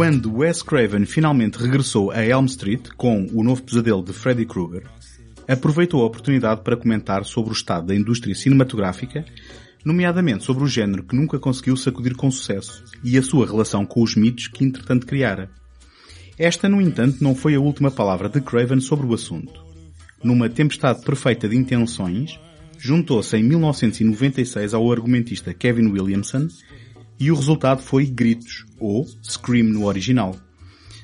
Quando Wes Craven finalmente regressou a Elm Street com o novo pesadelo de Freddy Krueger, aproveitou a oportunidade para comentar sobre o estado da indústria cinematográfica, nomeadamente sobre o género que nunca conseguiu sacudir com sucesso e a sua relação com os mitos que entretanto criara. Esta, no entanto, não foi a última palavra de Craven sobre o assunto. Numa tempestade perfeita de intenções, juntou-se em 1996 ao argumentista Kevin Williamson e o resultado foi Gritos, ou Scream no original.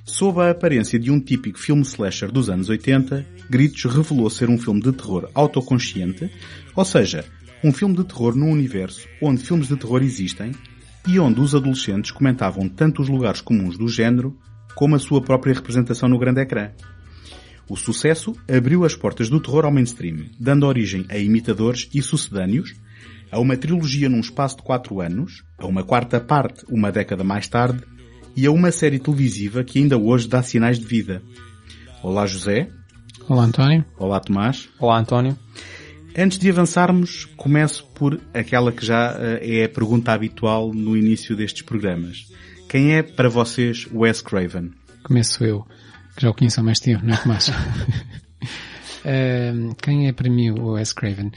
Sob a aparência de um típico filme slasher dos anos 80, Gritos revelou ser um filme de terror autoconsciente, ou seja, um filme de terror num universo onde filmes de terror existem e onde os adolescentes comentavam tanto os lugares comuns do género como a sua própria representação no grande ecrã. O sucesso abriu as portas do terror ao mainstream, dando origem a imitadores e sucedâneos, a uma trilogia num espaço de quatro anos, a uma quarta parte uma década mais tarde e a uma série televisiva que ainda hoje dá sinais de vida. Olá José. Olá António. Olá Tomás. Olá António. Antes de avançarmos, começo por aquela que já é a pergunta habitual no início destes programas. Quem é para vocês Wes Craven? Começo eu, que já o conheço há mais tempo, não é Tomás? uh, quem é para mim o Wes Craven?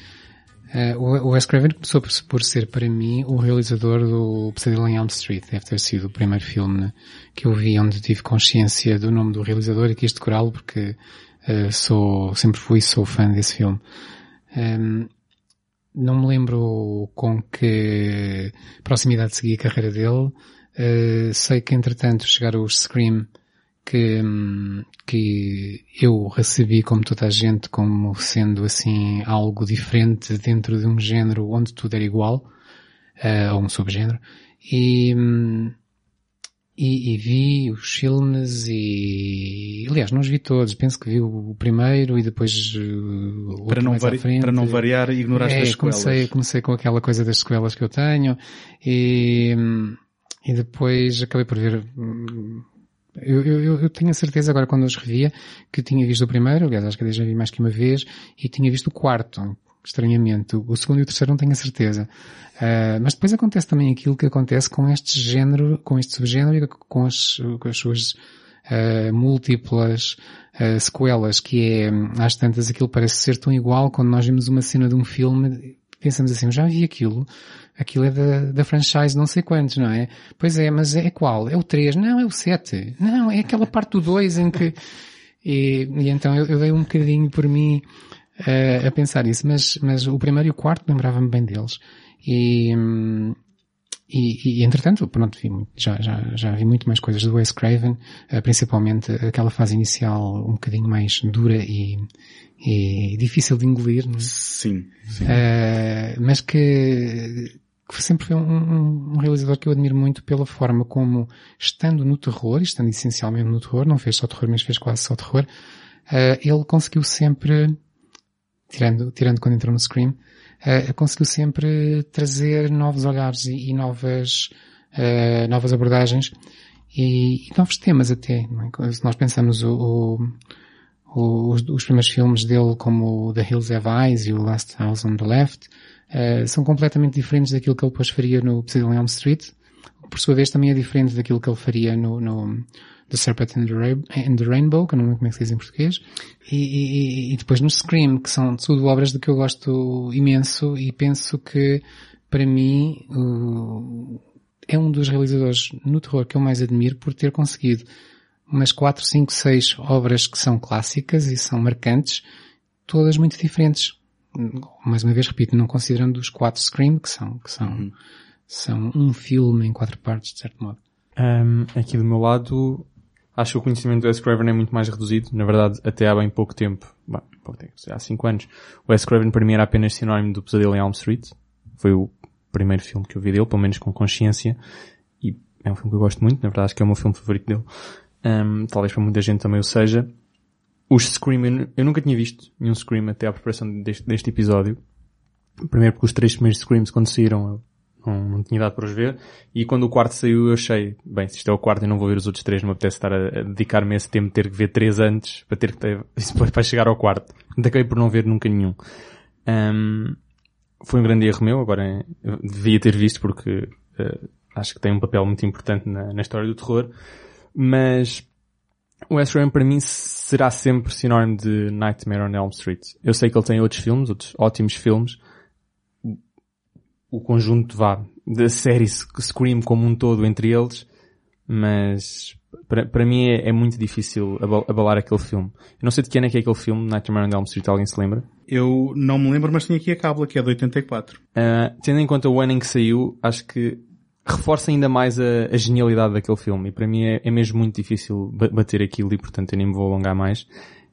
Uh, o Wes Craven começou por, ser para mim o realizador do Pesadelo em Elm Street. Deve ter sido o primeiro filme que eu vi onde tive consciência do nome do realizador e quis decorá-lo porque uh, sou, sempre fui sou fã desse filme. Um, não me lembro com que proximidade segui a carreira dele. Uh, sei que entretanto chegaram os Scream que, que eu recebi como toda a gente como sendo assim algo diferente dentro de um género onde tudo era igual, uh, ou um subgénero, e, e, e, vi os filmes e, aliás, não os vi todos, penso que vi o primeiro e depois o para não, vari, para não variar ignoraste é, as sequelas. Comecei, comecei com aquela coisa das sequelas que eu tenho e, e depois acabei por ver eu, eu, eu tenho a certeza agora quando os revia que tinha visto o primeiro, aliás acho que já vi mais que uma vez, e tinha visto o quarto, estranhamente. O segundo e o terceiro não tenho a certeza. Uh, mas depois acontece também aquilo que acontece com este género, com este subgénero e com as, com as suas uh, múltiplas uh, sequelas, que é, às tantas aquilo parece ser tão igual quando nós vimos uma cena de um filme, pensamos assim, eu já vi aquilo, aquilo é da, da franchise não sei quantos, não é? Pois é, mas é qual? É o 3? Não, é o 7. Não, é aquela parte do 2 em que... E, e então eu, eu, dei um bocadinho por mim uh, a pensar isso, mas, mas o primeiro e o quarto lembrava-me bem deles. E, e, e, entretanto, pronto, vi, já, já, já vi muito mais coisas do Wes Craven, uh, principalmente aquela fase inicial um bocadinho mais dura e, e difícil de engolir, não é? Sim, sim. Uh, mas que que sempre foi um, um, realizador que eu admiro muito pela forma como, estando no terror, estando essencialmente no terror, não fez só terror, mas fez quase só terror, uh, ele conseguiu sempre, tirando, tirando quando entrou no Scream, uh, conseguiu sempre trazer novos olhares e, e novas, uh, novas abordagens e, e, novos temas até. É? Se nós pensamos o, o, os, os primeiros filmes dele como The Hills Have Eyes e o Last House on the Left, uh, são completamente diferentes daquilo que ele depois faria no em Elm Street. Por sua vez também é diferente daquilo que ele faria no, no The Serpent and the, and the, Rainbow, que eu não lembro como é que se diz em português, e, e, e, depois no Scream, que são tudo obras de que eu gosto imenso e penso que, para mim, uh, é um dos realizadores no terror que eu mais admiro por ter conseguido umas 4, 5, 6 obras que são clássicas e são marcantes, todas muito diferentes. Mais uma vez repito, não considerando os quatro Scream, que são, que são, uhum. são um filme em quatro partes, de certo modo. Um, aqui do meu lado, acho que o conhecimento do Wes Craven é muito mais reduzido. Na verdade, até há bem pouco tempo, bem, pouco tempo há 5 anos, o Wes Craven para mim era apenas sinónimo do Pesadelo em Elm Street. Foi o primeiro filme que eu vi dele, pelo menos com consciência. E é um filme que eu gosto muito, na verdade acho que é o meu filme favorito dele. Um, talvez para muita gente também o seja. Os Scream, eu nunca tinha visto nenhum Scream até à preparação deste, deste episódio. Primeiro porque os três primeiros Screams quando saíram não, não, tinha idade para os ver. E quando o quarto saiu eu achei, bem, se isto é o quarto eu não vou ver os outros três, não me apetece estar a, a dedicar-me esse tempo de ter que ver três antes para ter que ter, para chegar ao quarto. Acabei por não ver nunca nenhum. Um, foi um grande erro meu, agora devia ter visto porque uh, acho que tem um papel muito importante na, na história do terror. Mas Wes Craven para mim será sempre sinónimo de Nightmare on Elm Street. Eu sei que ele tem outros filmes, outros ótimos filmes. O conjunto vá da série Scream como um todo entre eles, mas para, para mim é, é, muito difícil abalar aquele filme. Eu não sei de que ano é que é aquele filme, Nightmare on Elm Street, alguém se lembra? Eu não me lembro, mas tenho aqui a cábula, que é de 84. Uh, ah, tendo em conta o ano em que saiu, acho que reforça ainda mais a, a, genialidade daquele filme. E para mim é, é, mesmo muito difícil bater aquilo e portanto eu nem me vou alongar mais.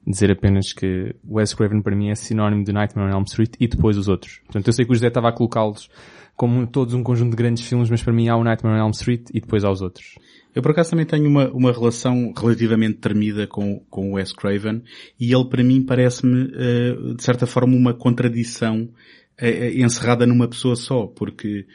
Dizer apenas que Wes Craven para mim é sinónimo de Nightmare on Elm Street e depois os outros. Portanto eu sei que o José estava a colocá-los como todos um conjunto de grandes filmes, mas para mim há o Nightmare on Elm Street e depois há os outros. Eu por acaso também tenho uma, uma relação relativamente termida com, com o Wes Craven e ele para mim parece-me, uh, de certa forma, uma contradição uh, encerrada numa pessoa só, porque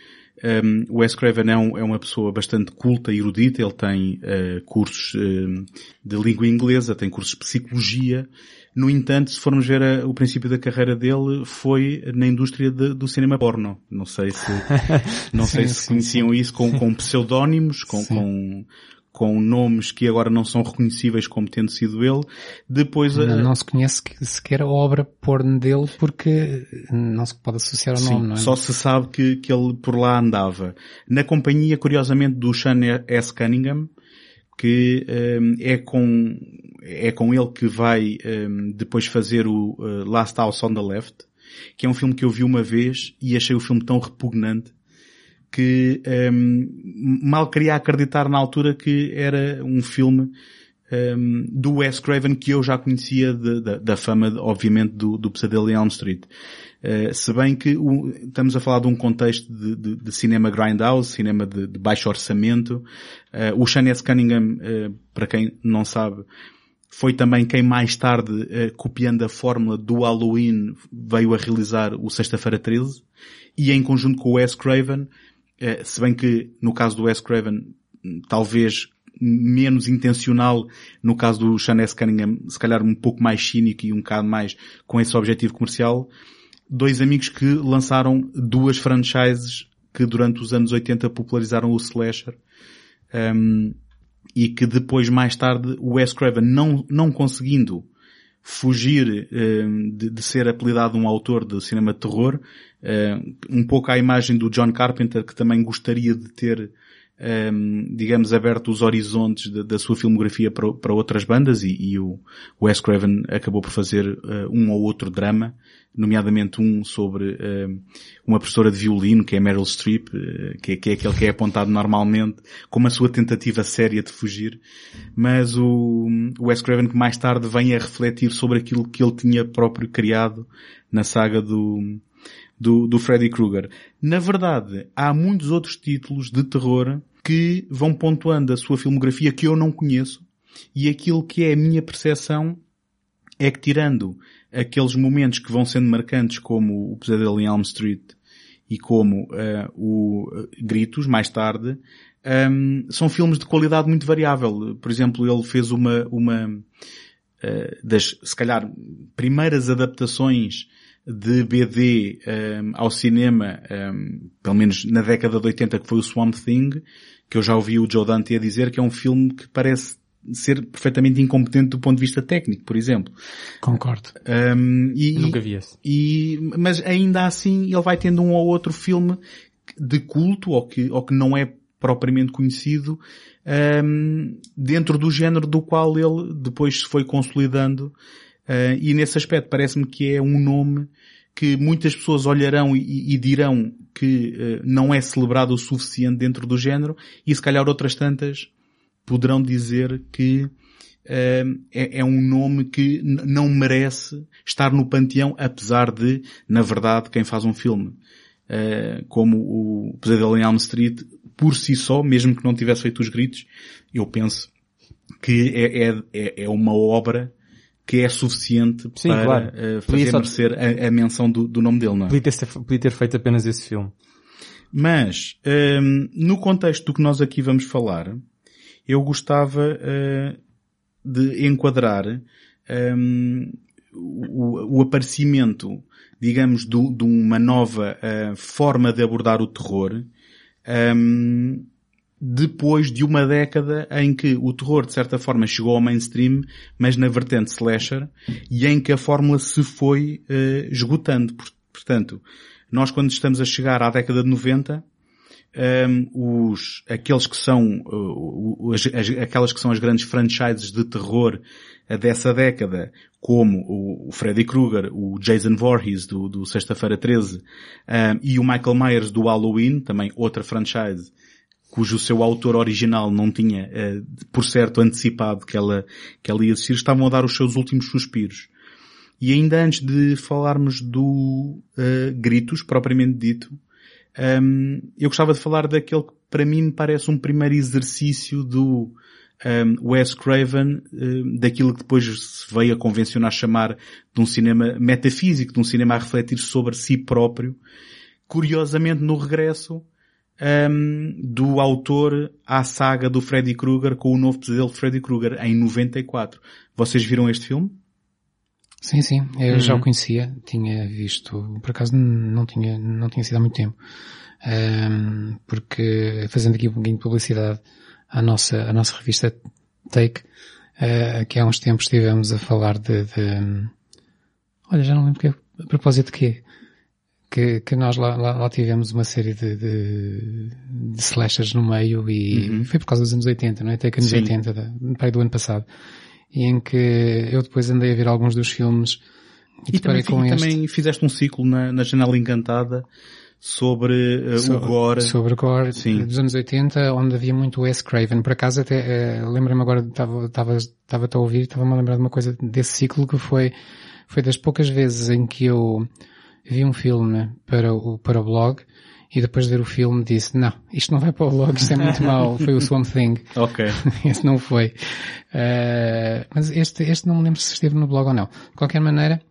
um, o Wes Craven é, um, é, uma pessoa bastante culta e erudita, ele tem uh, cursos uh, de língua inglesa, tem cursos de psicologia. No entanto, se formos ver a, o princípio da carreira dele, foi na indústria de, do cinema porno. Não sei se, não sim, sei se sim, conheciam sim. isso com, com pseudónimos, com, com, com nomes que agora não são reconhecíveis como tendo sido ele. Depois não, a... não se conhece sequer a obra porno dele porque não se pode associar ao Sim, nome, não é? Só se sabe que, que ele por lá andava. Na companhia, curiosamente, do Sean S. Cunningham, que um, é com é com ele que vai um, depois fazer o uh, Last House on the Left, que é um filme que eu vi uma vez e achei o filme tão repugnante que um, mal queria acreditar na altura que era um filme um, do Wes Craven que eu já conhecia de, de, da fama, obviamente, do, do Pesadelo em Elm Street. Uh, se bem que o, estamos a falar de um contexto de, de, de cinema grindhouse, cinema de, baixo orçamento. Uh, o Sean S. Cunningham, uh, para quem não sabe, foi também quem mais tarde, copiando a fórmula do Halloween, veio a realizar o Sexta-feira 13. E em conjunto com o Wes Craven, se bem que no caso do Wes Craven, talvez menos intencional, no caso do Sean S. Cunningham, se calhar um pouco mais cínico e um bocado mais com esse objetivo comercial, dois amigos que lançaram duas franchises que durante os anos 80 popularizaram o slasher, um, e que depois mais tarde o Wes Craven não, não conseguindo fugir uh, de, de, ser apelidado um autor de cinema de terror, uh, um pouco à imagem do John Carpenter, que também gostaria de ter, um, ehm, digamos, aberto os horizontes de, da sua filmografia para, para outras bandas e, e, o Wes Craven acabou por fazer uh, um ou outro drama nomeadamente um sobre uh, uma professora de violino, que é Meryl Streep, uh, que, é, que, é, aquele que é apontado normalmente como a sua tentativa séria de fugir, mas o, o Wes Craven que mais tarde vem a refletir sobre aquilo que ele tinha próprio criado na saga do, do, do Freddy Krueger. Na verdade, há muitos outros títulos de terror que vão pontuando a sua filmografia que eu não conheço e aquilo que é a minha percepção é que tirando aqueles momentos que vão sendo marcantes como o Pesadelo em Elm Street e como uh, o uh, Gritos, mais tarde, um, são filmes de qualidade muito variável. Por exemplo, ele fez uma, uma uh, das, se calhar, primeiras adaptações de BD um, ao cinema, um, pelo menos na década de 80, que foi o Swamp Thing, que eu já ouvi o Joe Dante a dizer que é um filme que parece ser perfeitamente incompetente do ponto de vista técnico, por exemplo. Concordo. Um, e, Nunca vi esse. E, mas ainda assim ele vai tendo um ou outro filme de culto ou que, ou que não é propriamente conhecido um, dentro do género do qual ele depois se foi consolidando uh, e nesse aspecto parece-me que é um nome que muitas pessoas olharão e, e dirão que uh, não é celebrado o suficiente dentro do género e se calhar outras tantas poderão dizer que uh, é, é, um nome que não merece estar no panteão, apesar de, na verdade, quem faz um filme uh, como o Pesadelo em Elm Street, por si só, mesmo que não tivesse feito os gritos, eu penso que é, é, é, é uma obra que é suficiente Sim, para claro. uh, fazer merecer a, a, menção do, do, nome dele, não é? Podia ter, podia ter feito apenas esse filme. Mas, um, ehm, no contexto do que nós aqui vamos falar, eu gostava uh, de enquadrar um, ehm, o, o, aparecimento, digamos, do, de uma nova uh, forma de abordar o terror um, ehm, depois de uma década em que o terror de certa forma chegou ao mainstream, mas na vertente slasher, e em que a fórmula se foi uh, esgotando. Portanto, nós quando estamos a chegar à década de 90, um, os, aqueles que são, uh, as, as, aquelas que são as grandes franchises de terror uh, dessa década, como o, o Freddy Krueger, o Jason Voorhees do, do Sexta-feira 13, um, e o Michael Myers do Halloween, também outra franchise, cujo seu autor original não tinha, uh, por certo, antecipado que ela, que ela ia existir, estavam a dar os seus últimos suspiros. E ainda antes de falarmos do uh, Gritos, propriamente dito, um, ehm, eu gostava de falar daquele que para mim me parece um primeiro exercício do um, ehm, Wes Craven, um, daquilo que depois se veio a convencionar chamar de um cinema metafísico, de um cinema a refletir sobre si próprio. Curiosamente, no regresso, um, do autor à saga do Freddy Krueger com o novo pesadelo de Freddy Krueger em 94. Vocês viram este filme? Sim, sim, eu uhum. já o uhum. conhecia, tinha visto, por acaso não tinha, não tinha sido há muito tempo, um, porque fazendo aqui um pouquinho de publicidade à nossa, à nossa revista Take, uh, que há uns tempos estivemos a falar de, de olha, já não lembro que, a propósito de quê, que, que nós lá, lá, lá, tivemos uma série de, de, de slashers no meio e uhum. foi por causa dos anos 80, não é? Até que anos Sim. 80, da, do ano passado. E em que eu depois andei a ver alguns dos filmes e, e também, com e este. também fizeste um ciclo na, na Janela Encantada sobre uh, sobre, o gore. Sobre o gore Sim. dos anos 80, onde havia muito Wes Craven. Por acaso até, uh, lembro-me agora, estava a ouvir, estava-me a lembrar de uma coisa desse ciclo que foi, foi das poucas vezes em que eu vi um filme para o, para o blog e depois de ver o filme disse, não, isto não vai para o blog, isto é muito mau, foi o Swamp Thing. Ok. Esse não foi. Uh, mas este, este não me lembro se esteve no blog ou não. De qualquer maneira,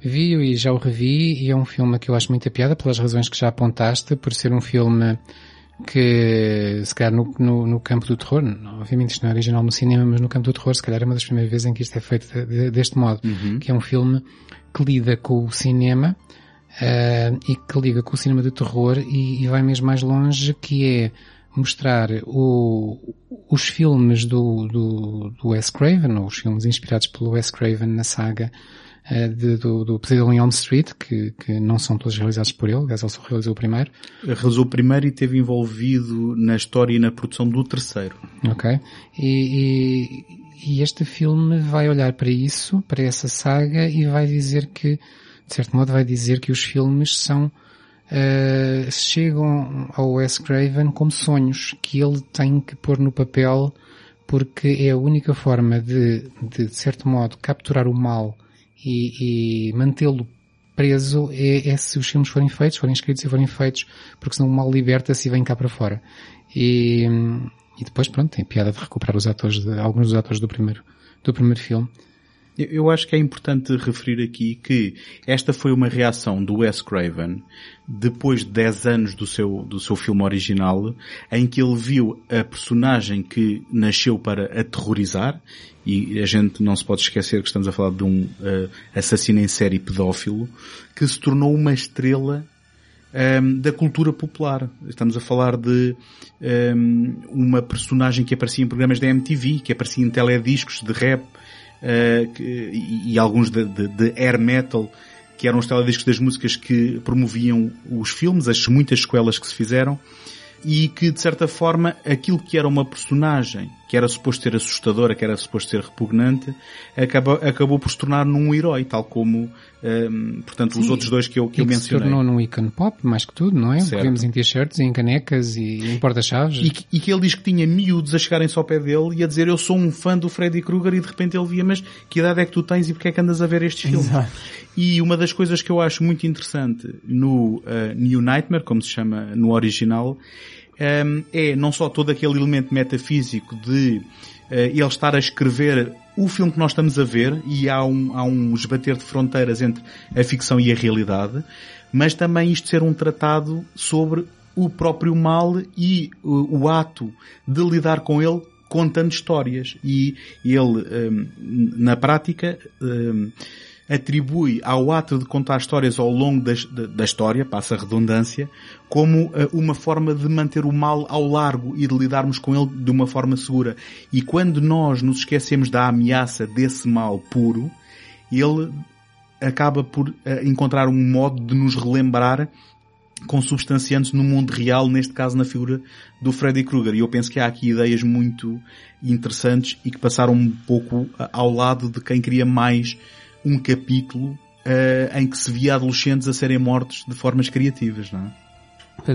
vi-o e já o revi e é um filme que eu acho muita piada pelas razões que já apontaste, por ser um filme que, se calhar no, no, no, campo do terror, obviamente isto não é original no cinema, mas no campo do terror, se calhar é uma das primeiras vezes em que isto é feito de, de, deste modo, uhum. que é um filme que lida com o cinema, uh, e que liga com o cinema de terror e, e, vai mesmo mais longe, que é mostrar o, os filmes do, do, do Wes Craven, ou os filmes inspirados pelo Wes Craven na saga uh, de, do, do Pesadelo em Elm Street, que, que não são todos realizados por ele, aliás ele só realizou o primeiro. Realizou o primeiro e esteve envolvido na história e na produção do terceiro. Ok. E, e, e este filme vai olhar para isso, para essa saga, e vai dizer que de certo modo vai dizer que os filmes são uh, chegam ao Wes Craven como sonhos que ele tem que pôr no papel porque é a única forma de, de, de certo modo, capturar o mal e, e mantê-lo preso é, é, se os filmes forem feitos, forem escritos e forem feitos, porque senão o mal liberta-se e vem cá para fora. E, e depois, pronto, tem piada de recuperar os atores, de, alguns dos atores do primeiro, do primeiro filme. Eu acho que é importante referir aqui que esta foi uma reação do Wes Craven depois de 10 anos do seu, do seu filme original, em que ele viu a personagem que nasceu para aterrorizar, e a gente não se pode esquecer que estamos a falar de um uh, assassino em série pedófilo, que se tornou uma estrela um, ehm, da cultura popular. Estamos a falar de um, ehm, uma personagem que aparecia em programas da MTV, que aparecia em telediscos de rap, que, e, e, alguns de, de, de, air metal, que eram os telediscos das músicas que promoviam os filmes, as muitas sequelas que se fizeram. e que, de certa forma, aquilo que era uma personagem que era suposto ser assustadora, que era suposto ser repugnante, acabou, acabou por se tornar num herói, tal como, um, portanto, Sim, os outros dois que eu, que eu mencionei. se tornou num ícone pop, mais que tudo, não é? Certo. Vemos em t-shirts, em canecas e em porta-chaves. E, e, que ele diz que tinha miúdos a chegarem-se ao pé dele e a dizer eu sou um fã do Freddy Krueger e de repente ele via, mas que idade é que tu tens e porque é que andas a ver estes filmes? Exato. E uma das coisas que eu acho muito interessante no uh, New Nightmare, como se chama no original, é não só todo aquele elemento metafísico de uh, ele estar a escrever o filme que nós estamos a ver e há um, há um esbater de fronteiras entre a ficção e a realidade, mas também isto ser um tratado sobre o próprio mal e o, o ato de lidar com ele contando histórias. E ele, na prática, atribui ao ato de contar histórias ao longo da, da história, passa a redundância, como uh, uma forma de manter o mal ao largo e de lidarmos com ele de uma forma segura. E quando nós nos esquecemos da ameaça desse mal puro, ele acaba por uh, encontrar um modo de nos relembrar consubstanciantes no mundo real, neste caso na figura do Freddy Krueger. E eu penso que há aqui ideias muito interessantes e que passaram um pouco ao lado de quem queria mais um capítulo uh, em que se via adolescentes a serem mortos de formas criativas, não é?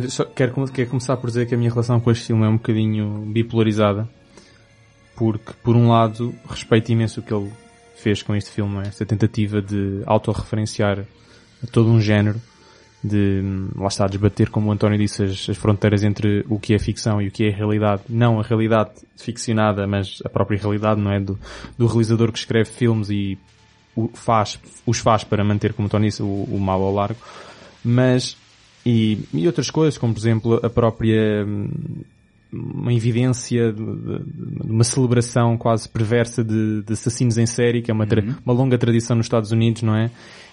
Só quero, quero começar por dizer que a minha relação com este filme é um bocadinho bipolarizada. Porque, por um lado, respeito imenso o que ele fez com este filme, é? esta tentativa de autorreferenciar todo um género, de, lá está, desbater, como o António disse, as, as, fronteiras entre o que é ficção e o que é realidade. Não a realidade ficcionada, mas a própria realidade, não é? Do, do realizador que escreve filmes e faz, os faz para manter, como Tony disse, o, o mal ao largo, mas, e, e outras coisas, como por exemplo a própria, hum, uma evidência de, de, de, uma celebração quase perversa de, de, assassinos em série, que é uma, uhum. uma longa tradição nos Estados Unidos, não é?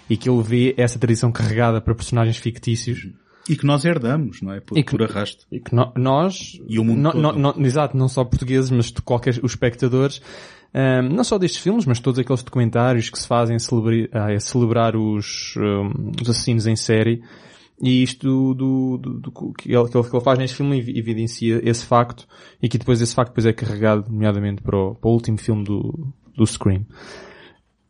E que ele vê essa tradição carregada para personagens fictícios. E que nós herdamos, não é? Por, e que, por arrasto. E que no, nós... E o mundo no, todo. No, no, exato, não só portugueses, mas qualquer, os espectadores, um, não só destes filmes, mas todos aqueles documentários que se fazem a celebrar, a celebrar os, um, os assassinos em série. E isto do, do, do, que, ele, que ele faz neste filme evidencia esse facto e que depois esse facto depois é carregado, nomeadamente, para o, para o último filme do, do Scream.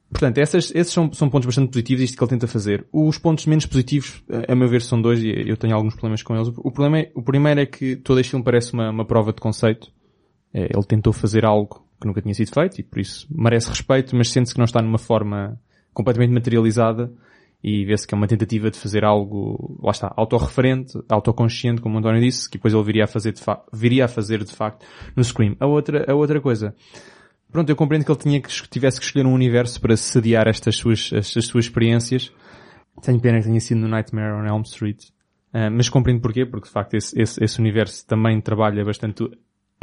Portanto, essas, esses são, são pontos bastante positivos, isto que ele tenta fazer. Os pontos menos positivos, a meu ver, são dois e eu tenho alguns problemas com eles. O, problema é, o primeiro é que todo este filme parece uma, uma prova de conceito. É, ele tentou fazer algo que nunca tinha sido feito e por isso merece respeito, mas sente-se que não está numa forma completamente materializada e vê-se que é uma tentativa de fazer algo, lá está, autorreferente, autoconsciente, como o António disse, que depois ele viria a fazer de, viria a fazer de facto no Scream. A outra, a outra coisa, pronto, eu compreendo que ele tinha que, tivesse que escolher um universo para sediar estas suas, estas suas experiências. Tenho pena que tenha sido no Nightmare on Elm Street. Uh, mas compreendo porquê, porque de facto esse, esse, esse universo também trabalha bastante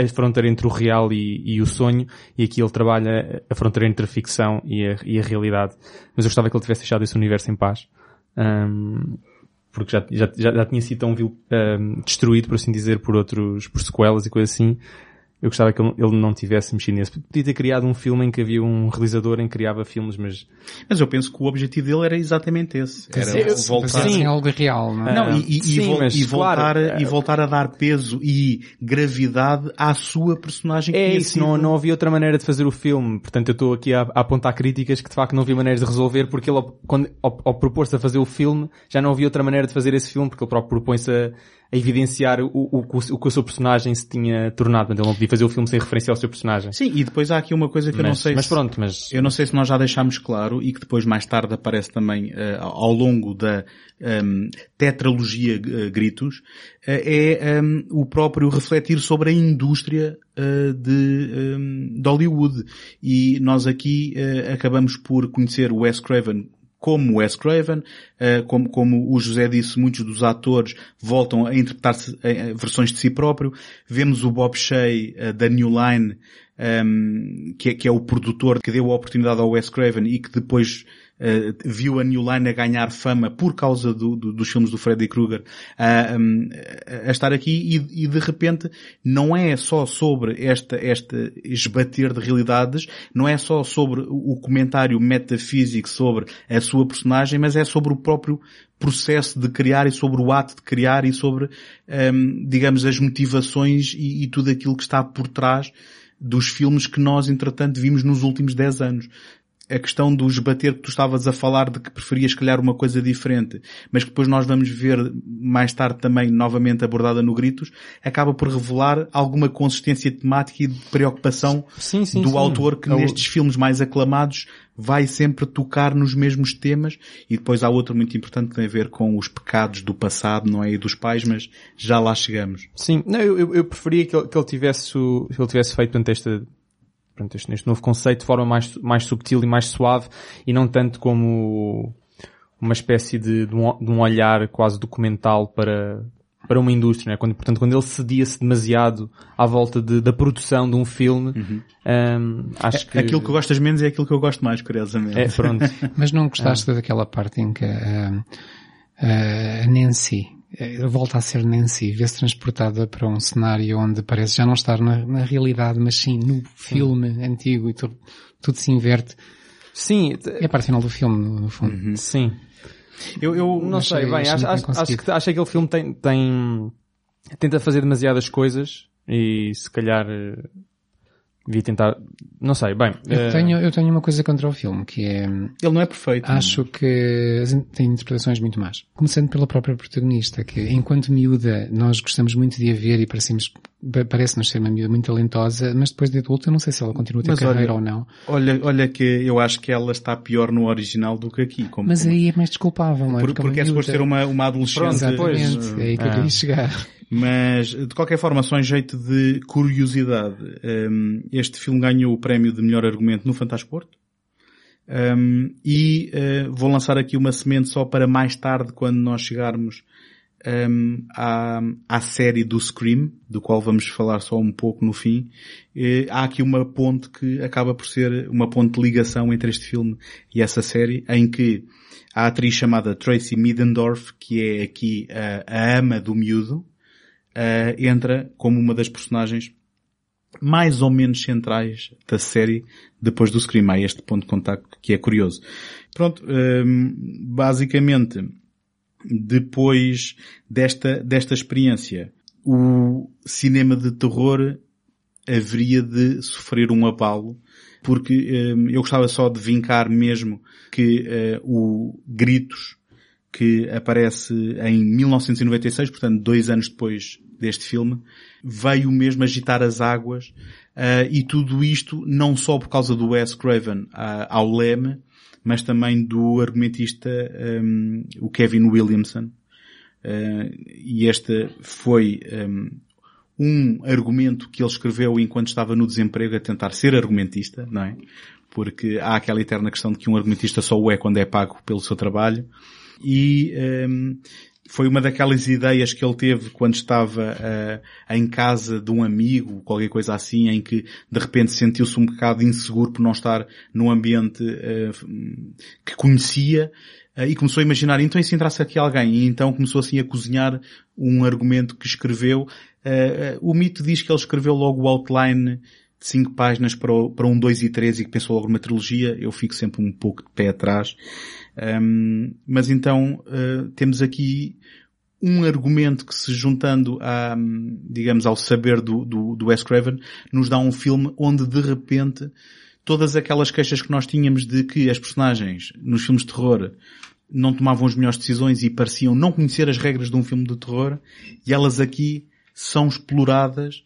a fronteira entre o real e, e, o sonho, e aqui ele trabalha a fronteira entre a ficção e a, e a realidade. Mas eu gostava que ele tivesse deixado esse universo em paz. Um, porque já, já, já, tinha sido tão um, destruído, por assim dizer, por outros, por sequelas e coisas assim, eu gostava que ele não tivesse mexido nesse. Podia ter criado um filme em que havia um realizador em que criava filmes, mas... Mas eu penso que o objetivo dele era exatamente esse. Era eu, voltar... Sim, algo real, não é? Não, e, e, sim, vo e voltar, claro, e voltar a dar peso e gravidade à sua personagem. É isso, não, não havia outra maneira de fazer o filme. Portanto, eu estou aqui a, a, apontar críticas que de facto não havia maneiras de resolver porque ele, quando, ao, ao propor-se a fazer o filme, já não havia outra maneira de fazer esse filme porque ele próprio propõe-se a a evidenciar o, o, o, que o seu personagem se tinha tornado. Portanto, ele não podia fazer o filme sem referência ao seu personagem. Sim, e depois há aqui uma coisa que mas, eu não sei mas se, pronto, mas... Eu não sei se nós já deixámos claro e que depois mais tarde aparece também uh, ao longo da um, tetralogia uh, Gritos, uh, é um, o próprio refletir sobre a indústria de, um, de Hollywood. E nós aqui acabamos por conhecer o Wes Craven como Wes Craven, uh, como, como o José disse, muitos dos atores voltam a interpretar versões de si próprio. Vemos o Bob Shea uh, da New Line, ehm, que, é, que, é, o produtor que deu a oportunidade ao Wes Craven e que depois uh, viu a New Line a ganhar fama por causa do, do, dos filmes do Freddy Krueger a, estar aqui e, e, de repente não é só sobre esta, esta esbater de realidades, não é só sobre o comentário metafísico sobre a sua personagem, mas é sobre o próprio processo de criar e sobre o ato de criar e sobre, um, digamos, as motivações e, e tudo aquilo que está por trás dos filmes que nós, entretanto, vimos nos últimos 10 anos a questão do esbater que tu estavas a falar de que preferias calhar uma coisa diferente, mas que depois nós vamos ver mais tarde também novamente abordada no Gritos, acaba por revelar alguma consistência temática e de preocupação sim, sim, do sim. autor que É o- nestes filmes mais aclamados vai sempre tocar nos mesmos temas e depois há outro muito importante que tem a ver com os pecados do passado, não é? E dos pais, mas já lá chegamos. Sim, não, eu, eu- preferia que ele, que ele tivesse, que ele tivesse feito portanto, esta, portanto, este, neste novo conceito de forma mais, mais subtil e mais suave e não tanto como uma espécie de, de, um, de um olhar quase documental para, para uma indústria, né? quando, portanto, quando ele cedia-se demasiado à volta de- da produção de um filme, hum, acho que... Aquilo que gostas menos é aquilo que eu gosto mais, curiosamente. É, pronto. Mas não gostaste daquela parte em que ah, ah, a Nancy volta a ser Nancy, vê-se transportada para um cenário onde parece já não estar na, na realidade, mas sim no filme antigo e tudo, tudo se inverte. Sim, É a parte final do filme, no, fundo. sim. Eu, eu Não sei, achei- bem, acho, muito bem acho, acho conseguido. que, acho que aquele filme tem, tem, tenta fazer demasiadas coisas e se calhar eh, devia tentar, não sei, bem. Eu eh, tenho, eu tenho uma coisa contra o filme, que é, ele não é perfeito. acho que as in- tem interpretações muito más. Começando pela própria protagonista, que enquanto miúda nós gostamos muito de a ver e parecemos, pa- parece-nos ser uma miúda muito talentosa, mas depois de adulta eu não sei se ela continua a ter Mas carreira olha, ou não. Olha, olha que eu acho que ela está pior no original do que aqui. Como, Mas como- aí é mais desculpável, não é? por- é uma porque é suposto ser uma, uma adolescente. Pronto, Exatamente, Pois, é aí que eu queria chegar. Mas, de qualquer forma, só em jeito de curiosidade, hum, este filme ganhou o prémio de melhor argumento no Fantasporto. Hum, e eh, vou lançar aqui uma semente só para mais tarde, quando nós chegarmos hum, à, à série do Scream, do qual vamos falar só um pouco no fim. Há aqui uma ponte que acaba por ser uma ponte de ligação entre este filme e essa série, em que a atriz chamada Tracy Middendorf, que é aqui a, a ama do miúdo, eh, entra como uma das personagens mais ou menos centrais da série depois do Scream. Há este ponto de contacto que é curioso. Pronto, hum, basicamente, depois desta, desta experiência, o cinema de terror haveria de sofrer um abalo, porque hum, eu gostava só de vincar mesmo que eh, o Gritos, que aparece em 1996, portanto dois anos depois deste filme, veio mesmo agitar as águas ah, e tudo isto não só por causa do Wes Craven ah, ao leme, mas também do argumentista hum, o Kevin Williamson. Ah, e este foi hum, um argumento que ele escreveu enquanto estava no desemprego a tentar ser argumentista, não é? Porque há aquela eterna questão de que um argumentista só o é quando é pago pelo seu trabalho. E hum, foi uma daquelas ideias que ele teve quando estava ah, em casa de um amigo, qualquer coisa assim, em que de repente sentiu-se um bocado inseguro por não estar num ambiente ah, que conhecia ah, e começou a imaginar, então e se entrasse aqui alguém? E então começou assim a cozinhar um argumento que escreveu. O mito diz que ele escreveu logo o outline de cinco páginas para, o- para um 2 e 3 e que pensou logo numa trilogia. Eu fico sempre um pouco de pé atrás. Um, mas então uh, temos aqui um argumento que se juntando a, digamos, ao saber do, do, do Wes Craven, nos dá um filme onde de repente todas aquelas queixas que nós tínhamos de que as personagens nos filmes de terror não tomavam as melhores decisões e pareciam não conhecer as regras de um filme de terror, e elas aqui são exploradas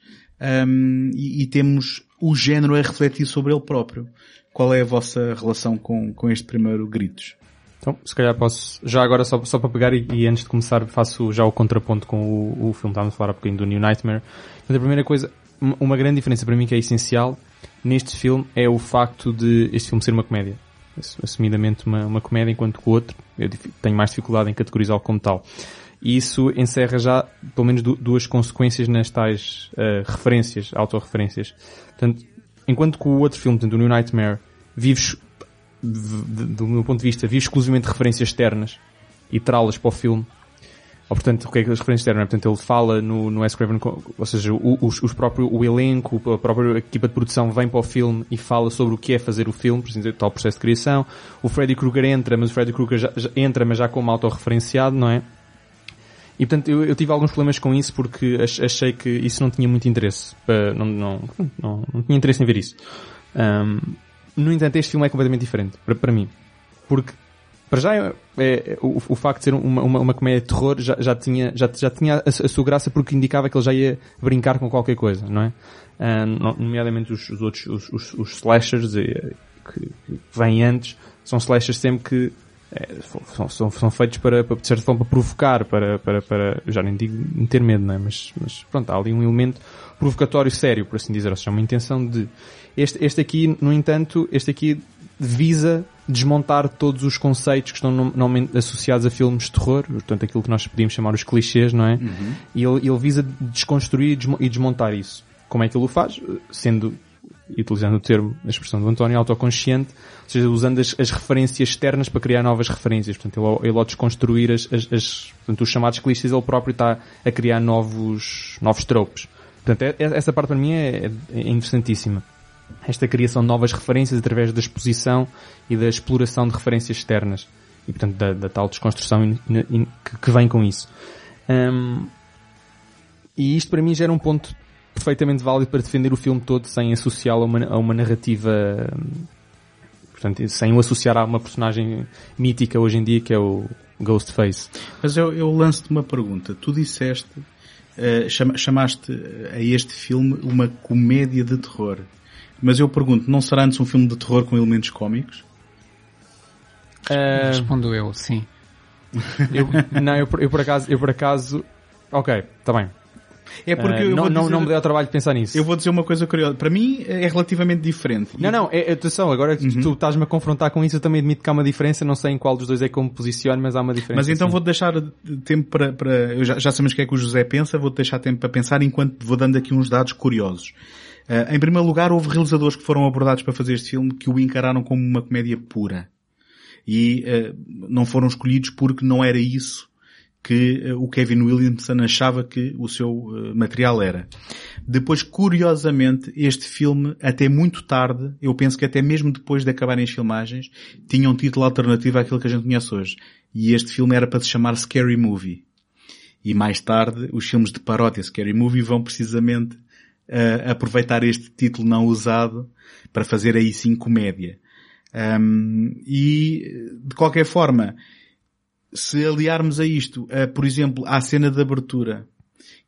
hum, e, e temos o género a refletir sobre ele próprio. Qual é a vossa relação com, com este primeiro Gritos? Então, se calhar posso, já agora só, só para pegar e, e antes de começar faço já o contraponto com o, o filme, estávamos a falar há bocadinho do New Nightmare. Portanto, a primeira coisa, uma- grande diferença para mim que é essencial neste filme é o facto de este filme ser uma comédia. Ass- Assumidamente uma, uma comédia, enquanto que o outro, eu tenho mais dificuldade em categorizá-lo como tal. E isso encerra já, pelo menos, du- duas consequências nas tais eh, referências, autorreferências. Portanto, enquanto que o outro filme, portanto, o New Nightmare, vives do meu ponto de vista, vi exclusivamente referências externas e trá-las para o filme. Ou, portanto, o que é que as referências externas? Portanto, ele fala no, no S. Craven, ou seja, o, os, os próprio, o elenco, a própria equipa de produção vem para o filme e fala sobre o que é fazer o filme, por exemplo, tal processo de criação. O Freddy Krueger entra, mas o Freddy Krueger já, já entra, mas já como autorreferenciado, não é? E portanto eu, eu, tive alguns problemas com isso porque achei que isso não tinha muito interesse. Não, não, não, não tinha interesse em ver isso. Um, no entanto, este filme é completamente diferente para, para mim. Porque, para já, é, é, o, o facto de ser uma, uma, uma comédia de terror já, já tinha, já, já tinha a, a, sua graça porque indicava que ele já ia brincar com qualquer coisa, não é? Um, nomeadamente os, os outros, os, os, os slashers eh, que, que vêm antes, são slashers sempre que é, são, são, são, feitos para, para, de certa forma, para provocar, para, para, para, já nem digo ter medo, não é? Mas, mas pronto, há ali um elemento provocatório sério, por assim dizer, ou seja, uma intenção de, este, este aqui, no entanto, este aqui visa desmontar todos os conceitos que estão normalmente associados a filmes de terror, portanto aquilo que nós podíamos chamar os clichês, não é? Uhum. E ele, ele visa desconstruir e desmontar isso. Como é que ele o faz? Sendo utilizando o termo, a expressão do António, autoconsciente, ou seja, usando as, as referências externas para criar novas referências. Portanto, ele, ele ao desconstruir as, as, as portanto, os chamados clichês, ele próprio está a criar novos, novos tropes. Portanto, é, é, essa parte para mim é, é interessantíssima. Esta criação de novas referências através da exposição e da exploração de referências externas. E, portanto, da, da tal desconstrução in, in, que, que, vem com isso. Um, e isto para mim já era um ponto perfeitamente válido para defender o filme todo sem associá-lo a uma, a uma narrativa, portanto, sem o associar a uma personagem mítica hoje em dia que é o Ghostface. Mas eu, eu lanço-te uma pergunta. Tu disseste, uh, chamaste a este filme uma comédia de terror. Mas eu pergunto, não será antes um filme de terror com elementos cómicos? Uh... Respondo eu, sim. eu, não, eu, eu por acaso, eu por acaso, ok, está bem. É porque uh, não, não, dizer, não me deu trabalho de pensar nisso. Eu vou dizer uma coisa curiosa. Para mim é relativamente diferente. Não, não, é, atenção, agora que uhum. tu estás-me a confrontar com isso, eu também admito que há uma diferença, não sei em qual dos dois é que eu me posiciono, mas há uma diferença. Mas então vou-te deixar tempo para, para eu já, já sabemos o que é que o José pensa, vou-te deixar tempo para pensar enquanto vou dando aqui uns dados curiosos. Uh, em primeiro lugar, houve realizadores que foram abordados para fazer este filme que o encararam como uma comédia pura. E uh, não foram escolhidos porque não era isso que uh, o Kevin Williamson achava que o seu material era. Depois, curiosamente, este filme, até muito tarde, eu penso que até mesmo depois de acabarem as filmagens, tinha um título alternativo àquilo que a gente conhece hoje. E este filme era para se chamar Scary Movie. E mais tarde, os filmes de paródia Scary Movie vão precisamente uh, aproveitar este título não usado para fazer aí sim comédia. Um, e, de qualquer forma, se aliarmos a isto, por exemplo, à cena de abertura,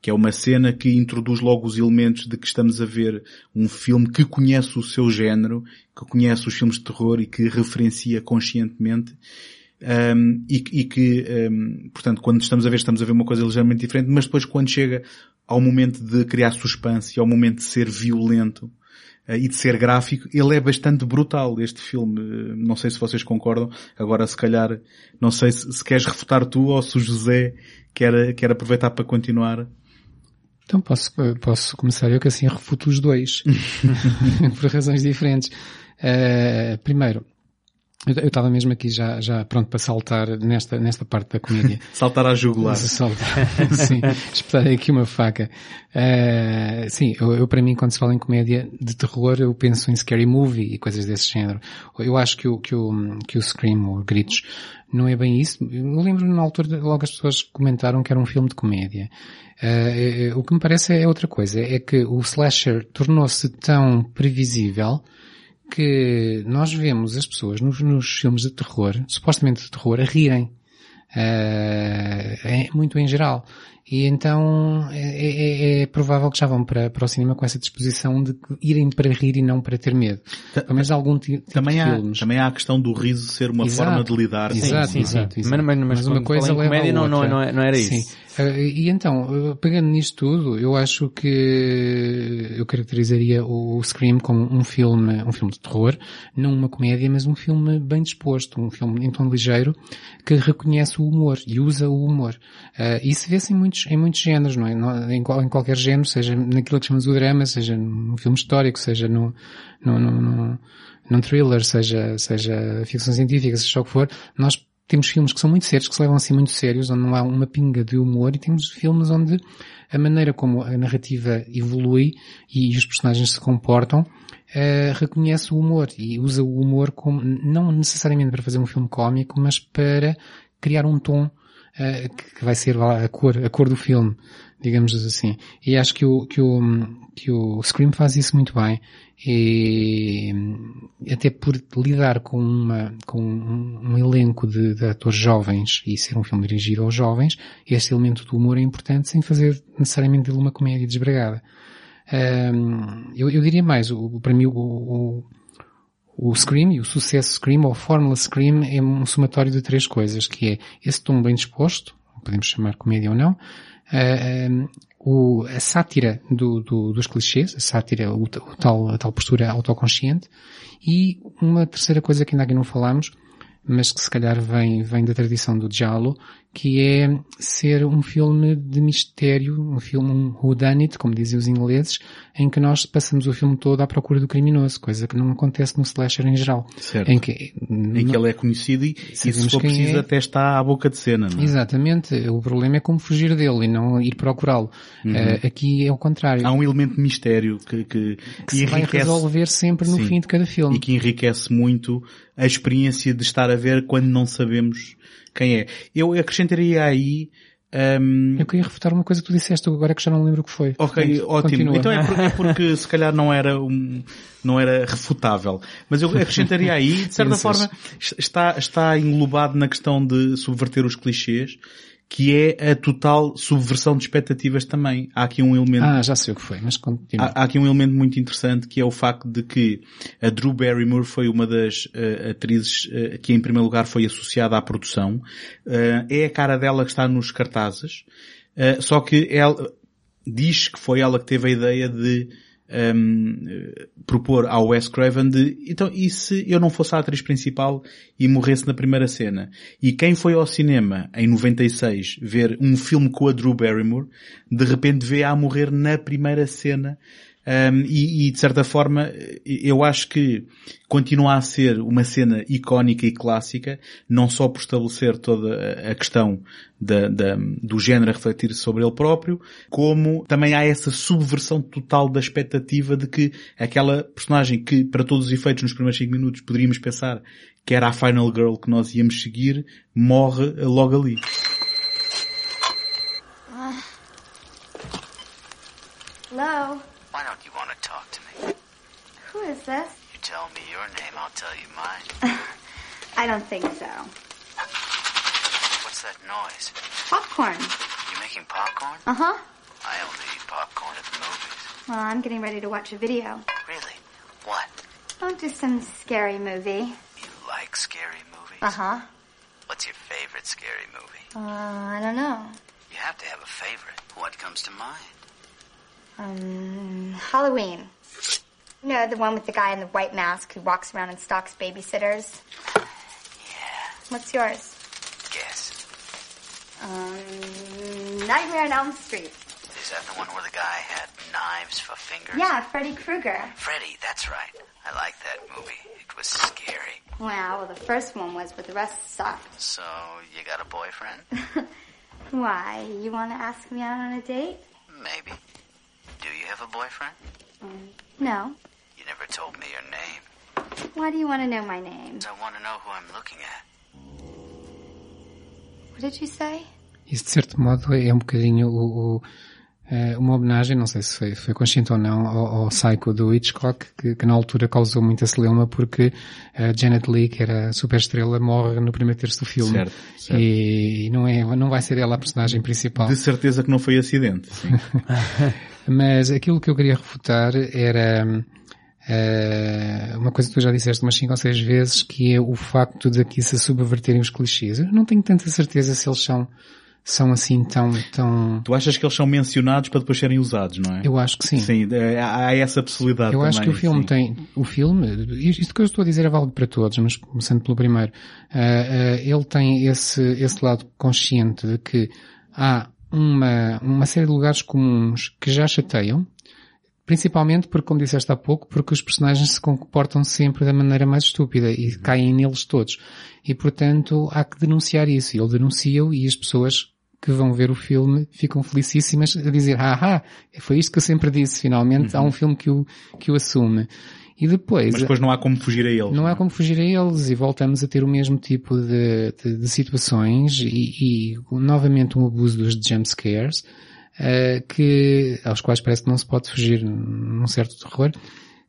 que é uma cena que introduz logo os elementos de que estamos a ver um filme que conhece o seu género, que conhece os filmes de terror e que referencia conscientemente, um, e, e, que, um, portanto, quando estamos a ver, estamos a ver uma coisa ligeiramente diferente, mas depois quando chega ao momento de criar suspense, ao momento de ser violento, uh, e de ser gráfico, ele é bastante brutal, este filme. Uh, não sei se vocês concordam. Agora, se calhar, não sei se, se queres refutar tu ou se o José quer, quer aproveitar para continuar. Então posso, posso começar eu que assim refuto os dois. por razões diferentes. Uh, primeiro, eu estava mesmo aqui já, já pronto para saltar nesta, nesta parte da comédia. saltar à jugular. Saltar, sim. Espetar aqui uma faca. Uh, sim, eu, eu, para mim quando se fala em comédia de terror eu penso em scary movie e coisas desse género. Eu acho que o, que o, que o Scream, ou Gritos, não é bem isso. Eu lembro na altura logo as pessoas comentaram que era um filme de comédia. Uh, o que me parece é outra coisa. É que o slasher tornou-se tão previsível que nós vemos as pessoas nos, nos filmes de terror, supostamente de terror, a rirem. Uh, é, muito em geral. E então é, é, é, provável que já vão para, para o cinema com essa disposição de irem para rir e não para ter medo. Pelo menos algum tipo também de há, filmes. Também há a questão do riso ser uma exato, forma de lidar. Exato, sim, exato, sim. exato. Mas, mas, mas, mas uma coisa leva comédia a outra. Não, não, não, era isso. Sim. Uh, e então, uh, pegando nisto tudo, eu acho que eu caracterizaria o Scream como um filme, um filme de terror, não uma comédia, mas um filme bem disposto, um filme em tom ligeiro, que reconhece o humor e usa o humor. Uh, isso vê-se em muitos em muitos géneros, não é? Em, em qualquer género, seja naquilo que chamamos o drama, seja num filme histórico, seja no- num thriller, seja, seja ficção científica, seja o que for, nós temos filmes que são muito sérios, que se levam assim muito sérios, onde não há uma pinga de humor, e temos filmes onde a maneira como a narrativa evolui e os personagens se comportam, eh, reconhece o humor e usa o humor como, não necessariamente para fazer um filme cómico, mas para criar um tom eh, que vai ser a cor, a cor do filme, digamos assim. E acho que o, que o, que o Scream faz isso muito bem. E até por lidar com uma, com um, um elenco de, de atores jovens e ser um filme dirigido aos jovens, este elemento do humor é importante sem fazer necessariamente dele uma comédia desbragada. Ahm, eu, eu diria mais, o, para mim o, o, o Scream e o sucesso Scream, ou a fórmula Scream, é um somatório de três coisas, que é esse tom bem disposto, podemos chamar comédia ou não, ah, um, o, a sátira do, do- dos clichês, a sátira, o, o tal, a tal postura autoconsciente, e uma terceira coisa que ainda aqui não falámos, mas que se calhar vem, vem da tradição do Giallo, que é ser um filme de mistério, um filme, um whodunit, como dizem os ingleses, em que nós passamos o filme todo à procura do criminoso, coisa que não acontece no slasher em geral. Certo. Em que, Em que ele é conhecido e, e se for preciso é. até está à boca de cena, não é? Exatamente. O problema é como fugir dele e não ir procurá-lo. Eh, aqui é o contrário. Uhum. Há um elemento de mistério que, que, que se vai resolver sempre no Sim. fim de cada filme. e que enriquece muito a experiência de estar a ver quando não sabemos quem é. Eu acrescentaria aí hum, Eu queria refutar uma coisa que tu disseste agora que já não lembro o que foi. Ok, Portanto, ótimo. continua. Então é porque, é porque se calhar não era um, não era refutável. Mas eu acrescentaria aí, de certa forma, está, está englobado na questão de subverter os clichês, que é a total subversão de expectativas também. Há aqui um elemento Ah, já sei o que foi, mas continua. Há, há aqui um elemento muito interessante que é o facto de que a Drew Barrymore foi uma das eh, atrizes eh, que em primeiro lugar foi associada à produção. Eh, é a cara dela que está nos cartazes. Só que ela diz que foi ela que teve a ideia de ehm, eh, propor ao Wes Craven de então e se eu não fosse a atriz principal e morresse na primeira cena? E quem foi ao cinema em 96 ver um filme com a Drew Barrymore de repente vê a morrer na primeira cena um, e, e, de certa forma eu acho que continua a ser uma cena icónica e clássica, não só por estabelecer toda a- questão da, da- do género a refletir sobre ele próprio, como também há essa subversão total da expectativa de que aquela personagem que para todos os efeitos nos primeiros 5 minutos poderíamos pensar que era a Final Girl que nós íamos seguir, morre logo ali. Hello? Why don't you want to talk to me? Who is this? You tell me your name, I'll tell you mine. I don't think so. What's that noise? Popcorn. You making popcorn? Uh huh. I only eat popcorn at the movies. Well, I'm getting ready to watch a video. Really? What? Oh, just some scary movie. You like scary movies? Uh huh. What's your favorite scary movie? Uh, I don't know. You have to have a favorite. What comes to mind? Um, Halloween. You know, the one with the guy in the white mask who walks around and stalks babysitters? Yeah. What's yours? Guess. Um, Nightmare on Elm Street. Is that the one where the guy had knives for fingers? Yeah, Freddy Krueger. Freddy, that's right. I like that movie. It was scary. Wow, well, the first one was, but the rest sucked. So, you got a boyfriend? Why? You want to ask me out on a date? Maybe. Do you have a boyfriend? No. You never told me your name. Why do you want to know my name? I want to know who I'm looking at. What did you say? Isso de certo modo é um bocadinho o, o, eh, uma homenagem, não sei se foi, foi consciente ou não, ao, ao Psycho do Hitchcock, que, que na altura causou muita celeuma porque a Janet Leigh, que era a super estrela, morre no primeiro terço do filme. Certo, certo. E não, é, não vai ser ela a personagem principal. De certeza que não foi acidente. Sim. Mas aquilo que eu queria refutar era eh, uma coisa que tu já disseste umas 5 ou 6 vezes, que é o facto de aqui se subverterem os clichês. Eu não tenho tanta certeza se eles são, são assim tão, tão... Tu achas que eles são mencionados para depois serem usados, não é? Eu acho que sim. Sim, é, há essa possibilidade Eu acho que também, o filme sim. tem, o filme, isto que eu estou a dizer é válido para todos, mas começando pelo primeiro, ah, ah, ele tem esse, esse lado consciente de que há uma, uma série de lugares comuns que já chateiam, principalmente porque, como disseste há pouco, porque os personagens se comportam sempre da maneira mais estúpida e caem neles todos. E portanto há que denunciar isso. E ele denuncia-o e as pessoas que vão ver o filme ficam felicíssimas a dizer, ah, foi isto que eu sempre disse, finalmente há um filme que o, que o assume. E depois... Mas depois não há como fugir a eles. Não há como fugir a eles e voltamos a ter o mesmo tipo de, de, de situações e, e, novamente um abuso dos jumpscares, uh, que, aos quais parece que não se pode fugir num certo terror,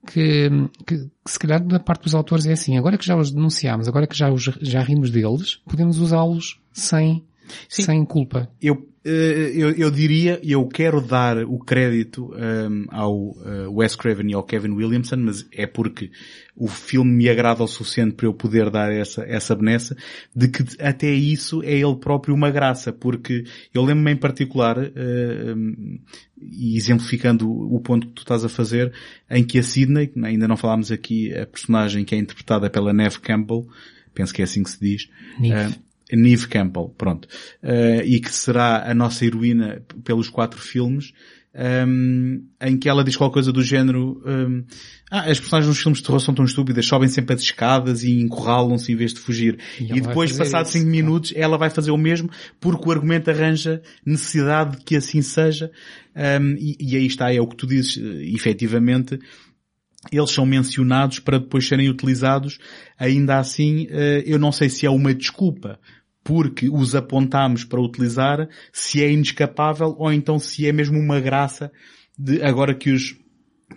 que, que, que, se calhar da parte dos autores é assim, agora que já os denunciamos, agora que já, os, já rimos deles, podemos usá-los sem, sem culpa. Eu, eu, eu diria, eu quero dar o crédito um, ao uh, Wes Craven e ao Kevin Williamson, mas é porque o filme me agrada o suficiente para eu poder dar essa, essa benessa, de que até isso é ele próprio uma graça, porque eu lembro-me em particular, uh, um, e exemplificando o ponto que tu estás a fazer, em que a Sidney, ainda não falámos aqui, a personagem que é interpretada pela Neve Campbell, penso que é assim que se diz, uh, Neve Campbell, pronto, uh, e que será a nossa heroína pelos quatro filmes, um, em que ela diz qualquer coisa do género, um, ah, as personagens nos filmes de terror são tão estúpidas, sobem sempre as escadas e encurralam-se em vez de fugir. E, e depois, passados cinco minutos, ela vai fazer o mesmo porque o argumento arranja necessidade de que assim seja. Um, e, e aí está, é o que tu dizes, efetivamente, eles são mencionados para depois serem utilizados. Ainda assim, eh, eu não sei se é uma desculpa porque os apontamos para utilizar, se é inescapável ou então se é mesmo uma graça de agora que os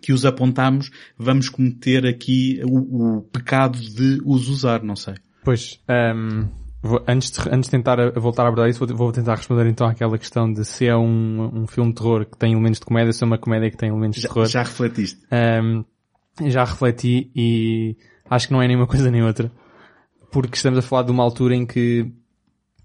que os apontamos, vamos cometer aqui o, o pecado de os usar, não sei. Pois, um, ehm, vou, antes, de, antes de tentar voltar a abordar isso, vou, vou, tentar responder então àquela questão de se é um, um filme de terror que tem elementos de comédia, se é uma comédia que tem elementos já, de terror. Já refletiste. Um, ehm, já refleti e acho que não é nem uma coisa nem outra. Porque estamos a falar de uma altura em que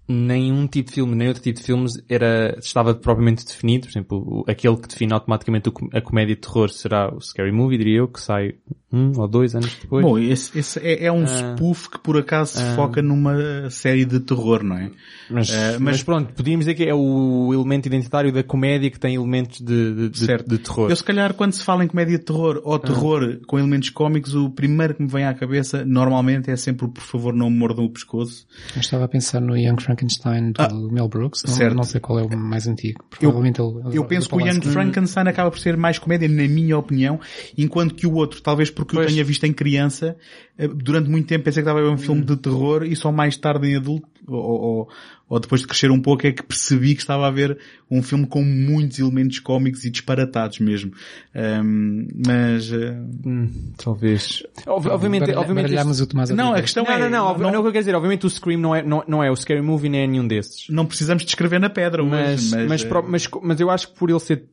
nenhum tipo de filme, nem outro tipo de filmes era, estava propriamente definido. Por exemplo, aquele que define automaticamente a comédia de terror será o Scary Movie, diria eu, que sai um ou dois anos depois. Bom, esse, esse é, é, um uh, spoof que por acaso se uh, foca numa série de terror, não é? Mas, uh, mas, mas, pronto, podíamos dizer que é o elemento identitário da comédia que tem elementos de, de, certo. de, de terror. Eu se calhar quando se fala em comédia de terror ou terror com elementos cómicos, o primeiro que me vem à cabeça normalmente é sempre o por favor não me mordam o pescoço. Eu estava a pensar no Young Frankenstein do ah, Mel Brooks, não, certo. não sei qual é o mais antigo. Provavelmente eu, ele, eu penso que o Young Frankenstein acaba por ser mais comédia, na minha opinião, enquanto que o outro, talvez porque pois. eu tenha visto em criança, eh, durante muito tempo pensei que estava a ver um filme de terror e só mais tarde em adulto, ou, ou, ou, depois de crescer um pouco é que percebi que estava a ver um filme com muitos elementos cómicos e disparatados mesmo. Um, mas... Uh... Hum, talvez. Obviamente, Bar obviamente isto... o Tomás Não, a questão não, é... Não, não, não, não, o que eu quero dizer, obviamente o Scream não é, não, não é o Scary Movie nem é nenhum desses. Não precisamos de escrever na pedra mas, hoje, mas... Mas, uh... mas, mas eu acho que por ele ser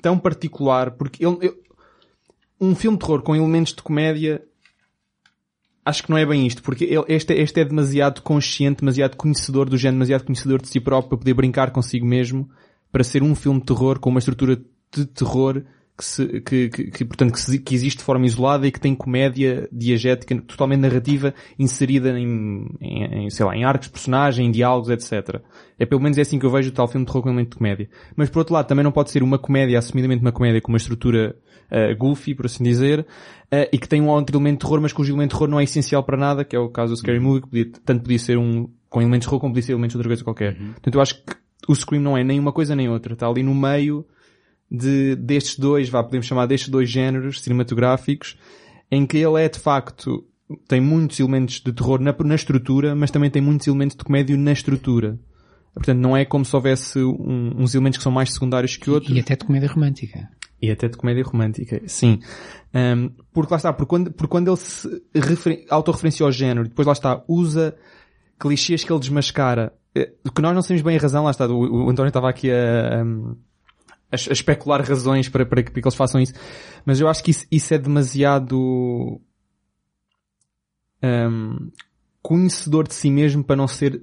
tão particular, porque ele, ele um filme de terror com elementos de comédia acho que não é bem isto, porque ele, este, este é demasiado consciente, demasiado conhecedor do género, demasiado conhecedor de si próprio para poder brincar consigo mesmo, para ser um filme de terror com uma estrutura de terror que, se, que, que, que portanto, que, se, que, existe de forma isolada e que tem comédia diegética totalmente narrativa inserida em, em, em, sei lá, em arcos de personagem, em diálogos, etc. É pelo menos é assim que eu vejo o tal filme de terror com elemento de comédia. Mas por outro lado, também não pode ser uma comédia, assumidamente uma comédia com uma estrutura uh, goofy, por assim dizer, uh, e que tem um outro elemento de terror, mas cujo elemento de terror não é essencial para nada, que é o caso do Scary Movie, que podia, tanto podia ser um com elementos de terror como podia ser elementos de outra coisa qualquer. Uhum. Portanto, eu acho que o Scream não é nem uma coisa nem outra. Está ali no meio de, destes dois, vá, podemos chamar destes dois géneros cinematográficos, em que ele é de facto, tem muitos elementos de terror na, na estrutura, mas também tem muitos elementos de comédia na estrutura. Portanto, não é como se houvesse um, uns elementos que são mais secundários que outros. E até de comédia romântica. E até de comédia romântica, sim. Um, porque lá está, porque quando, porque quando ele se autorreferencia ao género, depois lá está, usa clichês que ele desmascara, eh, que nós não sabemos bem a razão, lá está, o, o António estava aqui a, a a, a especular razões para, para, que, para, que, eles façam isso. Mas eu acho que isso, isso é demasiado um, conhecedor de si mesmo para não ser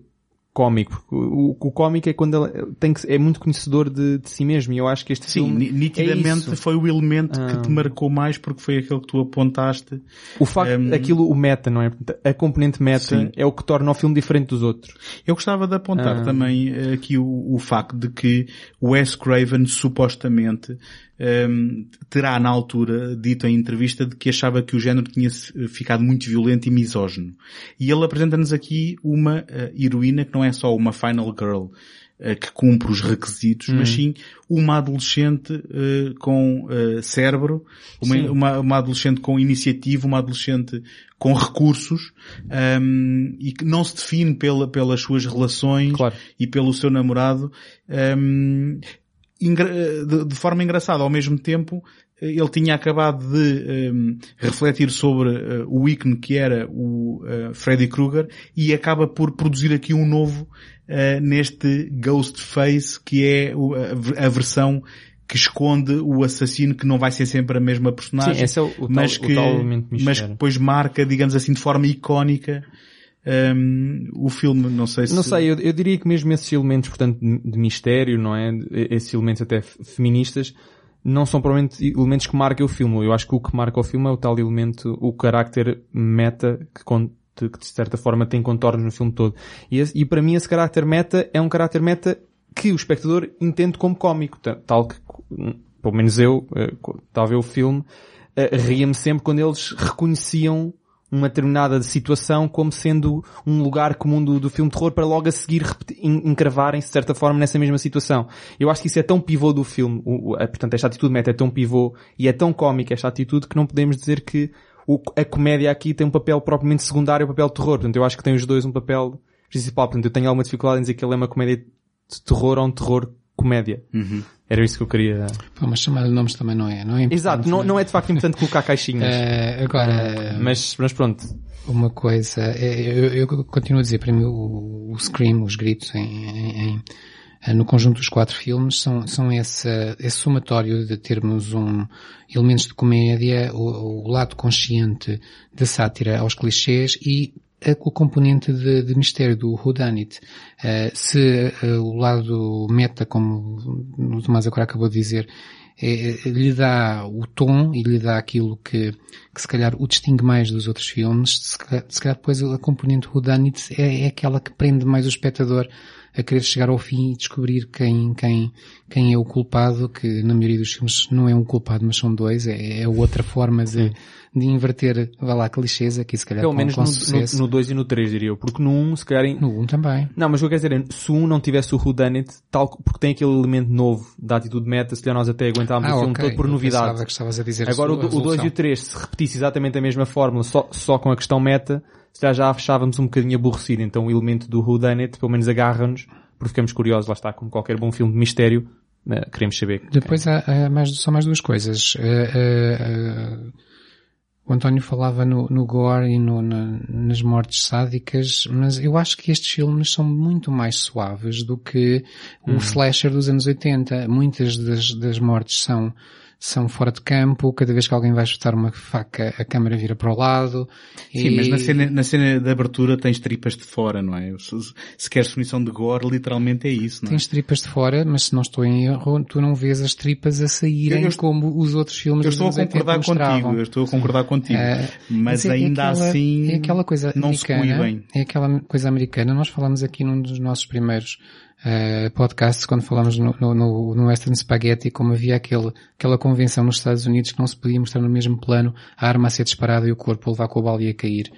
cómico. O, o, cómico é quando ele tem que, é muito conhecedor de, de si mesmo e eu acho que este Sim, filme ni- nitidamente é foi o elemento que Ah. te marcou mais porque foi aquele que tu apontaste. O facto, Hum. aquilo, o meta, não é? A componente meta Sim. é o que torna o filme diferente dos outros. Eu gostava de apontar Ah. também eh, aqui o, o facto de que o Wes Craven supostamente ehm, terá na altura dito em entrevista de que achava que o género tinha eh, ficado muito violento e misógino. E ele apresenta-nos aqui uma eh, heroína que não é só uma final girl eh, que cumpre os requisitos, mas sim uma adolescente eh, com cérebro, uma, uma, uma adolescente com iniciativa, uma adolescente com recursos ehm, e que não se define pela, pelas suas relações Claro. e pelo seu namorado ehm, engra- de, forma engraçada. Ao mesmo tempo, eh, ele tinha acabado de ehm, refletir sobre eh, o ícone que era o eh, Freddy Krueger e acaba por produzir aqui um novo eh, neste Ghostface que é o- a, a versão que esconde o assassino que não vai ser sempre a mesma personagem Sim, é o, o mas que, tal de mas que depois marca, digamos assim, de forma icónica ehm, o filme. Não sei se... Não sei, eu, eu diria que mesmo esses elementos, portanto, de mistério, não é? Esses elementos até feministas, não são provavelmente elementos que marquem o filme. Eu acho que o que marca o filme é o tal elemento, o carácter meta que, que de certa forma tem contornos no filme todo. E, esse- e para mim esse carácter meta é um carácter meta que o espectador entende como cómico. Ta- Tal que, hum, pelo menos eu, eh, estava a ver o filme, eh, ria-me sempre quando eles reconheciam uma determinada situação como sendo um lugar comum do, do filme de terror para logo a seguir encravarem-se de certa forma nessa mesma situação. Eu acho que isso é tão pivô do filme, o, o- a- portanto esta atitude meta é tão pivô e é tão cómica esta atitude que não podemos dizer que o- a comédia aqui tem um papel propriamente secundário, um papel de terror. Portanto eu acho que tem os dois um papel principal. Portanto eu tenho alguma dificuldade em dizer que ele é uma comédia de terror ou um terror comédia. Uhum. Era isso que eu queria... Pô, mas chamar-lhe nomes também não é, não é importante, Exato, não, não é de facto importante colocar caixinhas. Eh, agora, Mas, mas pronto, uma coisa, é, eu, eu continuo a dizer, para mim o, o Scream, os gritos em, em- em- eh, no conjunto dos quatro filmes são, são esse, esse somatório de termos um, elementos de comédia, o, o lado consciente da sátira aos clichês e o componente de, de mistério do whodunit. Eh, se eh, o lado meta, como o Tomás agora acabou de dizer, eh, eh, lhe dá o tom e lhe dá aquilo que, que se calhar o distingue mais dos outros filmes, se calhar, se calhar depois a componente whodunit é, é aquela que prende mais o espectador a querer chegar ao fim e descobrir quem, quem, quem é o culpado, que na maioria dos filmes não é um culpado, mas são dois, é, é outra forma de, de inverter, vá lá, clichês, aqui se calhar pelo com, menos com no- sucesso. no 2 e no 3 diria eu. Porque no 1 um, se calhar... em- No 1 também. Não, mas o que eu quero dizer é, se o 1 não tivesse o whodunit, tal, porque tem aquele elemento novo da atitude meta, se calhar nós até aguentávamos o filme ok. todo por Eu novidade. que estavas a dizer a Agora o, sua do- o 2 e o 3, se repetisse exatamente a mesma fórmula, só, só com a questão meta, se calhar já achávamos um bocadinho aborrecido. Então o elemento do whodunit, pelo menos agarra-nos, porque ficamos curiosos, lá está, como qualquer bom filme de mistério, queremos saber. Depois há, há mais, só mais duas coisas. Eh, eh, eh, o António falava no, no gore e no- na- nas mortes sádicas, mas eu acho que estes filmes são muito mais suaves do que o slasher dos anos 80. Muitas das, das mortes são são fora de campo, cada vez que alguém vai chutar uma faca, a câmera vira para o lado. Sim, e- mas na cena, na cena de abertura tens tripas de fora, não é? Se, queres definição de gore, literalmente é isso, não é? Tens tripas de fora, mas se não estou em erro, tu não vês as tripas a saírem Eu- eu- como os outros filmes Eu estou a anos 80 concordar contigo, eu estou a concordar contigo. Eh, mas é- é ainda aquela- assim, é aquela coisa não se cuidem. é aquela coisa americana. Nós falamos aqui num dos nossos primeiros eh, podcasts, quando falamos no, no, no, Western Spaghetti, como havia aquele, aquela convenção nos Estados Unidos que não se podia mostrar no mesmo plano a arma a ser disparada e o corpo a levar com a bala e a cair.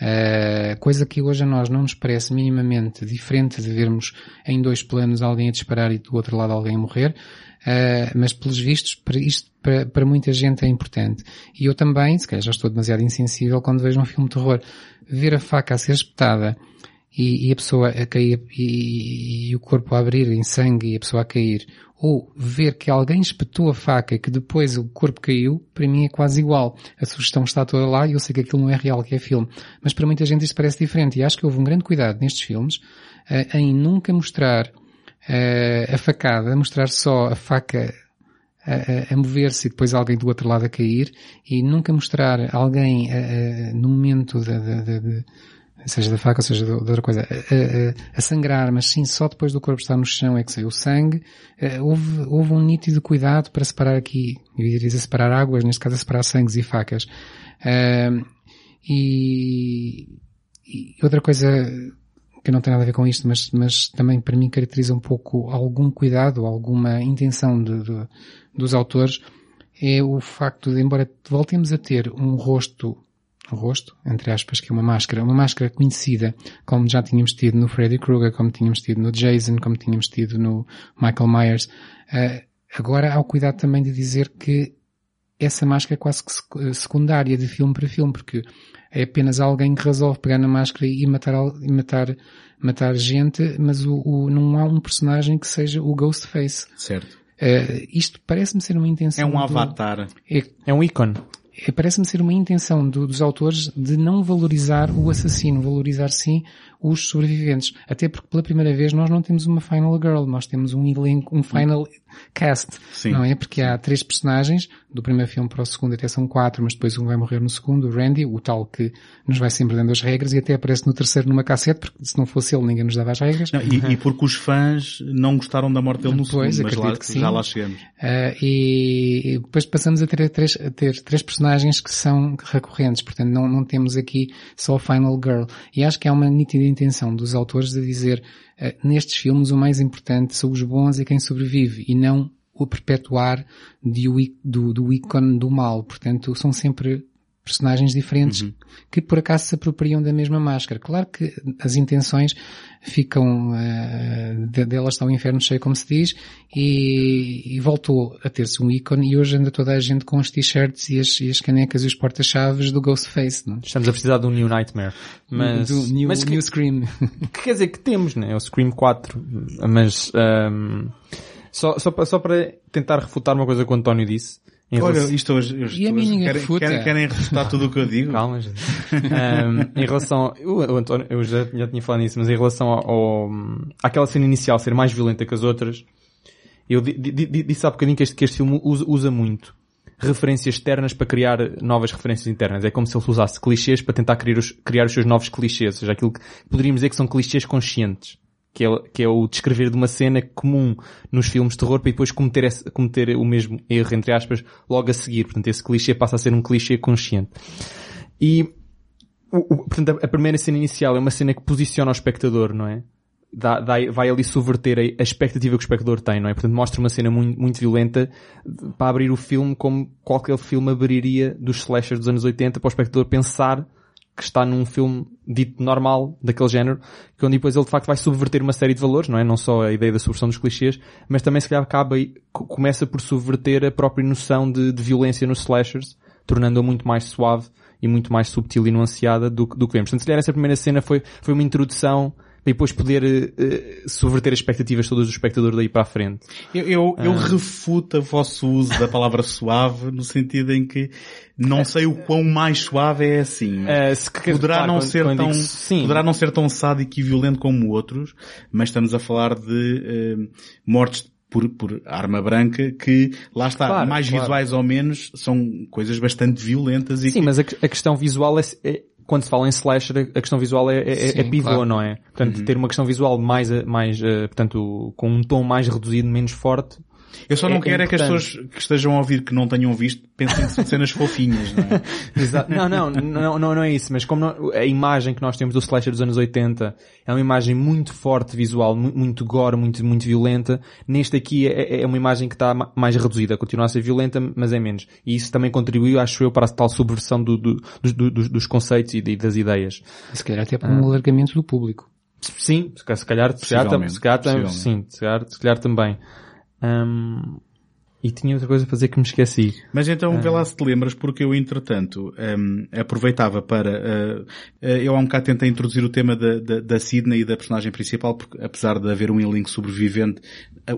Eh, coisa que hoje a nós não nos parece minimamente diferente de vermos em dois planos alguém a disparar e do outro lado alguém a morrer. Uh, mas pelos vistos, para isto para, para muita gente é importante. E eu também, se calhar já estou demasiado insensível quando vejo um filme de terror, ver a faca a ser espetada e, e a pessoa a cair e, e o corpo a abrir em sangue e a pessoa a cair, ou ver que alguém espetou a faca e que depois o corpo caiu, para mim é quase igual. A sugestão está toda lá e eu sei que aquilo não é real, que é filme. Mas para muita gente isto parece diferente e acho que houve um grande cuidado nestes filmes uh, em nunca mostrar uh, a facada, mostrar só a faca a, a, mover-se e depois alguém do outro lado a cair e nunca mostrar alguém uh, no momento de, de, de, seja da faca, seja de outra coisa, a, a, a, sangrar, mas sim só depois do corpo estar no chão é que saiu o sangue, uh, houve, houve um nítido cuidado para separar aqui, eu iria dizer separar águas, neste caso separar sangues e facas. Uh, e, e outra coisa que não tem nada a ver com isto, mas, mas também para mim caracteriza um pouco algum cuidado, alguma intenção de, de, dos autores, é o facto de, embora voltemos a ter um rosto, um rosto, entre aspas, que é uma máscara, uma máscara conhecida, como já tínhamos tido no Freddy Krueger, como tínhamos tido no Jason, como tínhamos tido no Michael Myers, uh, agora há o cuidado também de dizer que essa máscara é quase que secundária de filme para filme, porque é apenas alguém que resolve pegar na máscara e matar, e matar, matar gente, mas o, o, não há um personagem que seja o Ghostface. Certo. Uh, isto parece-me ser uma intenção. É um avatar. É, é um ícone. É, parece-me ser uma intenção do, dos autores de não valorizar o assassino, valorizar sim os sobreviventes. Até porque pela primeira vez nós não temos uma Final Girl, nós temos um elenco, um Final Cast. Sim. Não é? Porque há três personagens, do primeiro filme para o segundo até são quatro, mas depois um vai morrer no segundo, o Randy, o tal que nos vai sempre dando as regras e até aparece no terceiro numa cassete, porque se não fosse ele ninguém nos dava as regras. Não, e, e, porque os fãs não gostaram da morte dele no pois, segundo, mas lá, que sim. já lá chegamos. Uh, e, e, depois passamos a ter, três, a ter três personagens que são recorrentes, portanto não, não temos aqui só Final Girl. E acho que há uma nítida intenção dos autores de dizer uh, nestes filmes o mais importante são os bons e quem sobrevive, e não o perpetuar de, do, do ícone do mal. Portanto, são sempre personagens diferentes uhum. que por acaso se apropriam da mesma máscara. Claro que as intenções ficam, uh, delas está o inferno cheio, como se diz, e, e voltou a ter-se um ícone e hoje anda toda a gente com os t-shirts e as, e as canecas e os porta-chaves do Ghostface, não? Estamos a precisar de um New Nightmare. Mas, do new, mas que, new Scream. Que quer dizer que temos, né? É o Scream 4, mas, um, só, só, só para tentar refutar uma coisa que o António disse, Olha, relação... isto hoje, hoje, e a mim querem, querem, querem refutar tudo o que eu digo? Calma, gente. um, em relação, eu, o António, eu já, já tinha falado nisso, mas em relação ao, ao, àquela cena inicial ser mais violenta que as outras, eu di, di, di, disse há bocadinho que este, que este filme usa, usa muito referências externas para criar novas referências internas. É como se ele usasse clichês para tentar criar os, criar os seus novos clichês, ou seja, aquilo que poderíamos dizer que são clichês conscientes que é, que é o descrever de uma cena comum nos filmes de terror para depois cometer, esse, cometer o mesmo erro, entre aspas, logo a seguir. Portanto, esse clichê passa a ser um clichê consciente. E, o, o, portanto, a primeira cena inicial é uma cena que posiciona o espectador, não é? Dá, dá, vai ali subverter a, expectativa que o espectador tem, não é? Portanto, mostra uma cena muito, muito violenta para abrir o filme como qualquer filme abriria dos slashers dos anos 80 para o espectador pensar que está num filme dito normal, daquele género, que onde depois ele de facto vai subverter uma série de valores, não é? Não só a ideia da subversão dos clichês, mas também se calhar acaba e começa por subverter a própria noção de, de violência nos slashers, tornando-a muito mais suave e muito mais subtil e nuanceada do, do que vemos. Portanto, se calhar essa primeira cena foi, foi uma introdução para depois poder uh, subverter as expectativas todas do espectador daí para a frente. Eu, eu, eu ah. refuto o vosso uso da palavra suave no sentido em que não sei o quão mais suave é assim. Uh, poderá claro, não quando, ser quando tão, digo, poderá não ser tão sádico e violento como outros, mas estamos a falar de uh, mortes por, por arma branca que, lá está, claro, mais claro. visuais ou menos, são coisas bastante violentas e Sim, que... mas a, a, questão visual é, é quando se fala em slasher, a questão visual é, é, é Sim, é pivô, claro. não é? Portanto, uhum. ter uma questão visual mais, mais, uh, portanto, com um tom mais reduzido, menos forte, eu só não é, quero é que as pessoas que estejam a ouvir que não tenham visto pensem que são cenas fofinhas, não é? Exato. Não, não, não, não, não é isso, mas como não, a imagem que nós temos do slasher dos anos 80 é uma imagem muito forte visual, muito gore, muito, muito violenta, neste aqui é, é uma imagem que está mais reduzida, continua a ser violenta, mas é menos. E isso também contribuiu, acho eu, para a tal subversão do, do, do, dos, dos conceitos e das ideias. Se calhar até para um ah. alargamento do público. Sim, se calhar, se calhar, se calhar, se calhar, sim, se calhar, se calhar também. Um, e tinha outra coisa a fazer que me esqueci. Mas então, uh... vê lá se te lembras, porque eu, entretanto, um, aproveitava para... Uh, eu há um bocado tentei introduzir o tema da, da, da Sidney e da personagem principal, porque apesar de haver um elenco sobrevivente,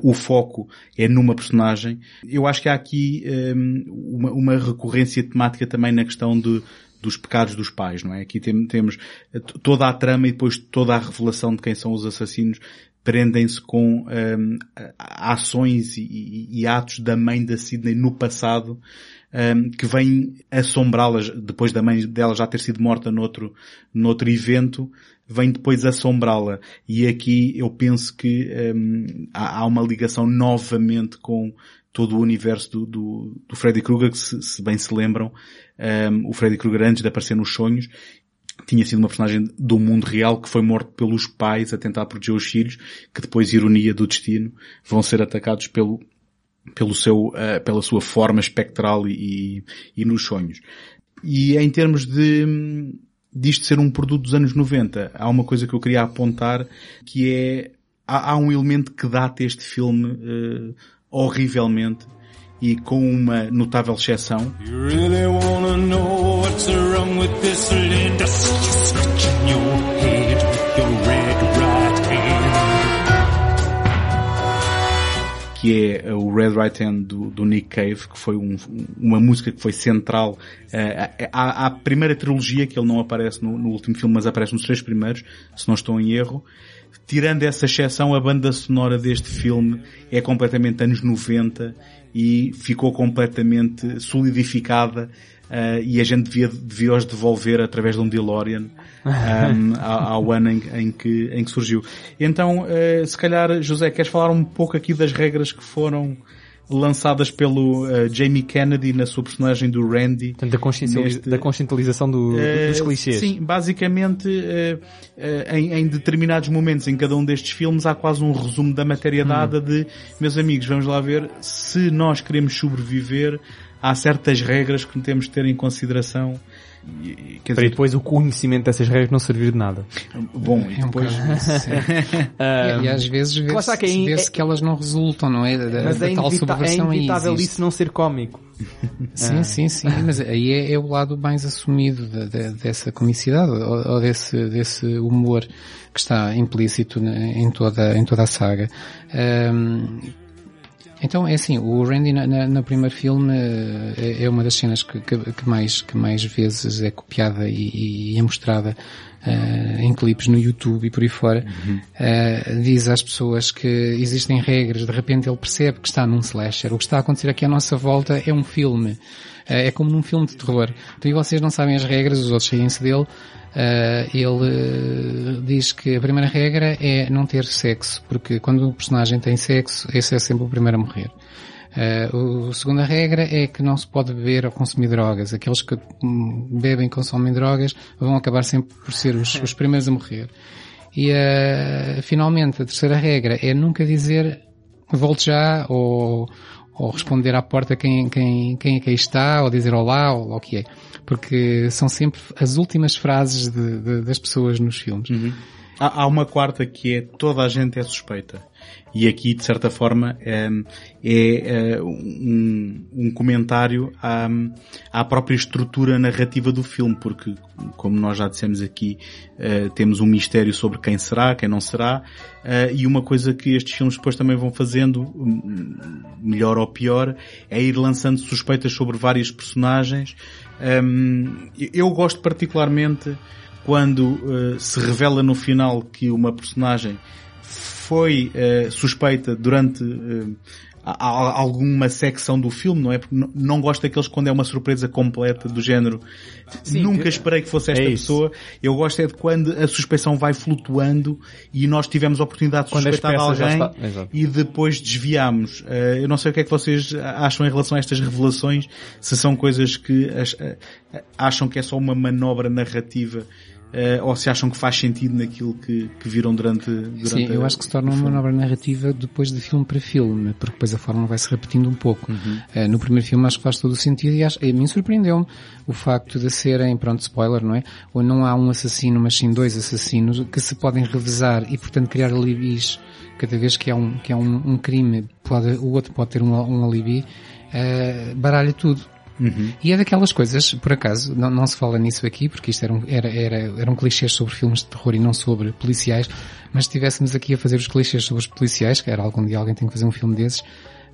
o foco é numa personagem. Eu acho que há aqui um, uma, uma recorrência temática também na questão de dos pecados dos pais, não é? Aqui tem, temos toda a trama e depois toda a revelação de quem são os assassinos prendem-se com um, ações e, e, atos da mãe da Sidney no passado um, que vêm assombrá-las depois da mãe dela já ter sido morta noutro, noutro evento, vem depois assombrá-la. E aqui eu penso que um, há, há, uma ligação novamente com todo o universo do, do, do Freddy Krueger, que se, se, bem se lembram, um, o Freddy Krueger antes de aparecer nos sonhos, tinha sido uma personagem do mundo real que foi morto pelos pais a tentar proteger os filhos, que depois, ironia do destino, vão ser atacados pelo, pelo seu, uh, pela sua forma espectral e, e, nos sonhos. E em termos de, disto ser um produto dos anos 90, há uma coisa que eu queria apontar que é, há, há um elemento que data este filme uh, horrivelmente e com uma notável exceção. que é o Red Right Hand do, do Nick Cave, que foi um, uma música que foi central uh, à, à, primeira trilogia, que ele não aparece no, no, último filme, mas aparece nos três primeiros, se não estou em erro. Tirando essa exceção, a banda sonora deste filme é completamente anos 90 e ficou completamente solidificada uh, e a gente devia, devia os devolver através de um DeLorean um, ao, ao, ano em, em, que, em que surgiu. Então, uh, se calhar, José, queres falar um pouco aqui das regras que foram lançadas pelo uh, Jamie Kennedy na sua personagem do Randy. Portanto, da, consciencializ neste... da conscientalização do, uh, dos clichês. Sim, basicamente, uh, em, em, determinados momentos em cada um destes filmes há quase um resumo da matéria dada hum. de, meus amigos, vamos lá ver, se nós queremos sobreviver, há certas regras que temos de ter em consideração e, Para dizer... depois o conhecimento dessas regras não servir de nada. Bom, e depois... É um e, e, às vezes vê-se que, é, vê que elas não resultam, não é? Da, mas da é, tal é inevitável isso não ser cómico. Sim, ah. sim, sim, mas aí é, é, o lado mais assumido de, de, dessa comicidade ou, ou, desse, desse humor que está implícito em toda, em toda a saga. Um, então é assim, o Randy na, na, no primeiro filme é, é uma das cenas que, que, que, mais, que mais vezes é copiada e, e é mostrada uh, em clipes no YouTube e por aí fora. Uhum. Uh, diz às pessoas que existem regras, de repente ele percebe que está num slasher. O que está a acontecer aqui à nossa volta é um filme. Uh, é como num filme de terror. Então e vocês não sabem as regras, os outros saem-se dele. Uh, ele uh, diz que a primeira regra é não ter sexo, porque quando o personagem tem sexo, esse é sempre o primeiro a morrer. Uh, a segunda regra é que não se pode beber ou consumir drogas. Aqueles que hum, bebem e consomem drogas vão acabar sempre por ser os, os primeiros a morrer. E finalmente a terceira regra é nunca dizer volte já ou, ou responder à porta quem, quem, quem é que aí está, ou dizer olá, ou o que é. Porque são sempre as últimas frases de, de, das pessoas nos filmes. Uhum. Há, há uma quarta que é toda a gente é suspeita. E aqui, de certa forma, é, é um, um, comentário à, à, própria estrutura narrativa do filme, porque, como nós já dissemos aqui, uh, temos um mistério sobre quem será, quem não será, uh, e uma coisa que estes filmes depois também vão fazendo, melhor ou pior, é ir lançando suspeitas sobre vários personagens. Um, eu gosto particularmente quando se revela no final que uma personagem foi uh, suspeita durante uh, a, a, alguma secção do filme, não é? Porque não, gosto daqueles quando é uma surpresa completa do género. Sim, Nunca que... esperei que fosse esta é pessoa. Eu gosto é de quando a suspeição vai flutuando e nós tivemos a oportunidade de quando suspeitar alguém e depois desviamos. Uh, eu não sei o que é que vocês acham em relação a estas revelações, se são coisas que acham que é só uma manobra narrativa Uh, ou se acham que faz sentido naquilo que, que viram durante, durante Sim, eu acho que se torna uma manobra narrativa depois de filme para filme, porque depois a forma vai se repetindo um pouco. Uhum. Uh, no primeiro filme acho que faz todo o sentido e acho, a mim surpreendeu-me o facto de serem, pronto, spoiler, não é? Ou não há um assassino, mas sim dois assassinos que se podem revezar e portanto criar alibis cada vez que há um, que há um, um crime, pode, o outro pode ter um, um alibi, uh, baralha tudo. Uhum. E é daquelas coisas, por acaso, não, não se fala nisso aqui, porque isto era um, era, era, eram clichês sobre filmes de terror e não sobre policiais, mas se estivéssemos aqui a fazer os clichês sobre os policiais, que era algum dia alguém tem que fazer um filme desses,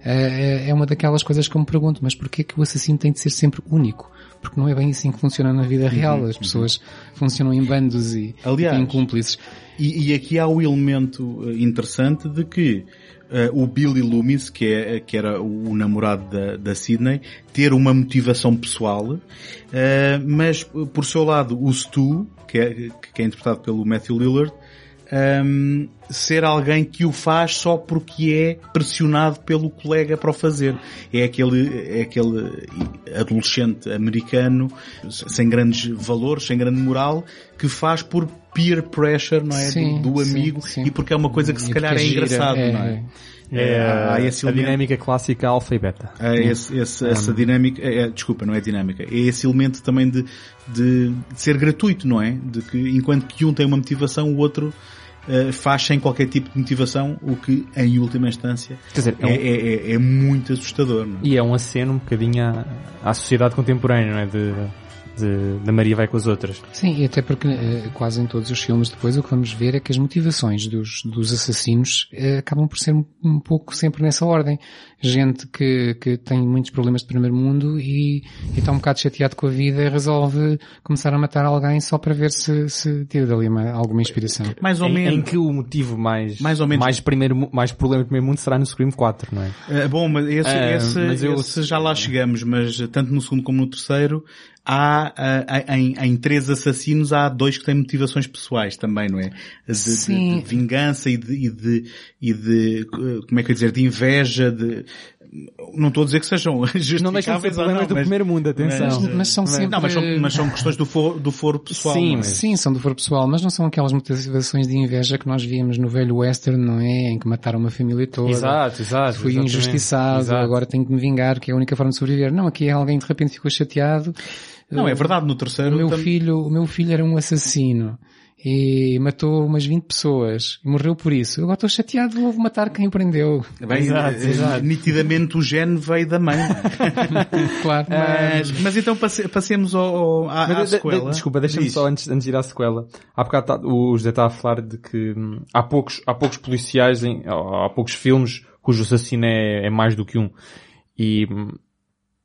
é é uma daquelas coisas que eu me pergunto, mas porquê que o assassino tem de ser sempre único? Porque não é bem assim que funciona na vida real. As pessoas funcionam em bandos e, Aliás, e têm cúmplices. E, e aqui há o elemento eh, interessante de que eh, o Billy Loomis, que, é, que era o, namorado da, da Sidney, ter uma motivação pessoal, eh, mas por seu lado o Stu, que é, que é interpretado pelo Matthew Lillard, ehm, ser alguém que o faz só porque é pressionado pelo colega para o fazer. É aquele, é aquele adolescente americano sem grandes valores, sem grande moral, que faz por peer pressure, não é? Sim, do, do sim, amigo sim. e porque é uma coisa que se E calhar é gira, engraçado, é, não é? É, esse a elemento- dinâmica clássica alfa e beta. Há esse- esse- essa dinâmica, é, é, desculpa, não é dinâmica, é esse elemento também de, de, de ser gratuito, não é? De que enquanto que um tem uma motivação, o outro eh, faz sem qualquer tipo de motivação, o que em última instância Quer dizer, é é, um- é- é- é muito assustador. Não é? E é um aceno um bocadinho à, à sociedade contemporânea, não é? De, de, da Maria vai com as outras. Sim, e até porque eh, quase em todos os filmes depois o que vamos ver é que as motivações dos, dos assassinos eh, acabam por ser um, um pouco sempre nessa ordem. Gente que, que tem muitos problemas de primeiro mundo e, e está um bocado chateado com a vida e resolve começar a matar alguém só para ver se, se tira dali uma- alguma inspiração. Mais ou Em, menos. em que o motivo mais, Mais ou menos. mais, primeiro, mais problema do primeiro mundo será no Scream 4, não é? Eh, bom, mas esse, esse, mas eu- esse já lá chegamos, mas tanto no segundo como no terceiro, há, em, em três assassinos há dois que têm motivações pessoais também, não é? De, de- Sim. de vingança e de, e de, e de, eh, como é que eu ia dizer, de inveja, de, não estou a dizer que sejam Não deixam de ser problemas não, do mas- primeiro mundo, atenção. Mas- mas são sempre- Não, mas são, mas são questões do foro, do foro pessoal. Sim, não é? mas- Sim, são do foro pessoal, mas não são aquelas motivações de inveja que nós víamos no velho western, não é? Em que mataram uma família toda. Exato, exato. Fui injustiçado, Exato. agora tenho que me vingar, que é a única forma de sobreviver. Não, aqui é alguém de repente ficou chateado. Não, é Uh, verdade, no O terceiro meu tam- filho, o meu filho era um assassino e matou umas 20 pessoas e morreu por isso. Eu agora estou chateado, vou matar quem o prendeu. Bem, Exato, eh, exato. nitidamente o gene veio da mãe. Claro. mas, mas então passe- passemos ao, ao- à, à Mas de- de- sequela. desculpa, deixa-me só antes, antes de ir à sequela. Há bocado tá- o José está a falar de que hum, há poucos, há poucos policiais, em, há poucos filmes cujo assassino é, é mais do que um. E, hum,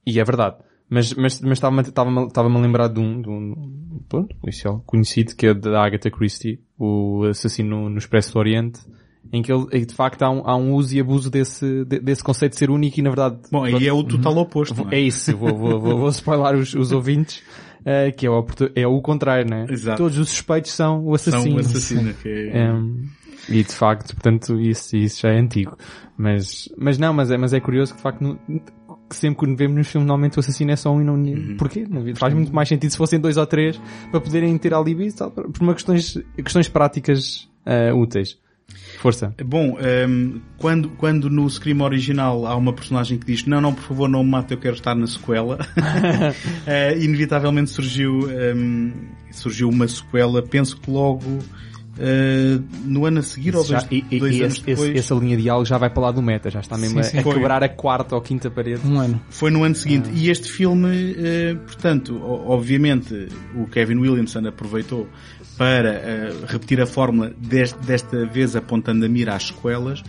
e é verdade. Mas, mas, mas estava-me, estava-me, estava-me a lembrar de um, de um, pronto, policial conhecido que é da Agatha Christie, o assassino no Expresso do Oriente, em que ele, de facto há um, há um uso e abuso desse, de- desse conceito de ser único e na verdade... Bom, aí é o total oposto. não É isso, vou, vou, vou, vou spoiler os, os ouvintes, eh, que é o, é o contrário, né? Exato. Todos os suspeitos são o São assassino. um assassino. Que é... Em, e de facto, portanto, isso, isso já é antigo. Mas, mas não, mas é, mas é curioso que de facto, no- que sempre que vemos nos filmes, normalmente o assassino é só um e não... Uhum. Porquê? Faz muito mais sentido se fossem dois ou três para poderem ter alibi e tal, por uma questões, questões práticas eh, úteis. Força. Bom, ehm, quando, quando no Scream original há uma personagem que diz não, não, por favor, não me mate, eu quero estar na sequela, eh, inevitavelmente surgiu, ehm, surgiu uma sequela, penso que logo eh, no ano a seguir ou Já- dois, e- e- dois e anos esse- depois. essa linha de diálogo já vai para lá do meta, já está mesmo Sim, sim. a, Foi. quebrar a quarta ou quinta parede. Um ano. Foi no ano seguinte. E este filme, eh, portanto, obviamente, o Kevin Williamson aproveitou para eh, repetir a fórmula, deste- desta vez apontando a mira às sequelas,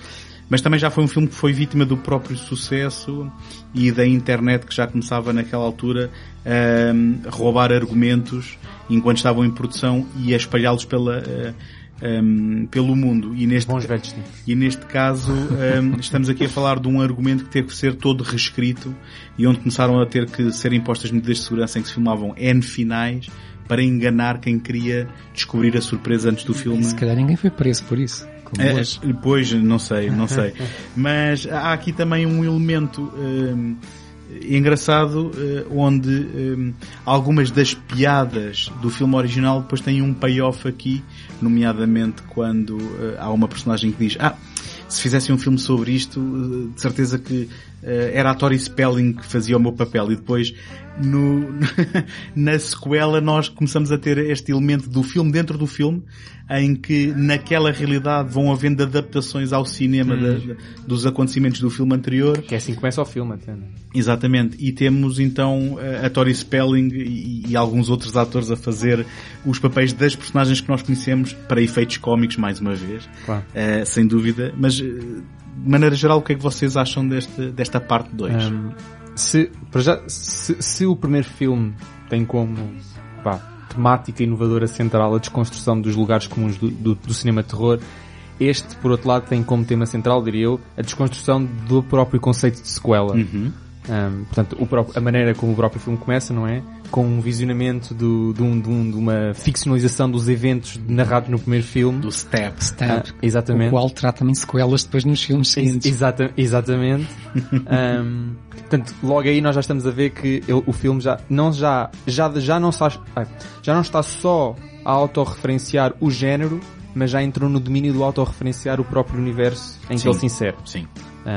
mas também já foi um filme que foi vítima do próprio sucesso e da internet que já começava naquela altura a roubar argumentos enquanto estavam em produção e a espalhá-los pela, eh, em, pelo mundo. E neste, Bons velhos tempos. e neste caso hum, estamos aqui a falar de um argumento que teve que ser todo reescrito e onde começaram a ter que ser impostas medidas de segurança em que se filmavam N finais para enganar quem queria descobrir a surpresa antes do filme. Se calhar ninguém foi preso por isso. É. Pois, não sei, não sei. Mas há aqui também um elemento hum, engraçado eh, onde hum, algumas das piadas do filme original depois têm um payoff aqui, nomeadamente quando eh, há uma personagem que diz ah, se fizessem um filme sobre isto, eh, de certeza que era a Tori Spelling que fazia o meu papel. E depois no, na sequela nós começamos a ter este elemento do filme dentro do filme, em que naquela realidade vão havendo adaptações ao cinema da- da- dos acontecimentos do filme anterior. Que é assim que começa o filme até, né? Exatamente. E temos então a Tori Spelling e, e alguns outros atores a fazer os papéis das personagens que nós conhecemos para efeitos cómicos, mais uma vez. Claro. Eh, sem dúvida. Mas, eh, de maneira geral, o que é que vocês acham deste, desta parte 2? Um, se, para já, se, se o primeiro filme tem como vá, temática inovadora central a desconstrução dos lugares comuns do, do, do cinema terror, este, por outro lado, tem como tema central, diria eu, a desconstrução do próprio conceito de sequela. Uhum. Um, portanto, o próprio- a maneira como o próprio filme começa, não é? Com um visionamento do, de, um- de um- de uma ficcionalização dos eventos narrados no primeiro filme. Do Stab. Stab, Ah, exatamente. o qual trata também sequelas depois nos filmes Ex- seguintes. exata- exatamente. Ahm, portanto, logo aí nós já estamos a ver que ele- o filme já não, já, já, já, não está, já não está só a autorreferenciar o género, mas já entrou no domínio do autorreferenciar o próprio universo em Sim. que ele se insere. Sim. Que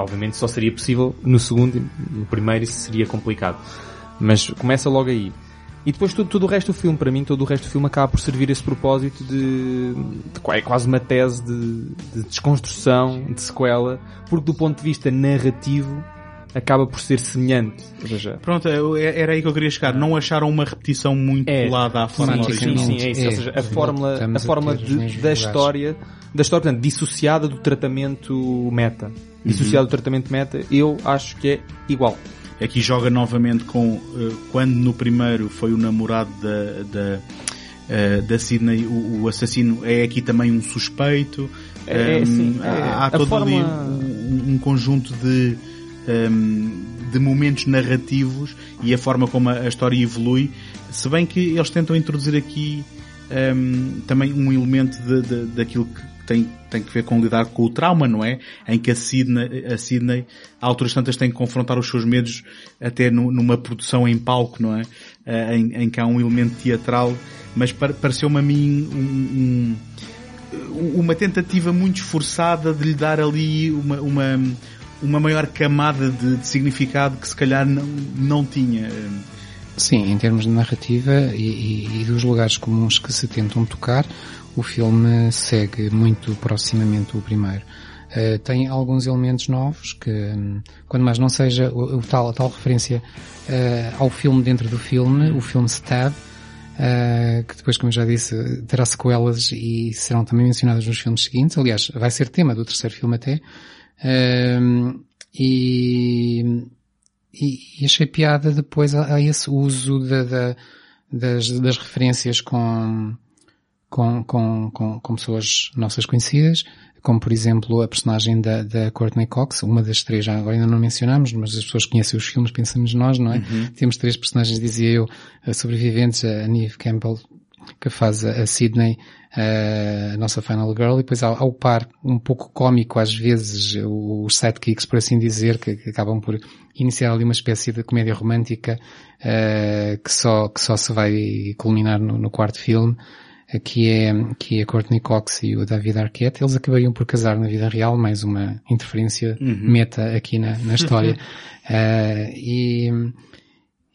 obviamente só seria possível no segundo, no primeiro isso seria complicado. Mas começa logo aí. E depois tudo, tudo o resto do filme, para mim, todo o resto do filme acaba por servir esse propósito de, de é quase uma tese de, de desconstrução, de sequela, porque do ponto de vista narrativo acaba por ser semelhante. Ou seja, Pronto, eu- era aí que eu queria chegar. Não acharam uma repetição muito É. colada à forma Sim, original? Sim, sim, é isso. É, Ou seja, a é, fórmula, a estamos a forma ter os de- da lugares. história, da história, portanto, dissociada do tratamento meta. Dissociada do tratamento meta, eu acho que é igual. Aqui joga novamente com eh, quando no primeiro foi o namorado da, da, eh, da Sidney, o, o assassino é aqui também um suspeito. É, Ehm, sim, é. há, todo forma- ali um, um conjunto de, de momentos narrativos e a forma como a, história evolui, se bem que eles tentam introduzir aqui ehm, também um elemento de, de- daquilo que tem, tem que ver com lidar com o trauma, não é? Em que a Sidney, a Sidney, a alturas tantas tem que confrontar os seus medos até nu- numa produção em palco, não é? Eh, em, em que há um elemento teatral, mas par- pareceu-me a mim um- um, uma tentativa muito esforçada de lhe dar ali uma, uma, uma maior camada de, de significado que se calhar não, não tinha. Sim, em termos de narrativa e, e- dos lugares comuns que se tentam tocar, o filme segue muito proximamente o primeiro. Eh, tem alguns elementos novos que, hum, quando mais não seja o, o tal, a tal referência eh, ao filme dentro do filme, o filme Stab, eh, que depois, como já disse, terá sequelas e serão também mencionadas nos filmes seguintes. Aliás, vai ser tema do terceiro filme até. E, e, e achei piada depois a, a esse uso da, da- das, das referências com, com, com, com, pessoas nossas conhecidas, como por exemplo a personagem da, da Courtney Cox, uma das três, agora ainda não mencionámos, mas as pessoas que conhecem os filmes, pensamos nós, não é? Temos três personagens, dizia eu, eh, sobreviventes, a Neve Campbell, que faz a, Sydney, eh, a nossa Final Girl, e depois ao, ao par, um pouco cómico às vezes, os sidekicks, por assim dizer, que, que acabam por iniciar ali uma espécie de comédia romântica, eh, que só, que só se vai culminar no, no quarto filme, eh, que é, que é a Courtney Cox e o David Arquette. Eles acabariam por casar na vida real, mais uma interferência meta aqui na, na história. Eh, e,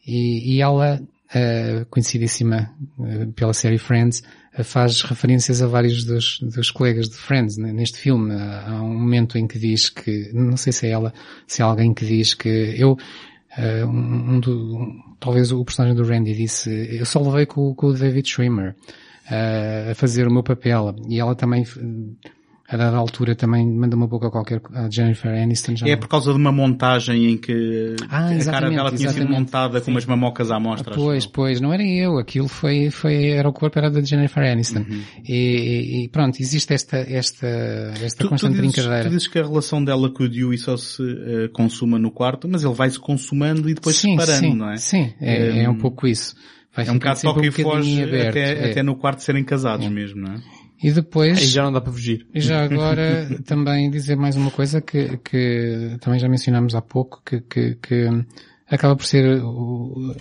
e, e ela, eh, conhecidíssima eh, pela série Friends, eh, faz referências a vários dos, dos colegas de Friends né, neste filme. Há um momento em que diz que, não sei se é ela, se é alguém que diz que eu, um, um do, um- talvez o personagem do Randy disse, eu só levei com, com o David Schwimmer a fazer o meu papel. E ela também, a dada altura, também manda uma boca qualquer a Jennifer Aniston. Já É não- por causa de uma montagem em que Ah, a cara dela tinha sido montada com umas mamocas à mostra. acho Pois, pois, não era eu, aquilo foi, foi, era o corpo, era da Jennifer Aniston. Uhum. E, e- pronto, existe esta, esta, esta Tu, tu, constante dizes, brincadeira. tu dizes que a relação dela com o Dewey só se eh, consuma no quarto, mas ele vai-se consumando e depois sim, separando, sim, não é? sim, é, é um Hum, pouco isso. Vai É um bocado toque e um foge aberto, até, é. até no quarto serem casados mesmo, não é? E depois, Aí já não dá para fugir. E já agora também dizer mais uma coisa que, que também já mencionámos há pouco, que, que, que acaba por ser o,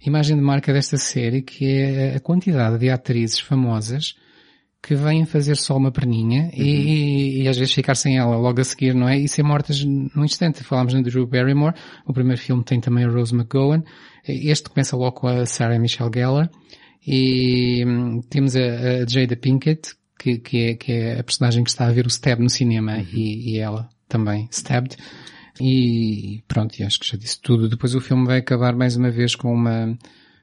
a imagem de marca desta série, que é a quantidade de atrizes famosas que vêm fazer só uma perninha e, e, e às vezes ficar sem ela logo a seguir, não é? E ser mortas num instante. Falámos na Drew Barrymore, o primeiro filme tem também a Rose McGowan, este começa logo com a Sarah Michelle Gellar e hum, temos a, a Jada Pinkett, que, que, é, que é a personagem que está a ver o Stab no cinema e, e ela também Stabbed. E pronto, e acho que já disse tudo. Depois o filme vai acabar mais uma vez com uma,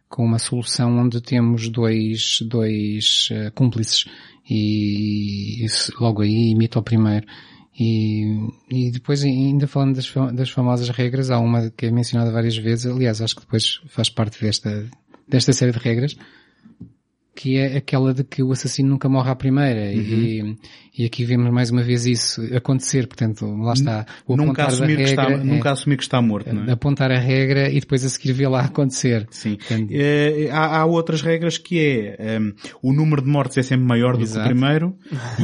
com uma solução onde temos dois, dois uh, cúmplices e isso logo aí imita o primeiro. E, e depois ainda falando das, das famosas regras, há uma que é mencionada várias vezes, aliás acho que depois faz parte desta, desta série de regras, que é aquela de que o assassino nunca morre à primeira. Uhum. E, e aqui vemos mais uma vez isso acontecer, portanto, lá está. O nunca assumir, regra, que está, é, nunca assumir que está morto, não é? Apontar a regra e depois a seguir vê-la acontecer. Sim. Portanto, é, há, há, outras regras que é, um, o número de mortes é sempre maior do Exato. que o primeiro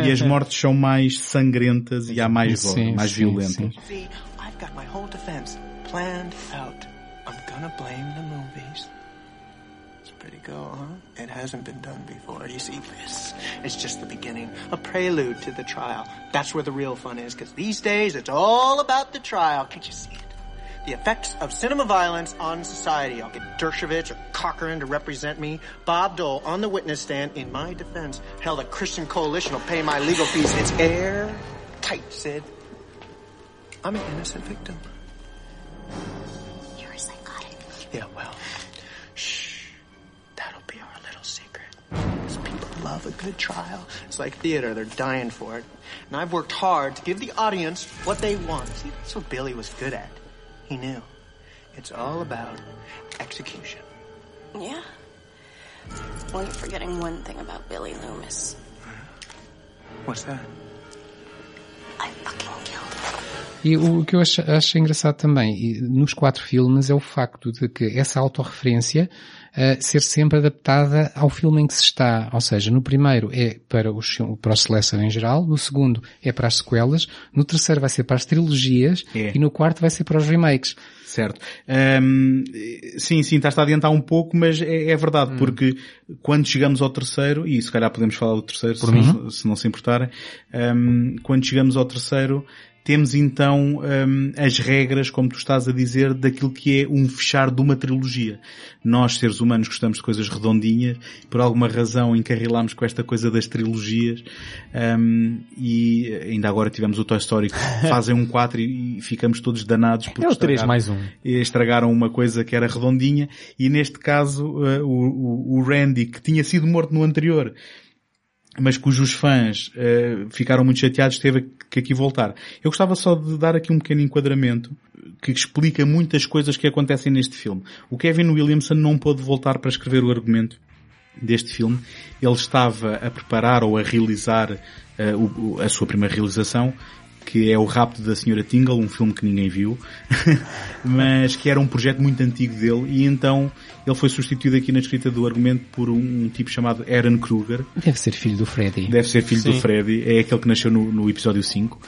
e as mortes são mais sangrentas e há mais sim, mais sim, violentas. Sim. See, I've got my whole defense planned out. I'm gonna blame the movies. Pretty go, huh? It hasn't been done before. You see, this is just the beginning, a prelude to the trial. That's where the real fun is, because these days it's all about the trial. Can't you see it? The effects of cinema violence on society. I'll get Dershowitz or Cochran to represent me. Bob Dole on the witness stand in my defense. Hell, the Christian Coalition will pay my legal fees. It's airtight, Sid. I'm an innocent victim. You're a psychotic. Yeah, well, love a good trial. It's like theater, they're dying for it. And I've worked hard to give the audience what they want. See, that's what Billy was good at. He knew. It's all about execution. Yeah. Well, you're forgetting one thing about Billy Loomis. What's that? E o que eu acho, acho engraçado também, nos quatro filmes, é o facto de que essa autorreferência uh, ser sempre adaptada ao filme em que se está. Ou seja, no primeiro é para o, para o seleção em geral, no segundo é para as sequelas, no terceiro vai ser para as trilogias é. e no quarto vai ser para os remakes. Certo. Um, sim, sim, estás a adiantar um pouco, mas é, é verdade, hum. porque quando chegamos ao terceiro, e se calhar podemos falar do terceiro, se, não, se não se importarem, um, quando chegamos ao terceiro, temos então um, as regras, como tu estás a dizer, daquilo que é um fechar de uma trilogia. Nós, seres humanos, gostamos de coisas redondinhas, por alguma razão encarrilamos com esta coisa das trilogias, um, e ainda agora tivemos o Toy Story que fazem um 4 e, e ficamos todos danados porque é o 3 mais um. estragaram uma coisa que era redondinha, e neste caso uh, o, o Randy, que tinha sido morto no anterior, mas cujos fãs uh, ficaram muito chateados, teve que aqui voltar. Eu gostava só de dar aqui um pequeno enquadramento que explica muitas coisas que acontecem neste filme. O Kevin Williamson não pôde voltar para escrever o argumento deste filme. Ele estava a preparar ou a realizar uh, o, a sua primeira realização que é o Rapto da Senhora Tingle, um filme que ninguém viu, mas que era um projeto muito antigo dele e então ele foi substituído aqui na escrita do argumento por um, um tipo chamado Aaron Kruger. Deve ser filho do Freddy. Deve ser filho Sim. do Freddy, é aquele que nasceu no, no episódio 5.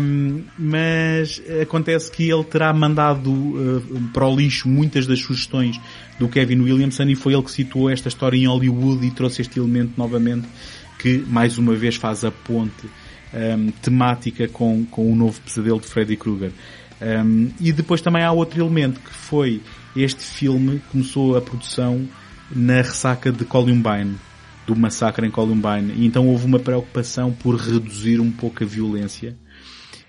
um, mas acontece que ele terá mandado uh, para o lixo muitas das sugestões do Kevin Williamson e foi ele que situou esta história em Hollywood e trouxe este elemento novamente que mais uma vez faz a ponte um, temática com, com o novo pesadelo de Freddy Krueger. Um, e depois também há outro elemento que foi este filme começou a produção na ressaca de Columbine, do massacre em Columbine, e então houve uma preocupação por reduzir um pouco a violência.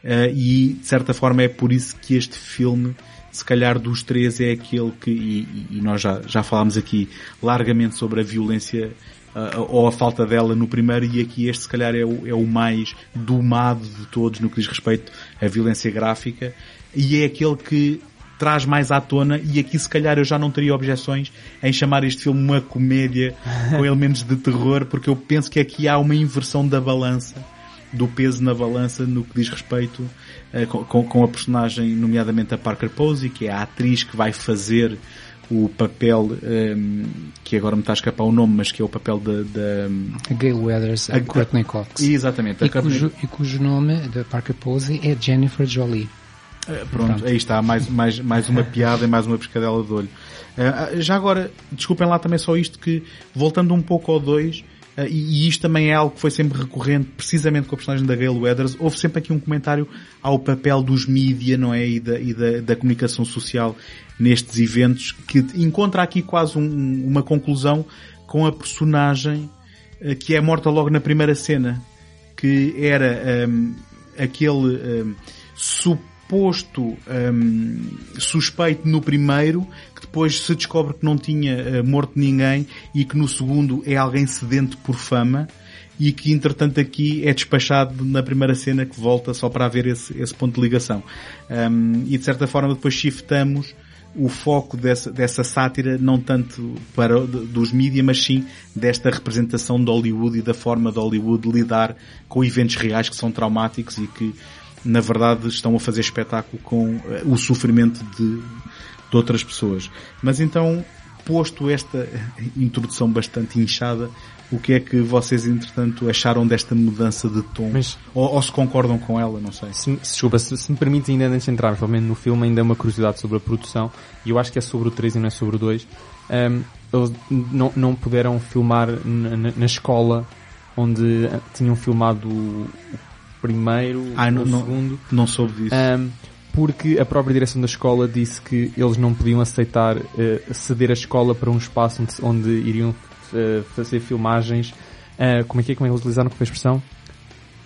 Uh, e de certa forma é por isso que este filme, se calhar dos três, é aquele que, e, e nós já, já falámos aqui largamente sobre a violência ou a falta dela no primeiro e aqui este se calhar é o, é o mais domado de todos no que diz respeito à violência gráfica e é aquele que traz mais à tona e aqui se calhar eu já não teria objeções em chamar este filme uma comédia com elementos de terror porque eu penso que aqui há uma inversão da balança do peso na balança no que diz respeito uh, com, com, a personagem, nomeadamente a Parker Posey, que é a atriz que vai fazer o papel um, que agora me está a escapar o nome, mas que é o papel da, da Gail Weathers, a, a Courtney Cox. Exatamente. E, cujo, e cujo nome da Parker Posey é Jennifer Jolie. Uh, pronto, aí está, mais, mais, mais uma piada e mais uma pescadela de olho. Uh, já agora, desculpem lá também só isto que, voltando um pouco ao 2, Uh, e, isto também é algo que foi sempre recorrente, precisamente com a personagem da Gail Weathers. Houve sempre aqui um comentário ao papel dos mídia, não é? E da, e da, da comunicação social nestes eventos, que encontra aqui quase um, uma conclusão com a personagem uh, que é morta logo na primeira cena, que era um, aquele um, suposto um, suspeito no primeiro, depois se descobre que não tinha uh, morto ninguém e que no segundo é alguém sedento por fama e que entretanto aqui é despachado na primeira cena que volta só para haver esse, esse ponto de ligação. Um, e de certa forma depois shiftamos o foco dessa, dessa sátira não tanto para dos mídias, mas sim desta representação de Hollywood e da forma de Hollywood lidar com eventos reais que são traumáticos e que na verdade estão a fazer espetáculo com eh, o sofrimento de, de outras pessoas. Mas então, posto esta introdução bastante inchada, o que é que vocês, entretanto, acharam desta mudança de tom? Mas, ou, ou, se concordam com ela, não sei. Se, desculpa, se, se me permite ainda antes de entrarmos, pelo menos no filme, ainda é uma curiosidade sobre a produção, e eu acho que é sobre o 3 e não é sobre o 2. Um, eles não, não puderam filmar na, na, escola onde tinham filmado o primeiro, ah, o não, segundo. Não, não soube disso. Um, porque a própria direção da escola disse que eles não podiam aceitar uh, ceder a escola para um espaço onde, onde iriam uh, fazer filmagens, uh, como é que é, como é que eles utilizaram como expressão?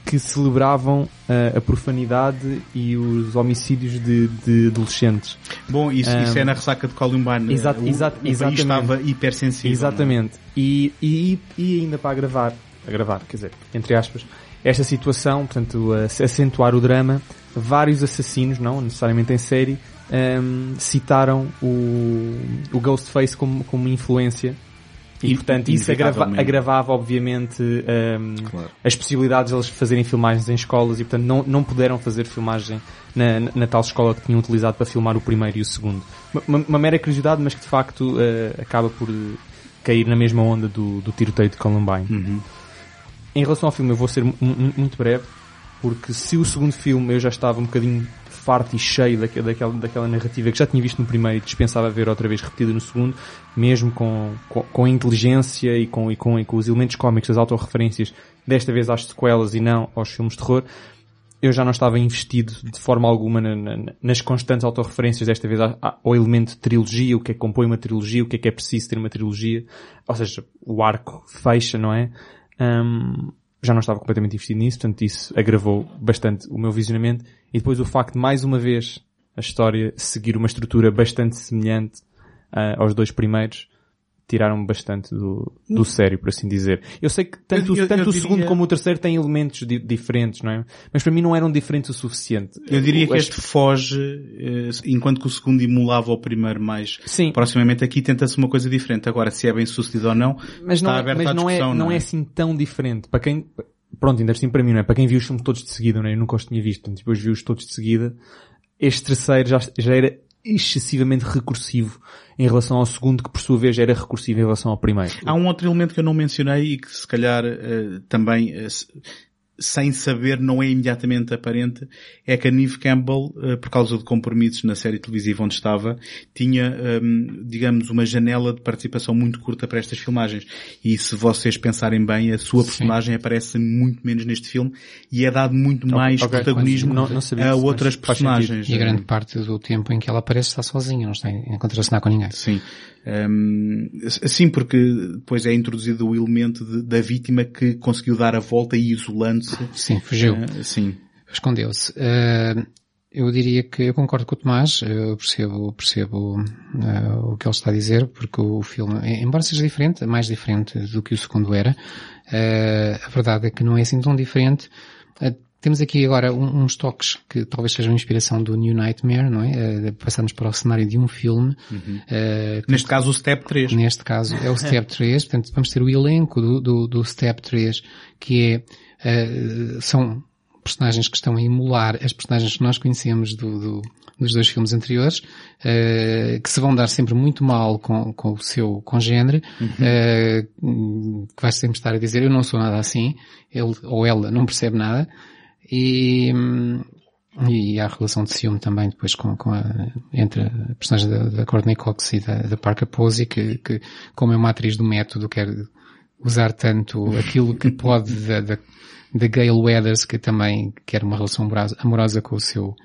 Que celebravam a profanidade e os homicídios de, de adolescentes. Bom, isso, um, isso é na ressaca de Columbine. Exato, o, exato, o exatamente. estava hipersensível. É? Exatamente. E, e, e ainda para agravar, agravar, quer dizer, entre aspas, esta situação, portanto, acentuar o drama, vários assassinos, não necessariamente em série, um, citaram o, o Ghostface como, como influência e, e portanto isso agrava, agravava obviamente um, claro. as possibilidades de eles fazerem filmagens em escolas e portanto não, não puderam fazer filmagem na, na, na tal escola que tinham utilizado para filmar o primeiro e o segundo. Uma, uma mera curiosidade, mas que de facto uh, acaba por cair na mesma onda do, do tiroteio de Columbine. Uhum. Em relação ao filme eu vou ser muito breve, porque se o segundo filme eu já estava um bocadinho farto e cheio daquela, daquela, narrativa que já tinha visto no primeiro e dispensava ver outra vez repetida no segundo, mesmo com, com, com a inteligência e com, e, com, e com os elementos cómicos, as autorreferências, desta vez às sequelas e não aos filmes de terror, eu já não estava investido de forma alguma na, na, nas constantes autorreferências, desta vez ao elemento de trilogia, o que é que compõe uma trilogia, o que é que é preciso ter uma trilogia, ou seja, o arco fecha, não é? Um, já não estava completamente investido nisso, portanto isso agravou bastante o meu visionamento. E depois o facto de, mais uma vez, a história seguir uma estrutura bastante semelhante uh, aos dois primeiros, tiraram-me bastante do, do sério, por assim dizer. Eu sei que tanto, eu, eu, tanto eu o diria... segundo como o terceiro têm elementos di diferentes, não é? Mas para mim não eram diferentes o suficiente. Eu diria o, que este foge, eh, enquanto que o segundo emulava o primeiro mais Sim. proximamente aqui tenta-se uma coisa diferente. Agora, se é bem sucedido ou não, mas não, está é, mas não é, não, não é? é assim tão diferente. Para quem, pronto, ainda assim para mim, não é? Para quem viu os filmes todos de seguida, não é? Eu nunca os tinha visto, depois vi-os todos de seguida. Este terceiro já, já era excessivamente recursivo em relação ao segundo, que por sua vez era recursivo em relação ao primeiro. Há um outro elemento que eu não mencionei e que se calhar uh, também uh, sem saber, não é imediatamente aparente, é que a Neve Campbell, eh, por causa de compromissos na série televisiva onde estava, tinha, ehm, digamos, uma janela de participação muito curta para estas filmagens. E se vocês pensarem bem, a sua personagem Sim. aparece muito menos neste filme e é dado muito mais okay, protagonismo não, não a outras personagens. E a grande parte do tempo em que ela aparece está sozinha, não está em contracenar com ninguém. Sim. Um, sim, porque depois é introduzido o elemento de, da vítima que conseguiu dar a volta e isolando-se. Sim, fugiu. Uh, sim. Escondeu-se. Uh, eu diria que eu concordo com o Tomás, eu percebo, percebo uh, o que ele está a dizer, porque o filme, embora seja diferente, mais diferente do que o segundo era, a verdade é que não é assim tão diferente, temos aqui agora um, uns toques que talvez sejam inspiração do New Nightmare, não é? Uh, passamos para o cenário de um filme. Uhum. Uh, neste caso o Step 3. Neste caso é o Step 3, portanto vamos ter o elenco do, do, do Step 3, que é, uh, são personagens que estão a emular as personagens que nós conhecemos do, do dos dois filmes anteriores, uh, que se vão dar sempre muito mal com, com o seu congênere, uhum. uh, que vai sempre estar a dizer eu não sou nada assim, ele ou ela não percebe nada, e, e há a relação de ciúme também depois com, com a, entre a personagem da, da Courtney Cox e da, da Parker Posey, que, que, como é uma atriz do método, quer usar tanto aquilo que pode da, da, da Gail Weathers, que também quer uma relação amorosa, amorosa com o seu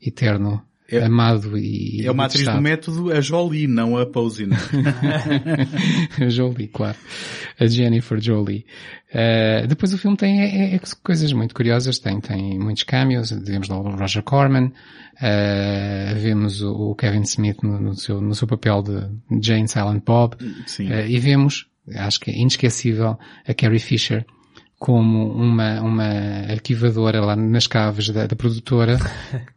eterno É- amado e É uma atriz do método, a Jolie, não a Posey. né? a Jolie, claro. A Jennifer Jolie. Uh, depois o filme tem é, é coisas muito curiosas, tem, tem muitos cameos, vemos lá o Roger Corman, uh, vemos o, Kevin Smith no, no seu, no seu papel de Jane Silent Bob. Uh, e vemos, acho que é inesquecível, a Carrie Fisher como uma, uma arquivadora lá nas caves da, da produtora,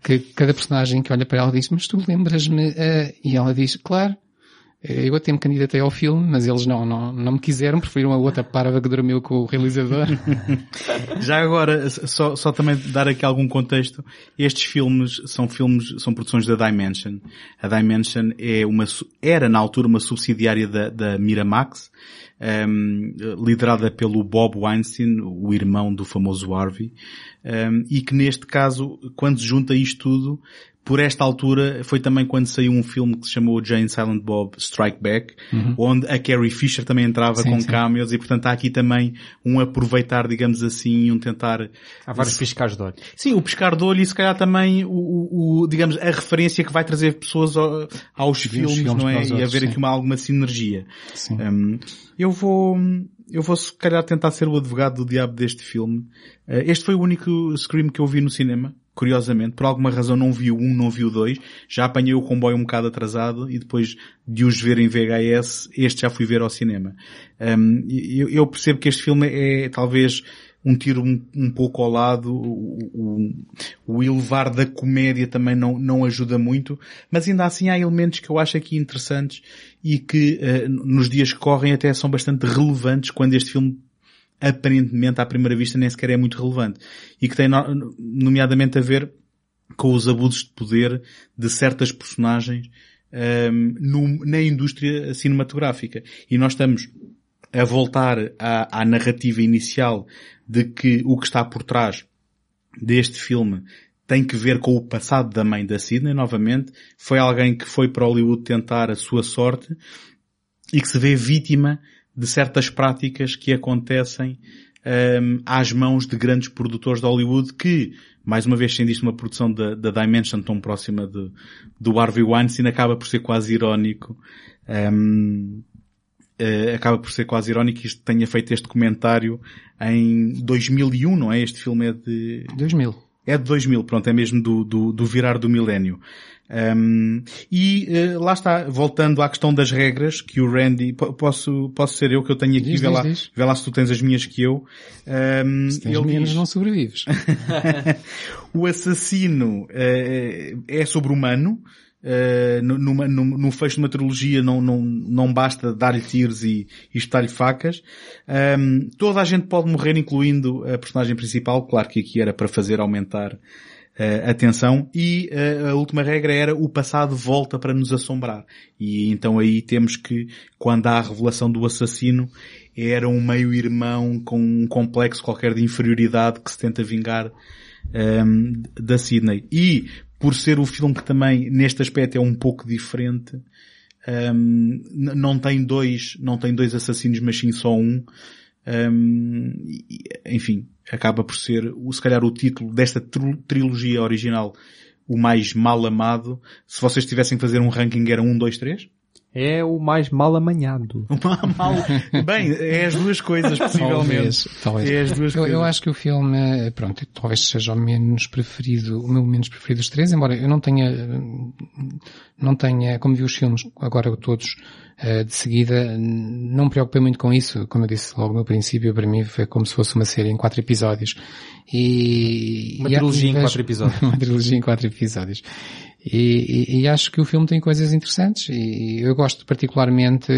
que cada personagem que olha para ela diz, mas tu lembras-me, uh, e ela diz, claro, eu até me candidatei ao filme, mas eles não, não, não me quiseram, preferiram a outra parva que dormiu com o realizador. Já agora, só, só também dar aqui algum contexto, estes filmes são filmes, são produções da Dimension. A Dimension é uma, era na altura uma subsidiária da, da Miramax, ehm, liderada pelo Bob Weinstein, o irmão do famoso Harvey, ehm, e que neste caso, quando se junta isto tudo, por esta altura foi também quando saiu um filme que se chamou Jane Silent Bob Strike Back, onde a Carrie Fisher também entrava Sim, com sim. cameos e portanto há aqui também um aproveitar, digamos assim, um tentar... Há vários piscares de olho. Sim, o pescar de olho e se calhar também o, o- o, digamos, a referência que vai trazer pessoas ao- aos filmes, filmes não é? e haver sim. aqui uma, alguma sinergia. Sim. Hum, eu vou, eu vou se calhar tentar ser o advogado do diabo deste filme. Eh, este foi o único Scream que eu vi no cinema, curiosamente. Por alguma razão não vi o um, não vi o dois. Já apanhei o comboio um bocado atrasado e depois de os ver em VHS, este já fui ver ao cinema. Hum, eu, eu percebo que este filme é talvez um tiro um, um pouco ao lado, o, o, o elevar da comédia também não, não ajuda muito, mas ainda assim há elementos que eu acho aqui interessantes e que eh, nos dias que correm até são bastante relevantes quando este filme aparentemente à primeira vista nem sequer é muito relevante e que tem no- nomeadamente a ver com os abusos de poder de certas personagens ehm, no- na indústria cinematográfica. E nós estamos a voltar à, à narrativa inicial de que o que está por trás deste filme tem que ver com o passado da mãe da Sidney, novamente. Foi alguém que foi para Hollywood tentar a sua sorte e que se vê vítima de certas práticas que acontecem hum, às mãos de grandes produtores de Hollywood que, mais uma vez sendo isto uma produção da, da Dimension tão próxima de, do Harvey Weinstein, acaba por ser quase irónico hum, eh, acaba por ser quase irónico que isto tenha feito este comentário em 2001, não é? Este filme é de... 2000. É de 2000, pronto, é mesmo do, do, do virar do milénio. Um, e eh, lá está, voltando à questão das regras, que o Randy, po- posso, posso ser eu que eu tenho aqui, Diz, vê, diz, lá, diz. vê lá se tu tens as minhas que eu. Um, Se tens menos diz- não sobrevives. o assassino eh, é sobre-humano. eh, no, numa- num- fecho de uma trilogia não, não, não basta dar-lhe tiros e, e estar-lhe facas. Ahm, toda a gente pode morrer, incluindo a personagem principal. Claro que aqui era para fazer aumentar eh, a tensão. E eh, a última regra era o passado volta para nos assombrar. E então aí temos que, quando há a revelação do assassino, era um meio-irmão com um complexo qualquer de inferioridade que se tenta vingar um, da Sydney. E por ser o filme que também neste aspecto é um pouco diferente, um, n- não tem dois, não tem dois assassinos, mas sim só um. Um, e, enfim, acaba por ser, o- se calhar o título desta trilogia original o mais mal amado. Se vocês tivessem que fazer um ranking era um, dois, três? É o mais mal amanhado. mal, bem, é as duas coisas, possivelmente. Talvez, talvez. É as duas eu, coisas. eu acho que o filme, eh, pronto, talvez seja o menos preferido, o meu menos preferido dos três, embora eu não tenha, eh, não tenha, como vi os filmes agora todos de seguida, não me preocupei muito com isso. Como eu disse logo no princípio, para mim foi como se fosse uma série em quatro episódios. E, Uma e trilogia em quatro episódios. uma trilogia em quatro episódios. E, e- e acho que o filme tem coisas interessantes e eu gosto particularmente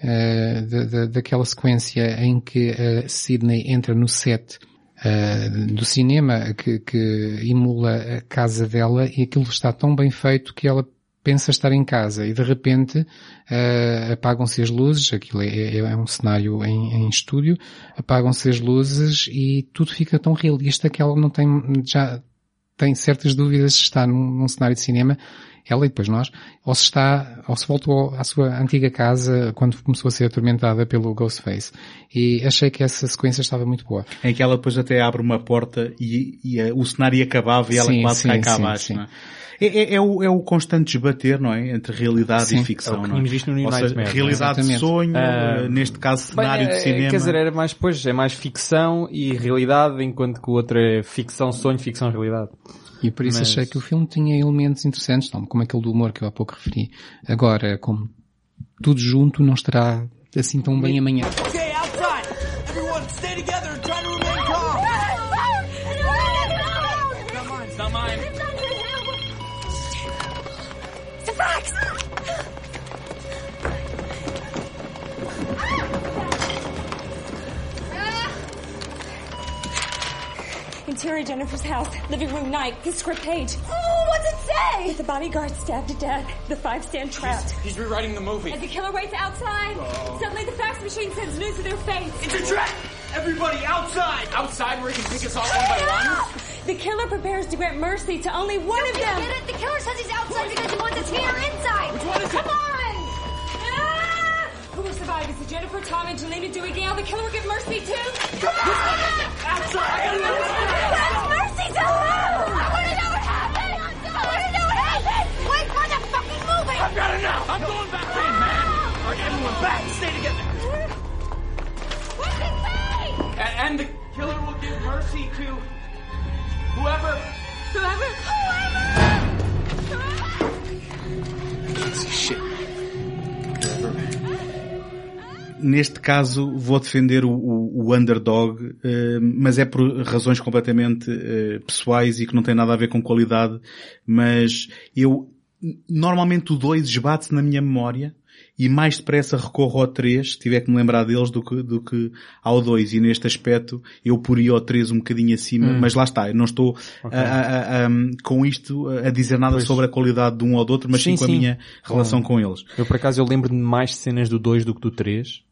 eh, da- da- daquela sequência em que a Sydney entra no set eh, do cinema que, que emula a casa dela e aquilo está tão bem feito que ela pensa estar em casa e de repente eh, apagam-se as luzes, aquilo é, é- é um cenário em, em estúdio, apagam-se as luzes e tudo fica tão realista que ela não tem já tem certas dúvidas se está num, num cenário de cinema ela e depois nós, ou se está, ou se voltou à sua antiga casa quando começou a ser atormentada pelo Ghostface. E achei que essa sequência estava muito boa. Em que ela depois até abre uma porta e, e a- o cenário acabava e ela Sim, quase sim, cai cá sim, abaixo. sim. não é? É, é- é o, é o constante desbater, não é? Entre realidade Sim. e ficção, É o que não é? tínhamos visto no Ou seja, é? realidade de Exatamente. sonho, eh, neste caso cenário Bem, de é, cinema. Quer dizer, era mais, pois, é mais ficção e realidade, enquanto que o outro é ficção, sonho, ficção, realidade. E por isso Mas- achei que o filme tinha elementos interessantes, não, como aquele do humor que eu há pouco referi. Agora, como tudo junto não estará assim tão bem amanhã. Interior Jennifer's house, living room night, the script page. Oh, what's it say? The bodyguard stabbed to death. The five stand trapped. He's rewriting the movie. As the killer waits outside, oh. suddenly the fax machine sends news to their face. It's a trap! Everybody outside! Outside where he can pick us off one by one? The killer prepares to grant mercy to only one of them. Get it? The killer says he's outside because he wants us here inside. Which one is it? Come on! Ah! Who will survive? Is it Jennifer, Tom, Angelina, Dewey, Gale? The killer will get mercy too? Outside! That's mercy to who? I want to know what happened. I want to know what happened. Wait for the fucking movie. I've got enough! I'm going back in, man! Alright, everyone back! Stay together! What's it say? A- and the killer will give mercy to whoever. whoever. Whoever? Neste caso, vou defender o, o- o underdog, eh, mas é por razões completamente eh, pessoais e que não tem nada a ver com qualidade. Mas eu, normalmente o 2 esbate-se na minha memória e mais depressa recorro ao 3, se tiver que me lembrar deles, do que, do que ao 2. E neste aspecto, eu poria o 3 um bocadinho acima, mas lá está, eu não estou a- a- a- a- com isto a dizer nada Pois. sobre a qualidade de um ou do outro, mas sim, Sim, com a sim. minha relação com eles. Eu por acaso eu lembro de mais cenas do 2 do que do 3.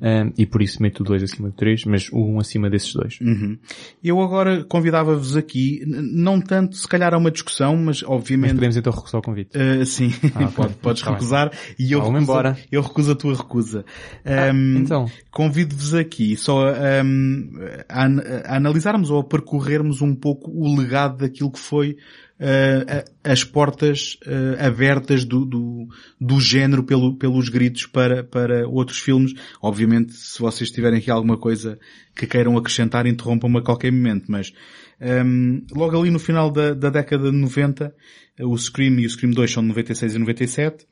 Um, e por isso meto o 2 acima do 3, mas o 1 acima desses dois. Uhum. Eu agora convidava-vos aqui, não tanto se calhar a uma discussão, mas Mas obviamente... podemos então recusar o convite. Uh, sim, Ah, ok. Pode- podes Tá bem. recusar e eu recuso, embora. eu recuso a tua recusa. Ah, Um, então. Convido-vos aqui só um, a, a analisarmos ou a percorrermos um pouco o legado daquilo que foi uh, as portas uh, abertas do, do, do género pelo, pelos gritos para, para outros filmes. Obviamente, se vocês tiverem aqui alguma coisa que queiram acrescentar, interrompam-me a qualquer momento, mas um, logo ali no final da, da década de 90, o Scream e o Scream 2 são de 96 e 97,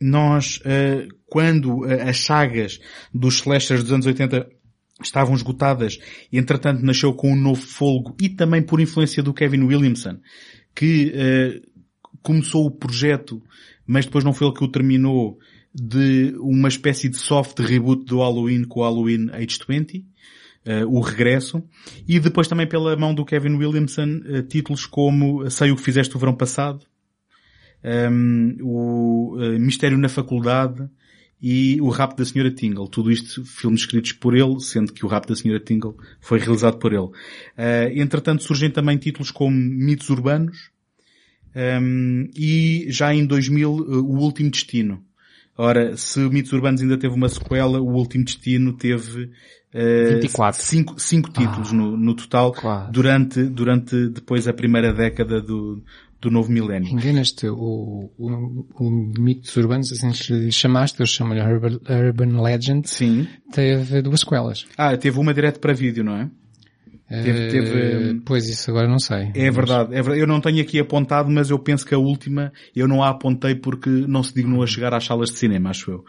nós, eh, quando eh, as sagas dos slashers dos anos 80 estavam esgotadas, entretanto nasceu com um novo folgo e também por influência do Kevin Williamson, que eh, começou o projeto, mas depois não foi ele que o terminou, de uma espécie de soft reboot do Halloween com o Halloween Age 20, eh, o regresso, e depois também pela mão do Kevin Williamson, eh, títulos como Sei o que fizeste o verão passado, um, o uh, Mistério na Faculdade e o Rapto da Senhora Tingle. Tudo isto filmes escritos por ele, sendo que o Rapto da Senhora Tingle foi realizado por ele. Uh, entretanto surgem também títulos como Mitos Urbanos um, e já em 2000 uh, O Último Destino. Ora, se Mitos Urbanos ainda teve uma sequela, o Último Destino teve uh, 24. cinco, cinco títulos no, no total Claro. durante, durante depois a primeira década do, do novo milénio. Enganas-te, o, o, o mitos urbanos, assim lhe chamaste, eu chamo-lhe Urban, Urban Legend, Sim. teve duas sequelas. Ah, teve uma direto para vídeo, não é? Teve- teve, Eh, hum, Pois isso agora não sei. É verdade, é verdade. Eu não tenho aqui apontado, mas eu penso que a última eu não a apontei porque não se dignou a chegar às salas de cinema, acho eu.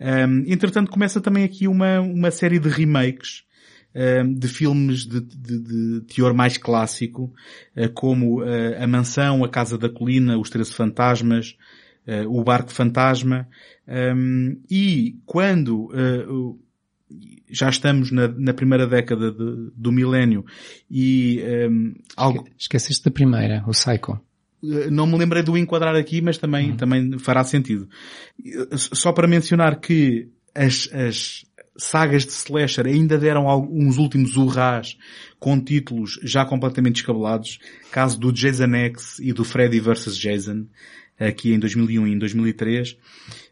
Ahm, entretanto, começa também aqui uma, uma série de remakes ahm, de filmes de, de- de teor mais clássico, ah, como ah, A Mansão, A Casa da Colina, Os Treze Fantasmas, O Barco Fantasma, ahm, e quando já estamos na, na primeira década de- do milénio e ahm, algo, Esqueceste da primeira, o Psycho. Uh, não me lembrei do enquadrar aqui, mas também, também fará sentido. Uh, Só para mencionar que as, as, sagas de slasher ainda deram uns últimos urrás com títulos já completamente descabelados. Caso do Jason X e do Freddy vs. Jason, aqui em 2001 e em 2003.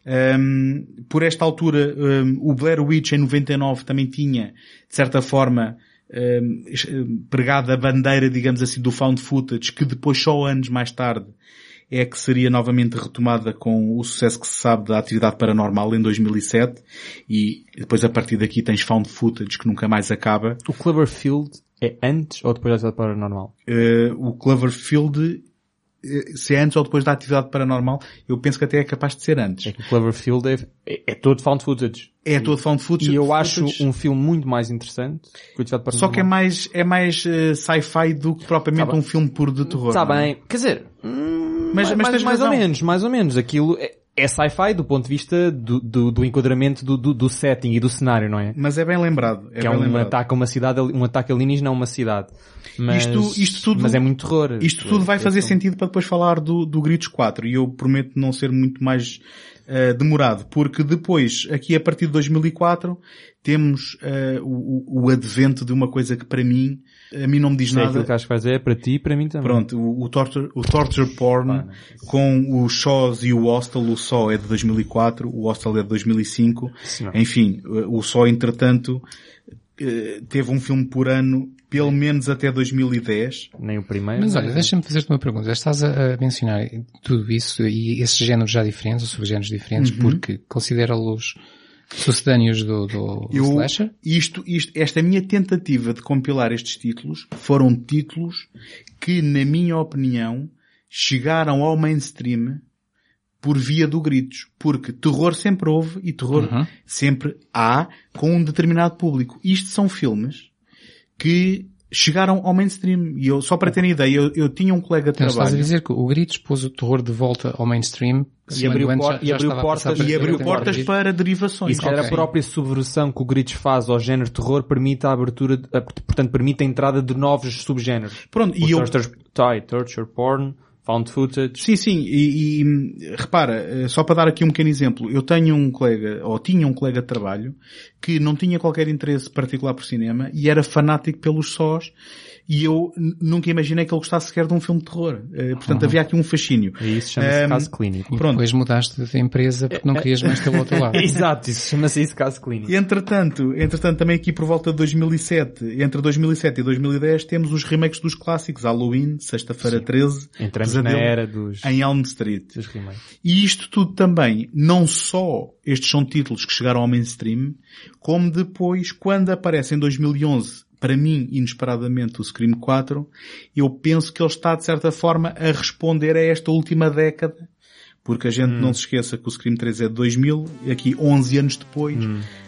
Um, por esta altura, um, o Blair Witch em 99 também tinha, de certa forma, um, pregado a bandeira, digamos assim, do found footage, que depois só anos mais tarde é que seria novamente retomada com o sucesso que se sabe da atividade paranormal em 2007 e depois a partir daqui tens found footage que nunca mais acaba. O Cloverfield é antes ou depois da atividade paranormal? Uh, o Cloverfield se é antes ou depois da atividade paranormal, eu penso que até é capaz de ser antes. É que o Cloverfield é, é, é todo found footage. É todo found footage. E eu acho um filme muito mais interessante que o Atividade Paranormal. Só que é mais, é mais uh, sci-fi do que propriamente tá um filme puro de terror. Está bem. Quer dizer, hum, mas, mas, mais, mais ou menos, mais ou menos. Aquilo é, é sci-fi do ponto de vista do, do, do enquadramento do, do, do, setting e do cenário, não é? Mas é bem lembrado. É que é um lembrado. ataque a uma cidade, um ataque alienígena a uma cidade. Mas, isto, isto tudo, mas é muito terror. Isto tudo vai fazer sentido para depois falar do, do Gritos 4 e eu prometo não ser muito mais uh, demorado, porque depois, aqui a partir de 2004, temos uh, o, o advento de uma coisa que para mim, a mim não me diz Sei nada. aquilo que acho que faz é para ti e para mim também. Pronto, o, o, torture, o torture porn Ah, com o Shaws e o Hostel, o Só é de 2004, o Hostel é de 2005. Senhor. Enfim, o Só entretanto eh, teve um filme por ano, pelo menos até 2010. Nem o primeiro. Mas olha, deixa-me fazer-te uma pergunta. Estás a, a mencionar tudo isso e esses géneros já diferentes, ou subgéneros diferentes, Uhum. porque considera-los sucedâneos do, do Eu, slasher? isto, isto, esta minha tentativa de compilar estes títulos foram títulos que, na minha opinião, chegaram ao mainstream por via do gritos. Porque terror sempre houve e terror Uhum. sempre há com um determinado público. Isto são filmes que chegaram ao mainstream. E eu, só para terem ideia, eu, eu tinha um colega de Então, estás a trabalho dizer que o Gritos pôs o terror de volta ao mainstream E abriu por- já- e já abriu portas- e abriu portas para derivações. E se calhar Ok. a própria subversão que o Gritos faz ao género terror permite a abertura, de- a- portanto permite a entrada de novos subgéneros. Pronto, o e eu, torture, tai, torture porn, found footage. Sim, sim, e, e, repara, eh, só para dar aqui um pequeno exemplo, eu tenho um colega, ou tinha um colega de trabalho, que não tinha qualquer interesse particular por cinema e era fanático pelos sós e eu nunca imaginei que ele gostasse sequer de um filme de terror. Eh, Portanto, Uhum. havia aqui um fascínio. E isso chama-se Ehm, caso clínico. E Pronto. depois mudaste de empresa porque não querias mais ter o outro lado. Exato, isso chama-se isso caso clínico. E entretanto, entretanto também aqui por volta de 2007, entre 2007 e 2010 temos os remakes dos clássicos, Halloween, Sexta-feira 13, Entramos na era dos, em Elm Street. dos remakes. E isto tudo também, não só estes são títulos que chegaram ao mainstream, como depois, quando aparece em 2011, para mim, inesperadamente, o Scream 4, eu penso que ele está, de certa forma, a responder a esta última década. Porque a gente não se esqueça que o Scream 3 é de 2000, e aqui 11 anos depois,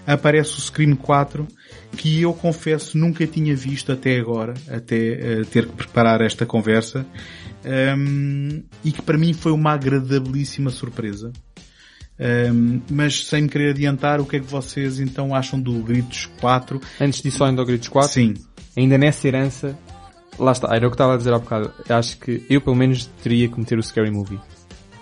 aparece o Scream 4, que eu confesso nunca tinha visto até agora, até eh, ter que preparar esta conversa, um, e que para mim foi uma agradabilíssima surpresa. Um, mas sem me querer adiantar, o que é que vocês então acham do Gritos 4? Antes disso, só ainda ao Gritos 4, Sim. ainda nessa herança, lá está, era o que estava a dizer há bocado. Eu Acho que eu pelo menos teria que meter o Scary Movie.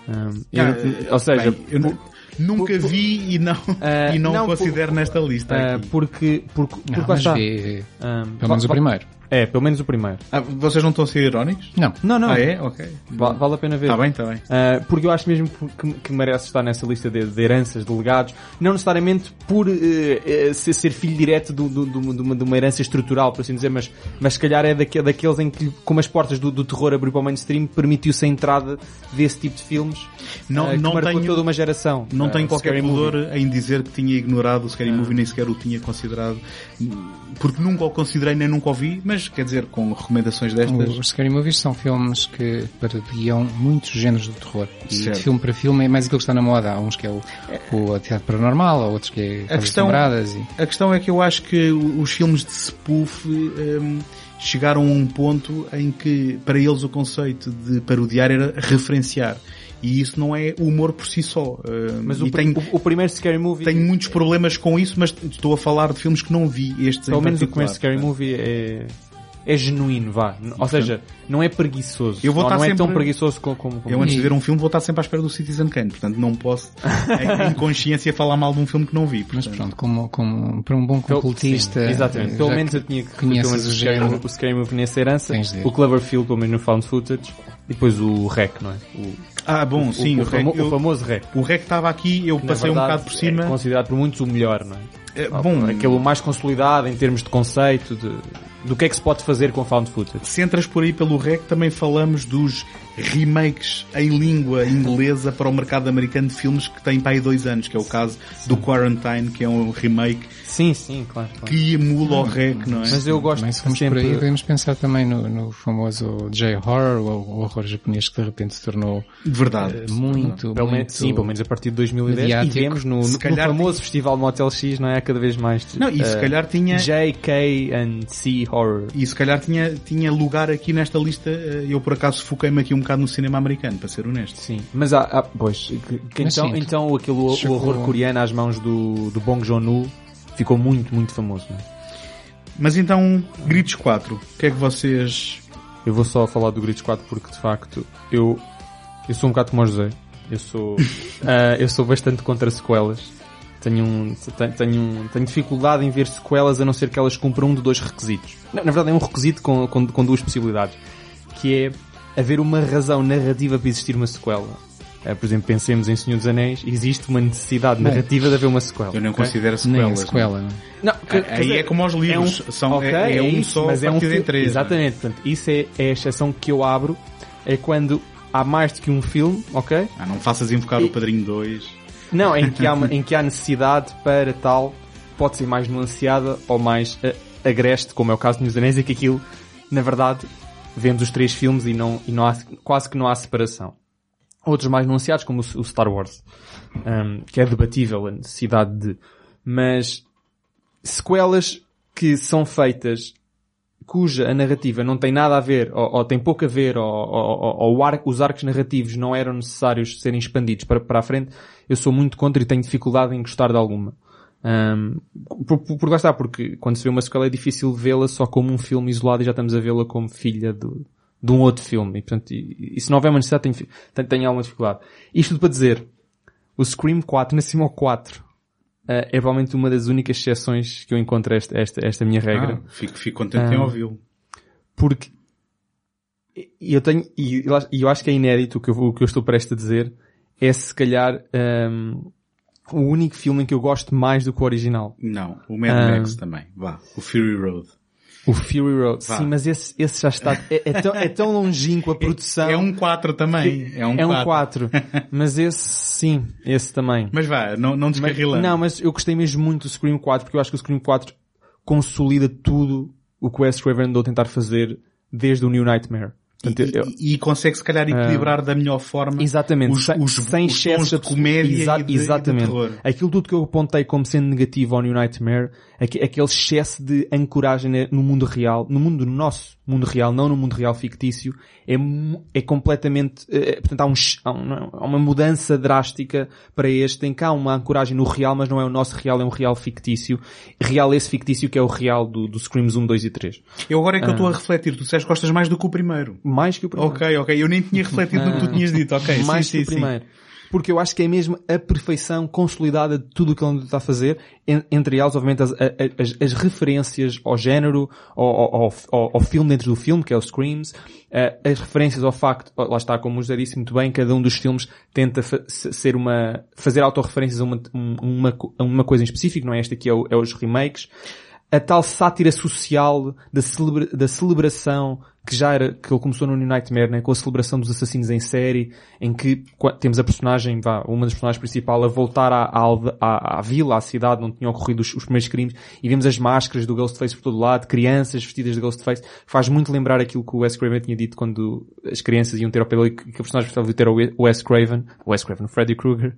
Um, eu- Ah, ou seja, bem, eu nu- nunca por- vi e não, Ah, e não, não, considero nesta lista aqui. porque, porque, porque Não, lá está. vê, Um, pelo menos o primeiro. É, pelo menos o primeiro. Ah, vocês não estão a ser irónicos? Não. Não, não. Ah, é? Ok. Va- vale a pena ver. Está bem, está bem. Uh, porque eu acho mesmo que, que merece estar nessa lista de, de heranças, de legados, não necessariamente por uh, uh, ser, ser filho direto do, do- do- de, uma, de uma herança estrutural, por assim dizer, mas, mas se calhar é daque- daqueles em que, como as portas do, do terror abriu para o mainstream, permitiu-se a entrada desse tipo de filmes Não- uh, que não marcou tenho- toda uma geração. Não Uh, tenho qualquer pudor em dizer que tinha ignorado o Scary Movie, nem sequer o tinha considerado, porque nunca o considerei nem nunca o vi, mas quer dizer, com recomendações destas, Os Scary Movies são filmes que parodiam muitos géneros do terror. E Certo. de filme para filme é mais aquilo que está na moda. Há uns que é o, o Atividade Paranormal, há outros que é Casas questão- e... A questão é que eu acho que os filmes de spoof hum, chegaram a um ponto em que para eles o conceito de parodiar era referenciar. E isso não é humor por si só. Hum, Mas o, tenho, o, o primeiro Scary Movie, tenho muitos problemas com isso, mas estou a falar de filmes que não vi estes pelo em menos o primeiro Scary Movie é, é genuíno, vá. Ou seja, não é preguiçoso. Eu vou não, estar não é sempre- tão preguiçoso como... como, como- Eu antes de ver um filme vou estar sempre à espera do Citizen Kane, portanto não posso em, consciência falar mal de um filme que não vi. Mas portanto. pronto, como, como para um bom completista. sim, exatamente. eh, Pelo menos eu tinha que menos o o Scary. Movie- o Scary Movie nessa herança, o Cloverfield pelo menos no Found Footage, e depois o REC, não é? O, Ah, bom, o, sim, o, o, REC, famo- eu- o famoso REC. o REC estava aqui, eu Na passei um verdade, bocado por cima. É considerado por muitos o melhor, não é? É, bom, Aquele mais consolidado em termos de conceito, de, do que é que se pode fazer com Found Footage. se entras por aí pelo REC, também falamos dos remakes em língua inglesa para o mercado americano de filmes que tem para aí dois anos, que é o caso do Quarantine, que é um remake Sim, sim, claro. claro. que emula o REC, não é? Mas eu gosto se formos sempre... por aí, podemos pensar também no, no famoso J-horror, o horror japonês que de repente se tornou De verdade. eh, muito, Pelo menos, muito... sim, pelo menos a partir de 2010 mediático. e vemos no, no, calhar no famoso festival Motel X, não é? Cada vez mais. Não, e se eh, calhar tinha- JK and C horror. E se calhar tinha, tinha lugar aqui nesta lista, eh, eu por acaso foquei-me aqui um bocado no cinema americano, para ser honesto. Sim, mas há, há- pois, que- que Mas então, sim, então aquele o horror coreano às mãos do, do Bong Joon-ho ficou muito, muito famoso, não é? Mas então, Gritos 4, o que é que vocês... Eu vou só falar do Gritos 4 porque de facto eu, eu sou um bocado como o José. Eu sou, ah, eu sou bastante contra sequelas. Tenho, um, tenho, tenho, um- tenho dificuldade em ver sequelas a não ser que elas cumpram um de dois requisitos. Na, na verdade é um requisito com, com, com duas possibilidades. Que é haver uma razão narrativa para existir uma sequela. Ah, por exemplo, pensemos em Senhor dos Anéis, existe uma necessidade narrativa de haver uma sequela. Eu não ok? considero Nem sequelas. a sequela, não é? Não, quer- Aí quer dizer, é como aos livros, são- ok, é- é um isso, só mas é um partido em três, Exatamente, portanto, isso é, é a exceção que eu abro, é quando há mais do que um filme, ok? Ah, não faças invocar E- o Padrinho 2. Não, em que há, em que há necessidade para tal, pode ser mais nuanceada ou mais eh, agreste, como é o caso de News Anéis, é que aquilo, na verdade, vemos os três filmes e, não, e não há, quase que não há separação. Outros mais nuanceados, como o, Star Wars, um, que é debatível a necessidade de. Mas sequelas que são feitas cuja a narrativa não tem nada a ver, ou, ou tem pouco a ver, ou, ou- ou- ou o ar- os arcos narrativos não eram necessários serem expandidos para, para a frente, eu sou muito contra e tenho dificuldade em gostar de alguma. Um, por, por, por lá está, porque quando se vê uma sequela é difícil vê-la só como um filme isolado e já estamos a vê-la como filha do, de um outro filme. E, portanto, e, e se não houver uma necessidade, tenho, tenho, tenho alguma dificuldade. Isto tudo para dizer, o Scream 4, na cima ao 4, eh, é provavelmente uma das únicas exceções que eu encontro a esta, esta, esta minha regra. Ah, fico, fico contente em Ah. ouvi-lo. Porque eu tenho, e eu acho- que é inédito o que eu, o que eu estou prestes a dizer, é se calhar ahm, o único filme em que eu gosto mais do que o original. Não, o Mad Ah. Max também. Vá, o Fury Road. O Fury Road. Vá. Sim, mas esse, esse já está, é, é tão, é tão longínquo a produção. É um 4 também. É um é um 4. 4. mas esse, sim, esse também. Mas vá, não, não Mas- não, mas eu gostei mesmo muito do Scream 4 porque eu acho que o Scream 4 consolida tudo o que o Wes Craven andou a tentar fazer desde o New Nightmare. Portanto, E, eu- e- e consegue se calhar equilibrar da melhor forma Exatamente, os, sem, os, sem os de comédia Exa- e, de, exatamente. e de terror. Aquilo tudo que eu apontei como sendo negativo ao New Nightmare, aquele excesso de ancoragem no mundo real, no mundo no nosso mundo real, não no mundo real fictício, é, é completamente, eh, portanto há, um, ch- há um- uma mudança drástica para este, em que há uma ancoragem no real, mas não é o nosso real, é um real fictício. Real esse fictício que é o real do, do Screams 1, 2 e 3. Eu agora é que eu Ah. estou a refletir. Tu disseste gostas mais do que o primeiro. Mais que o primeiro. Ok, ok. Eu nem tinha refletido no que tu tinhas dito. Ok, mais sim, que sim, o sim. Porque eu acho que é mesmo a perfeição consolidada de tudo o que ele está a fazer, en- entre elas, obviamente, as, as, as referências ao género, ao, ao, ao- ao filme dentro do filme, que é o Screams, eh, as referências ao facto, lá está, como o José disse muito bem, cada um dos filmes tenta ser uma, fazer autorreferências a uma, um- uma, uma coisa em específico, não é? Este aqui é, o- é os remakes a tal sátira social da, celebra- da celebração que já era, que ele começou no New Nightmare, né, com a celebração dos assassinos em série, em que temos a personagem, vá, uma das personagens principais a voltar à, à, à- vila, à cidade onde tinham ocorrido os, os primeiros crimes, e vemos as máscaras do Ghostface por todo lado, crianças vestidas de Ghostface, faz muito lembrar aquilo que o Wes Craven tinha dito quando as crianças iam ter ao pé dele, que que a personagem principal ia ter o Wes Craven, o Wes Craven, o Freddy Krueger,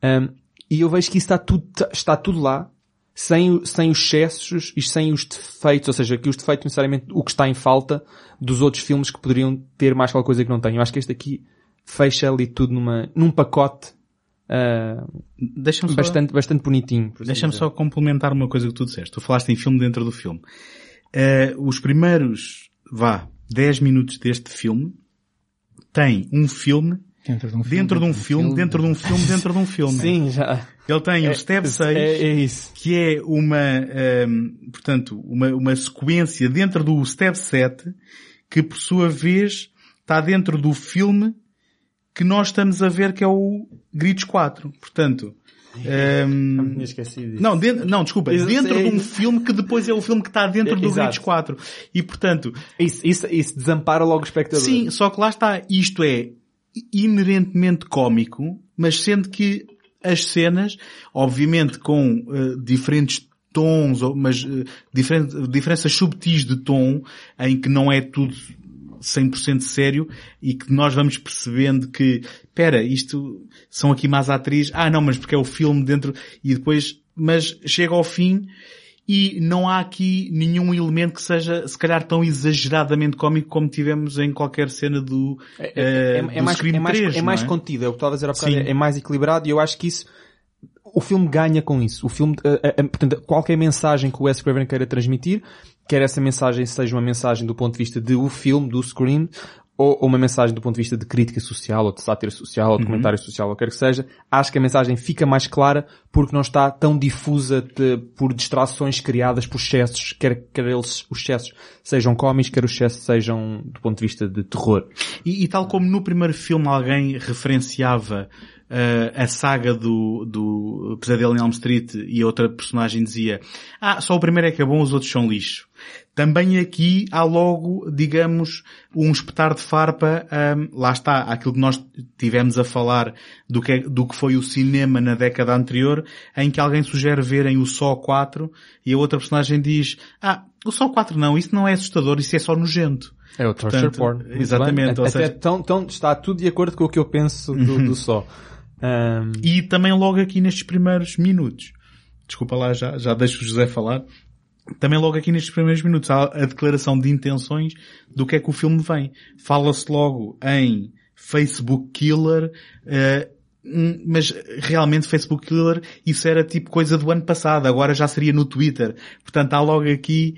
Um, e eu vejo que isso está tudo, está tudo lá, sem, sem os excessos e sem os defeitos, ou seja, que os defeitos necessariamente o que está em falta dos outros filmes que poderiam ter mais qualquer coisa que não têm. Eu acho que este aqui fecha ali tudo numa, num pacote ah, Deixa-me só, bastante, bastante bonitinho. assim deixa-me só complementar uma coisa que tu disseste. Tu falaste em filme dentro do filme. eh, os primeiros, vá, 10 minutos deste filme tem um filme Dentro de um filme. dentro de um filme, dentro de um filme, dentro de um filme. Sim, já. Ele tem o Step 6, É, é isso. que é uma, ehm, portanto, uma, uma sequência dentro do Step 7, que por sua vez está dentro do filme que nós estamos a ver que é o Gritos 4. Portanto, ehm, Não tinha esquecido disso. não, dentro, não, desculpa, Eu dentro sei. de um filme que depois é o filme que está dentro do Exato. Gritos 4. E portanto, Isso, isso, isso desampara logo o espectador. Sim, só que lá está, isto é inerentemente cómico, mas sendo que as cenas, obviamente com eh, diferentes tons, mas diferen- diferenças subtis de tom, em que não é tudo 100% sério e que nós vamos percebendo que, espera, isto são aqui mais atrizes, ah não, mas porque é o filme dentro, e depois, mas chega ao fim e não há aqui nenhum elemento que seja, se calhar, tão exageradamente cómico como tivemos em qualquer cena do, É, eh, é- é- do é mais, Scream é mais, 3, é mais é? contido, é o que estava a dizer há bocado, é, é mais equilibrado e eu acho que isso, o filme ganha com isso. O filme, eh, eh, eh, portanto, qualquer mensagem que o Wes Craven queira transmitir, quer essa mensagem seja uma mensagem do ponto de vista do filme, do Scream, ou, uma mensagem do ponto de vista de crítica social, ou de sátira social, ou de Uhum. comentário social, ou quer que seja, acho que a mensagem fica mais clara porque não está tão difusa de- por distrações criadas por excessos, quer, quer eles, os excessos sejam cómicos, quer os excessos sejam do ponto de vista de terror. E, e tal como no primeiro filme alguém referenciava eh, a saga do, do Pesadelo em Elm Street e outra personagem dizia ah, só o primeiro é que é bom, os outros são lixo. Também aqui há logo, digamos, um espetar de farpa, ahm, lá está, aquilo que nós tivemos a falar do que, é- do que foi o cinema na década anterior, em que alguém sugere verem o Só 4 e a outra personagem diz, ah, o Só 4 não, isso não é assustador, isso é só nojento. É o torture Portanto, porn. Exatamente, Até seja, tão, tão, está tudo de acordo com o que eu penso do, do só. Ahm, E também logo aqui nestes primeiros minutos, desculpa lá, já, já deixo o José falar, também logo aqui nestes primeiros minutos há a declaração de intenções do que é que o filme vem. Fala-se logo em Facebook Killer, hum, mas realmente Facebook Killer isso era tipo coisa do ano passado, agora já seria no Twitter. Portanto há logo aqui,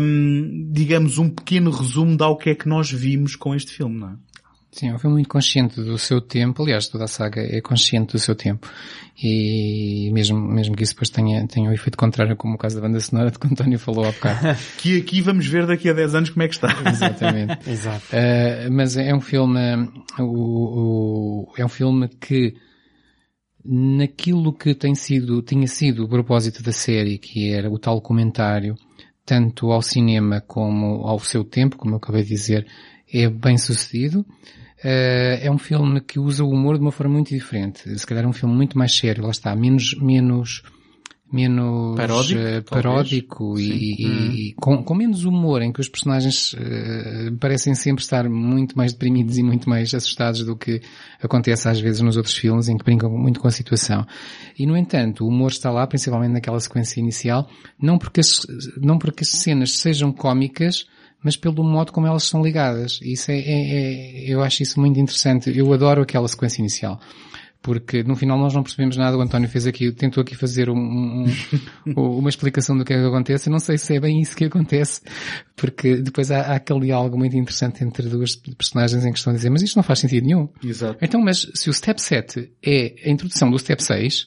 hum, digamos, um pequeno resumo de ao que é que nós vimos com este filme, não é? Sim, é um filme muito consciente do seu tempo. Aliás, toda a saga é consciente do seu tempo. E mesmo, mesmo que isso depois tenha, tenha o efeito contrário, como o caso da banda sonora de que o António falou há bocado. Que aqui vamos ver daqui a 10 anos como é que está. Exatamente. Exato. Uh, mas é um filme, o, o- é um filme que naquilo que tem sido, tinha sido o propósito da série, que era o tal comentário, tanto ao cinema como ao seu tempo, como eu acabei de dizer, é bem sucedido. Uh, é um filme que usa o humor de uma forma muito diferente. Se calhar é um filme muito mais sério, lá está, menos, menos, menos Paródico, eh, paródico e, e- e com, com menos humor, em que os personagens eh, parecem sempre estar muito mais deprimidos e muito mais assustados do que acontece às vezes nos outros filmes, em que brincam muito com a situação. E no entanto, o humor está lá, principalmente naquela sequência inicial, não porque as, não porque as cenas sejam cómicas, mas pelo modo como elas são ligadas. Isso é, é- é- eu acho isso muito interessante. Eu adoro aquela sequência inicial. Porque no final nós não percebemos nada, o António fez aqui, tentou aqui fazer um- um- um- uma explicação do que é que acontece. Eu não sei se é bem isso que acontece, porque depois há, há aquele diálogo muito interessante entre duas personagens em que estão a dizer, mas isto não faz sentido nenhum. Exato. Então, mas se o Step 7 é a introdução do Step 6,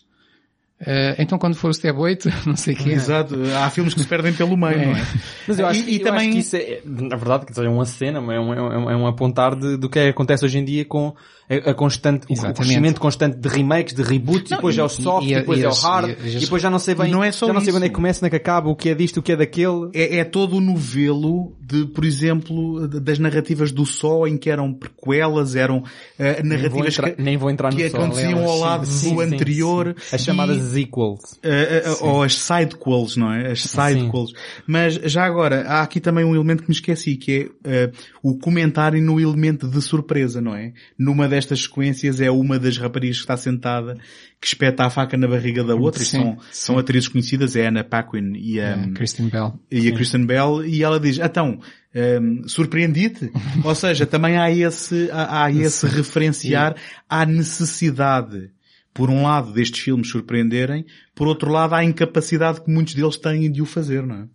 eh, então quando for o Step 8, não sei o quê. Exato. Há filmes que se perdem pelo meio, não é? Mas eu acho, E- que- e eu também- acho que isso é, na verdade, que é uma cena, é um, é um, é um apontar de, do que é que acontece hoje em dia com a, a constante, o crescimento constante de remakes, de reboots, e Não, depois e- é o soft, e- e, depois e é o hard, e e, depois já não sei bem, não é só já não sei isso. onde é que começa, onde é que acaba, o que é disto, o que é daquele. É, é todo o novelo de, por exemplo, das narrativas do Só, em que eram prequelas, eram Nem vou narrativas entrar, que, nem vou entrar que no sol. aconteciam ao lado sim, do sim, anterior. sim. As chamadas e- sequels. eh, eh, ou as sidequels, não é? As sidequels. Mas já agora, há aqui também um elemento que me esqueci, que é o comentário no elemento de surpresa, não é? Numa destas sequências é uma das raparigas que está sentada que espeta a faca na barriga da outra, e Sim, são, são atrizes conhecidas, é a Anna Paquin e a, Eh, Kristen Bell. e a Kristen Bell, e ela diz, então, hum, surpreendi-te? Ou seja, também há esse, há, há esse referenciar à necessidade, por um lado, destes filmes surpreenderem, por outro lado, à incapacidade que muitos deles têm de o fazer, não é?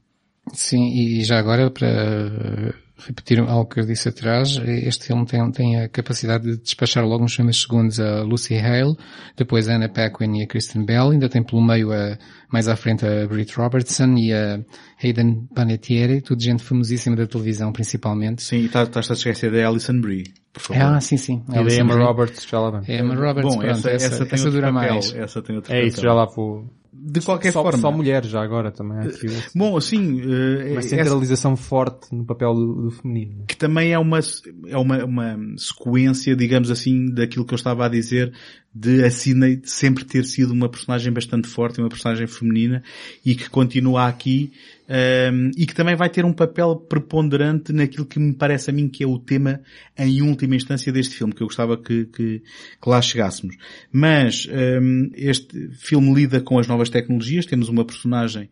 Sim, e já agora, para repetir algo que eu disse atrás, este filme tem, tem a capacidade de despachar logo nos primeiros segundos a Lucy Hale, depois a Anna Paquin e a Kristen Bell, ainda tem pelo meio a, mais à frente a Britt Robertson e a Hayden Panettiere, tudo gente famosíssima da televisão principalmente. Sim, e tá, estás a esquecer da Alison Brie, por favor. Ah, sim, sim. E da Emma Roberts, já lá vamos. Emma Roberts, Bom, pronto, essa, essa, essa, tem essa dura papel, mais. Essa tem outro É isso, papel. já lá vou... De qualquer só, forma. Só mulheres já agora também. há aqui Bom, assim, eh, uma essa- centralização forte no papel do, do feminino. que também é uma, é uma, uma sequência, digamos assim, daquilo que eu estava a dizer, de a Sidney sempre ter sido uma personagem bastante forte, uma personagem feminina, e que continua aqui, ehm, e que também vai ter um papel preponderante naquilo que me parece a mim que é o tema, em última instância, deste filme, que eu gostava que, que, que lá chegássemos. Mas, ehm, este filme lida com as novas tecnologias, temos uma personagem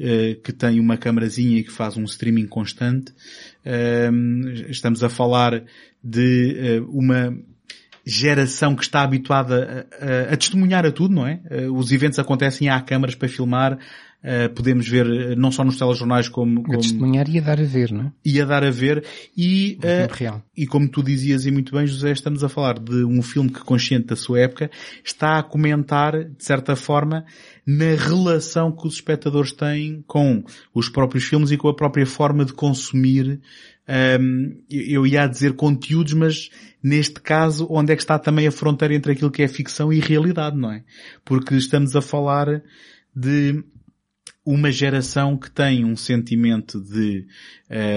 eh, que tem uma camarazinha e que faz um streaming constante. Ehm, estamos a falar de eh, uma geração que está habituada a, a- a testemunhar a tudo, não é? Eh, Os eventos acontecem, há câmaras para filmar, eh, podemos ver eh, não só nos telejornais como, A como testemunhar e a dar a ver, não é? e a dar a ver e, tempo real. e como tu dizias e muito bem José, estamos a falar de um filme que consciente da sua época está a comentar, de certa forma, na relação que os espectadores têm com os próprios filmes e com a própria forma de consumir hum, eu ia dizer conteúdos, mas neste caso, onde é que está também a fronteira entre aquilo que é ficção e realidade, não é? Porque estamos a falar de uma geração que tem um sentimento de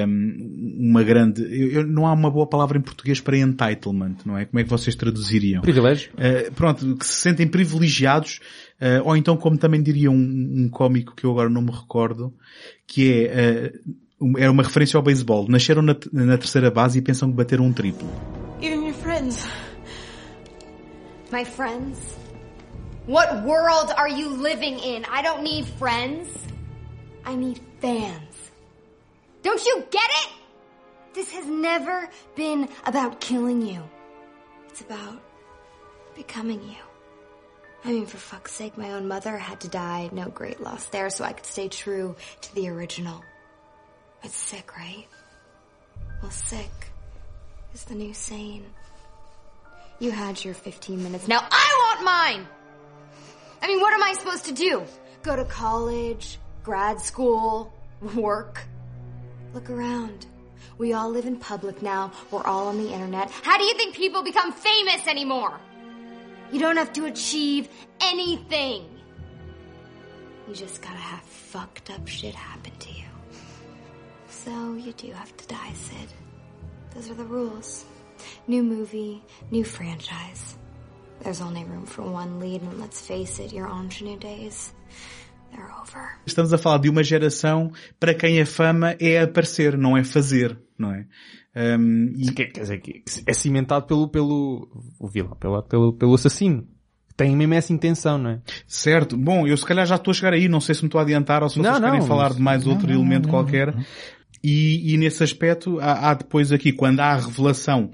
hum, uma grande, eu- eu- não há uma boa palavra em português para entitlement, não é? Como é que vocês traduziriam? Privilégio. Uh, pronto, que se sentem privilegiados, uh, ou então como também diria um, um cómico que eu agora não me recordo, que é, uh, um- era uma referência ao beisebol. Nasceram na, na terceira base e pensam que bateram um triplo. Even your friends. My friends? What world are you living in? I don't need friends. I need fans. Don't you get it? This has never been about killing you. It's about becoming you. I mean, for fuck's sake, my own mother had to die. No great loss there, so I could stay true to the original. It's sick, right? Well, sick is the new sane. You had your 15 minutes. Now I want mine! I mean, what am I supposed to do? Go to college, grad school, work? Look around. We all live in public now. We're all on the internet. How do you think people become famous anymore? You don't have to achieve anything. You just gotta have fucked up shit happen to you. So you do have to die, Sid. Those are the rules. New movie, new franchise. Estamos a falar de uma geração para quem a fama é aparecer, não é fazer, não é? Um, e Quer, quer dizer, que é cimentado pelo, pelo, o vilão, pela, pelo, pelo assassino. Tem mesmo essa intenção, não é? Certo. Bom, eu se calhar já estou a chegar aí, não sei se me estou a adiantar ou se Não, vocês querem não, falar mas- de mais outro elemento qualquer. E, e nesse aspecto há, há depois aqui, quando há a revelação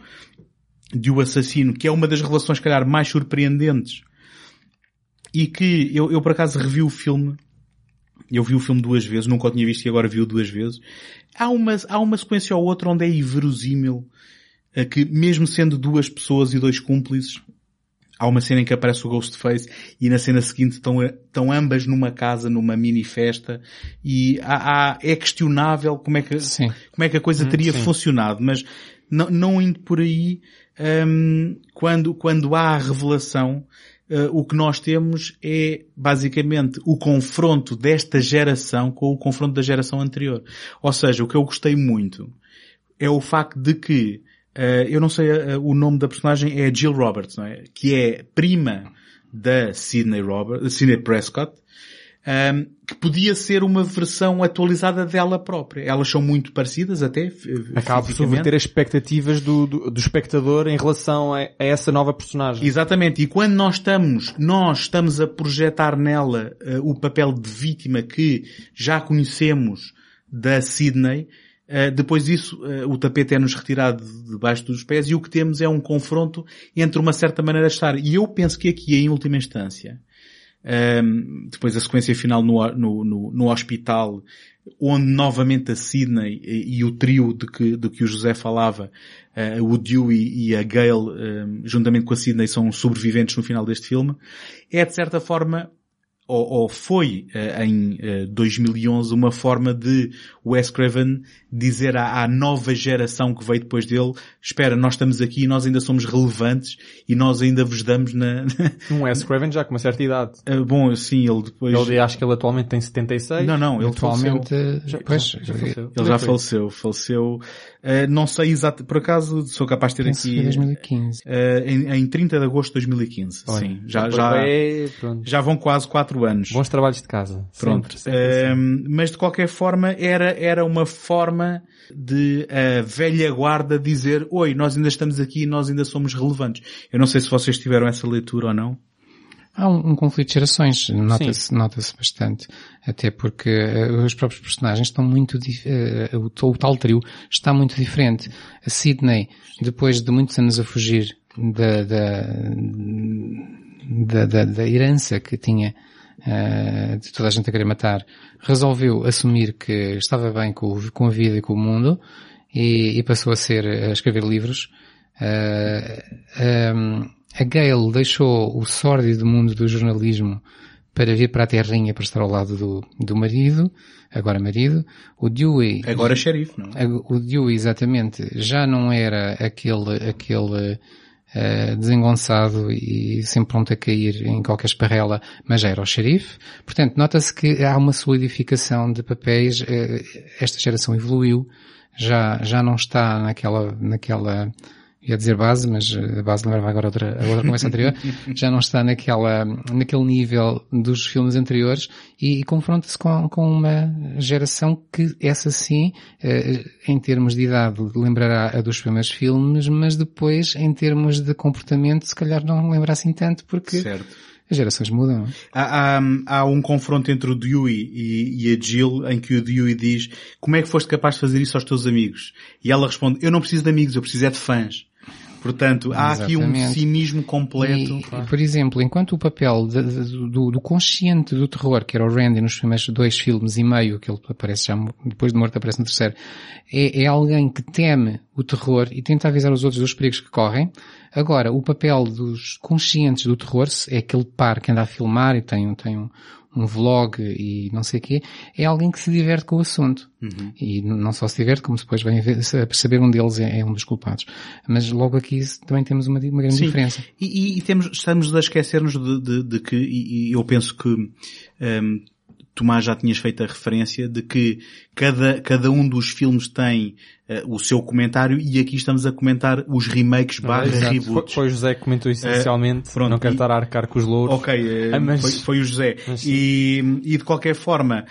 de o assassino, que é uma das revelações, se calhar, mais surpreendentes, e que eu, eu por acaso revi o filme, eu vi o filme duas vezes, nunca o tinha visto e agora vi-o duas vezes. Há uma, há uma sequência ou outra onde é inverosímil eh, que, mesmo sendo duas pessoas e dois cúmplices, há uma cena em que aparece o Ghostface e na cena seguinte estão, estão ambas numa casa, numa mini festa e há, há- é questionável como é que, Sim. como é que a coisa teria funcionado, mas não, não indo por aí, hum, quando, quando há a revelação, eh, o que nós temos é basicamente o confronto desta geração com o confronto da geração anterior. Ou seja, o que eu gostei muito é o facto de que, eh, eu não sei eh, o nome da personagem, é Jill Roberts, não é? Que é prima da Sidney Roberts, Sidney Prescott, ehm, que podia ser uma versão atualizada dela própria. Elas são muito parecidas até, Acaba por subverter as expectativas do, do, do espectador em relação a, a essa nova personagem. Exatamente. E quando nós estamos, nós estamos a projetar nela eh, o papel de vítima que já conhecemos da Sydney, eh, depois disso eh, o tapete é-nos retirado de- debaixo dos pés e o que temos é um confronto entre uma certa maneira de estar. E eu penso que aqui, em última instância, Um, depois a sequência final no, no, no, no hospital, onde novamente a Sidney e, e o trio de que, de que o José falava, uh, o Dewey e a Gail, um, juntamente com a Sidney, são sobreviventes no final deste filme, é de certa forma ou, ou foi uh, em uh, 2011 uma forma de Wes Craven dizer à, à, nova geração que veio depois dele, espera, nós estamos aqui e nós ainda somos relevantes e nós ainda vos damos na... um Wes Craven já com uma certa idade. Uh, bom, sim, ele depois... Ele, acho que ele atualmente tem 76. Não, não, ele atualmente... faleceu. Já, pois, já faleceu. Ele já faleceu, faleceu... Uh, não sei exato, por acaso sou capaz de ter Penso aqui... 2015. Uh, em, em 30 de agosto de 2015, Olha, sim. Já, já, é, já vão quase 4 anos. Bons trabalhos de casa. Pronto. Sempre, sempre, sempre. mas de qualquer forma era, era uma forma de a velha guarda dizer, oi, nós ainda estamos aqui e nós ainda somos relevantes. Eu não sei se vocês tiveram essa leitura ou não. Há um, um conflito de gerações, nota-se nota bastante. Até porque uh, os próprios personagens estão muito, uh, o, o, tal trio está muito diferente. A Sidney, depois de muitos anos a fugir da, da, da, da, da herança que tinha uh, de toda a gente a querer matar, resolveu assumir que estava bem com, com a vida e com o mundo e, e passou a ser, a escrever livros. Uh, um, a Gail deixou o sórdido mundo do jornalismo para vir para a terrinha para estar ao lado do, do marido, agora marido. O Dewey... Agora xerife, não é? O Dewey, exatamente, já não era aquele, aquele uh, desengonçado e sempre pronto a cair em qualquer esparrela, mas já era o xerife. Portanto, nota-se que há uma solidificação de papéis, uh, esta geração evoluiu, já, já não está naquela, naquela, ia dizer base, mas a base lembrava agora outra, a outra conversa anterior, já não está naquela, naquele nível dos filmes anteriores e, e confronta-se com, com uma geração que essa sim, eh, em termos de idade, lembrará a dos primeiros filmes, mas depois, em termos de comportamento, se calhar não lembra assim tanto, porque certo. As gerações mudam. Há, há, há, um confronto entre o Dewey e, e, a Jill em que o Dewey diz como é que foste capaz de fazer isso aos teus amigos? E ela responde, eu não preciso de amigos, eu preciso é de fãs. Portanto, há Exatamente. aqui um cinismo completo. E, claro. por exemplo, enquanto o papel de, de, do, do, consciente do terror, que era o Randy nos primeiros dois filmes e meio, que ele aparece já depois de morto aparece no terceiro, é, é alguém que teme o terror e tenta avisar os outros dos perigos que correm. Agora, o papel dos conscientes do terror é aquele par que anda a filmar e tem, tem um, um vlog e não sei o quê, é alguém que se diverte com o assunto. Uhum. E não só se diverte, como depois vem a, perceber um deles é, é, um dos culpados. Mas logo aqui também temos uma, uma grande Sim. diferença. E, e, temos, estamos a esquecer-nos de, de, de, que, e, e eu penso que um, Tomás já tinhas feito a referência de que cada, cada um dos filmes tem uh, o seu comentário e aqui estamos a comentar os remakes barra Ah, exato. reboots. Foi, foi o José que comentou essencialmente, pronto, não quero e- estar a arcar com os louros. Ok, eh, Ah, mas- foi, foi o José. mas. E, e de qualquer forma,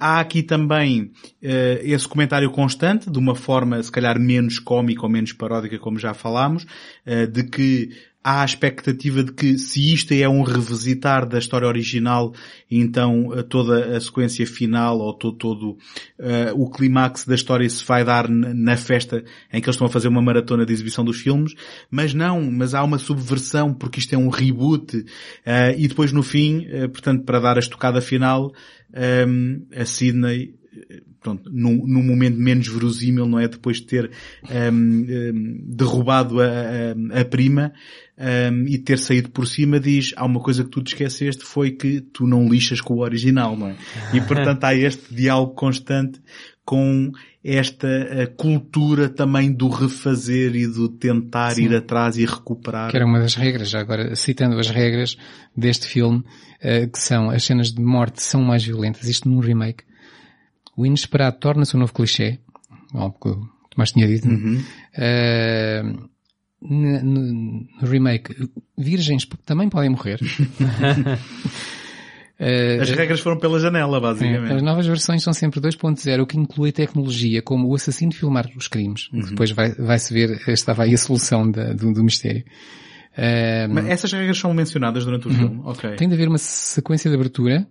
há aqui também eh, esse comentário constante, de uma forma se calhar menos cómica ou menos paródica, como já falámos, eh, de que há a expectativa de que se isto é um revisitar da história original, então eh, toda a sequência final ou to- todo eh, o clímax da história se vai dar na festa em que eles estão a fazer uma maratona de exibição dos filmes, mas não, mas há uma subversão porque isto é um reboot eh, e depois no fim, eh, portanto para dar a estocada final, ehm, a Sydney pronto, num, num momento menos verosímil, não é? Depois de ter ehm, ehm, derrubado a, a- a prima ehm, e ter saído por cima, diz, há uma coisa que tu te esqueceste, foi que tu não lixas com o original, não é? E portanto há este diálogo constante com esta eh, cultura também do refazer e do tentar Sim. ir atrás e recuperar. Que era uma das regras, já agora citando as regras deste filme, eh, que são as cenas de morte são mais violentas, isto num remake. O inesperado torna-se um novo clichê, bom, porque o Tomás tinha dito, Uhum. Eh, no, no- remake, virgens também podem morrer. Eh, As regras foram pela janela, basicamente. as novas versões são sempre 2.0, o que inclui tecnologia como o assassino filmar os crimes. Uhum. Depois vai, vai-se ver, estava aí a solução da- do, do mistério. Mas essas regras são mencionadas durante o Uhum. filme? Ok. Tem de haver uma sequência de abertura.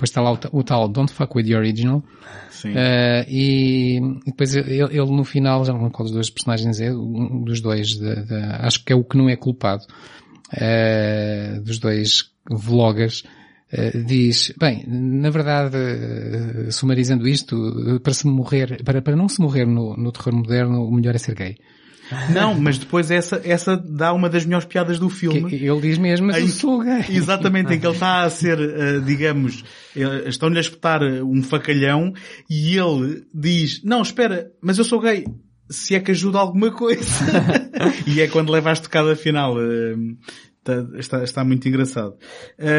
Depois está lá o, o tal Don't Fuck With The Original. Sim. Eh, e, e depois ele, ele no final, já não lembro qual dos dois personagens é, um dos dois, da- da- acho que é o que não é culpado, eh, dos dois vloggers, Uh, diz, bem, na verdade, uh, sumarizando isto, uh, para se morrer, para, para não se morrer no, no terror moderno, o melhor é ser gay. Não, mas depois essa, essa dá uma das melhores piadas do filme. Que ele diz mesmo, mas Em- eu sou gay. Exatamente, em que ele está a ser, digamos, estão-lhe a espetar um facalhão e ele diz, não, espera, mas eu sou gay. Se é que ajuda alguma coisa. e é quando leva a estocada final. eh, Está, está, está muito engraçado.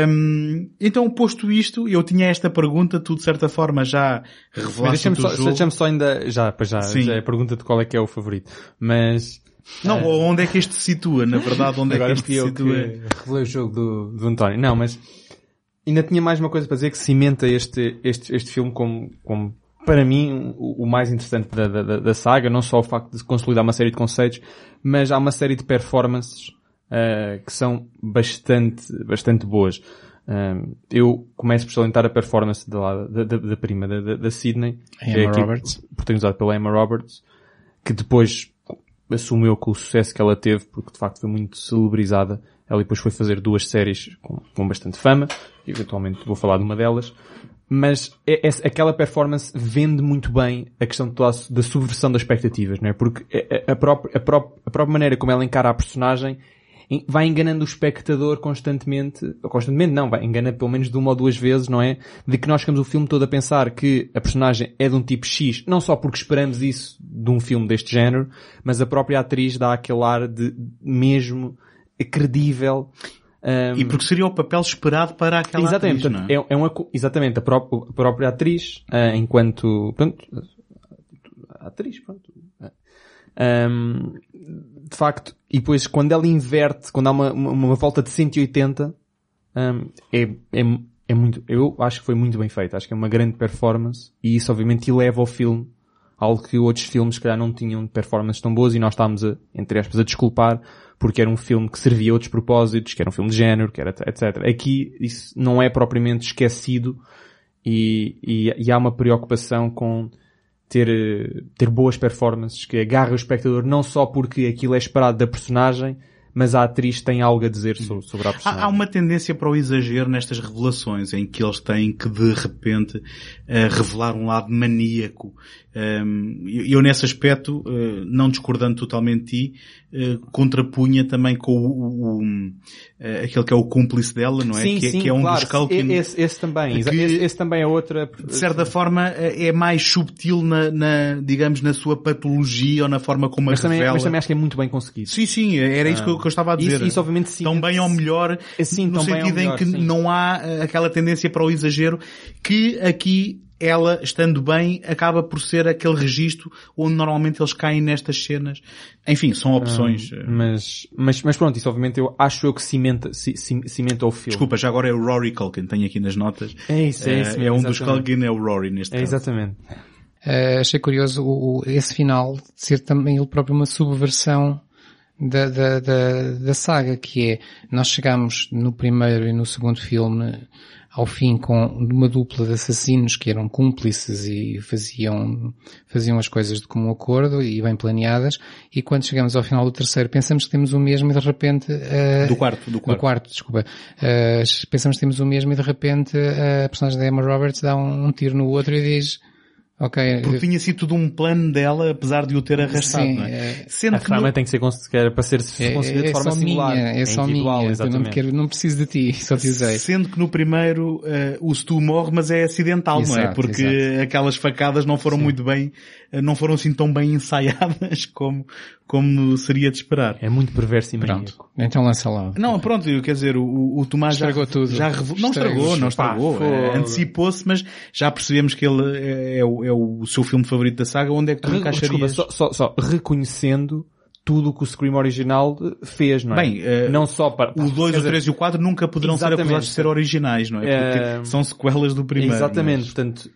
Hum, então, posto isto, eu tinha esta pergunta, tu de certa forma já revelaste deixa-me só, deixa-me só ainda, já, pois já, Sim. já é a pergunta de qual é que é o favorito. Mas, Não, onde é que este se situa? Na verdade, onde agora é que este fui se situa? que revelei o jogo do, do António. Não, mas ainda tinha mais uma coisa para dizer que cimenta este, este, este filme como, como para mim, o, o mais interessante da, da, da- saga, não só o facto de consolidar uma série de conceitos, mas há uma série de performances ah, que são bastante, bastante boas. Ah, eu começo por salientar a performance da, da, da, prima, da, da, A que é aqui Roberts. protagonizada pela Emma Roberts, que depois assumiu com o sucesso que ela teve, porque de facto foi muito celebrizada. Ela depois foi fazer duas séries com, com bastante fama, eventualmente vou falar de uma delas. Mas é, é- aquela performance vende muito bem a questão de toda a- da subversão das expectativas, não é? Porque a, a, própria, a, pró- a própria maneira como ela encara a personagem em- vai enganando o espectador constantemente, constantemente não, vai engana pelo menos de uma ou duas vezes, não é? De que nós ficamos o filme todo a pensar que a personagem é de um tipo X, não só porque esperamos isso de um filme deste género, mas a própria atriz dá aquele ar de mesmo credível. um, E porque seria o papel esperado para aquela exatamente, atriz, não portanto, é, é uma, co- exatamente, a, pró- a própria atriz, ah, enquanto, pronto, atriz, pronto. Ahm, de facto, e depois quando ela inverte, quando há uma, uma, uma volta de 180, ahm, é, é, é muito, eu acho que foi muito bem feito, acho que é uma grande performance, e isso obviamente eleva o filme, algo que outros filmes se calhar não tinham performances tão boas, e nós estávamos a, entre aspas, a desculpar, porque era um filme que servia a outros propósitos, que era um filme de género, que era etc. Aqui isso não é propriamente esquecido e, e, e há uma preocupação com ter, eh, ter boas performances que agarra o espectador não só porque aquilo é esperado da personagem, mas a atriz tem algo a dizer so- sobre a personagem. Há, há uma tendência para o exagero nestas revelações, em que eles têm que de repente eh, revelar um lado maníaco. Um, eu, nesse aspecto, eh, não discordando totalmente de ti, eh, contrapunha também com o, o- o, eh, aquele que é o cúmplice dela, não é? Sim, que, é- sim, que é um claro. dos Culkin. Esse, esse também, que- esse, esse também é outra. de certa forma é mais subtil na, na, digamos, na sua patologia ou na forma como mas a também, revela. mas também acho que é muito bem conseguido. Sim, sim, era isso que eu, que eu estava a dizer. Isso, isso obviamente sim. tão bem ao melhor, Sim, no sentido melhor, em que sim. não há aquela tendência para o exagero, que aqui ela, estando bem, acaba por ser aquele registro onde normalmente eles caem nestas cenas. Enfim, são opções. eh. Mas, mas, mas pronto, isso obviamente eu acho eu que cimenta, ci- ci- cimenta o filme. Desculpa, já agora é o Rory Culkin, tenho aqui nas notas. É isso, é Eh, isso é um dos. Culkin, é o Rory neste É caso. exatamente. Eh, achei curioso o, o- esse final de ser também ele próprio uma subversão da, da, da, da saga, que é, nós chegamos no primeiro e no segundo filme ao fim com uma dupla de assassinos que eram cúmplices e faziam, faziam as coisas de comum acordo e bem planeadas, e quando chegamos ao final do terceiro pensamos que temos o mesmo e de repente... eh, Do quarto, do quarto. do quarto, desculpa. Eh, pensamos que temos o mesmo e de repente eh, a personagem da Emma Roberts dá um, um tiro no outro e diz, ok, Porque tinha sido tudo um plano dela, apesar de o ter arrastado, Sim, não é? é- Sendo A que tem que ser considerada para ser É, concebida de é forma só singular. minha, é só individual, minha. Eu não, exatamente. quero, não preciso de ti, só te usei. Sendo que no primeiro eh, o Stu morre, mas é acidental, não é? Exato, Porque exato. aquelas facadas não foram muito bem, não foram assim tão bem ensaiadas como, como seria de esperar. É muito perverso e Pronto. maníaco. Então lança lá. Não, pronto, eu quer dizer, o, o Tomás já, Estragou tudo. já revel- não Estragou. não estragou, eh, antecipou-se, mas já percebemos que ele é, é o, é o seu filme favorito da saga, onde é que tu Re- encaixarias? Desculpa, só, só, só reconhecendo tudo o que o Scream original fez, não é? Bem, eh, não só para... O 2, quer o dizer, 3 e o 4 nunca poderão ser acusados de ser originais, não é? Porque Eh, são sequelas do primeiro. Exatamente, mas- portanto,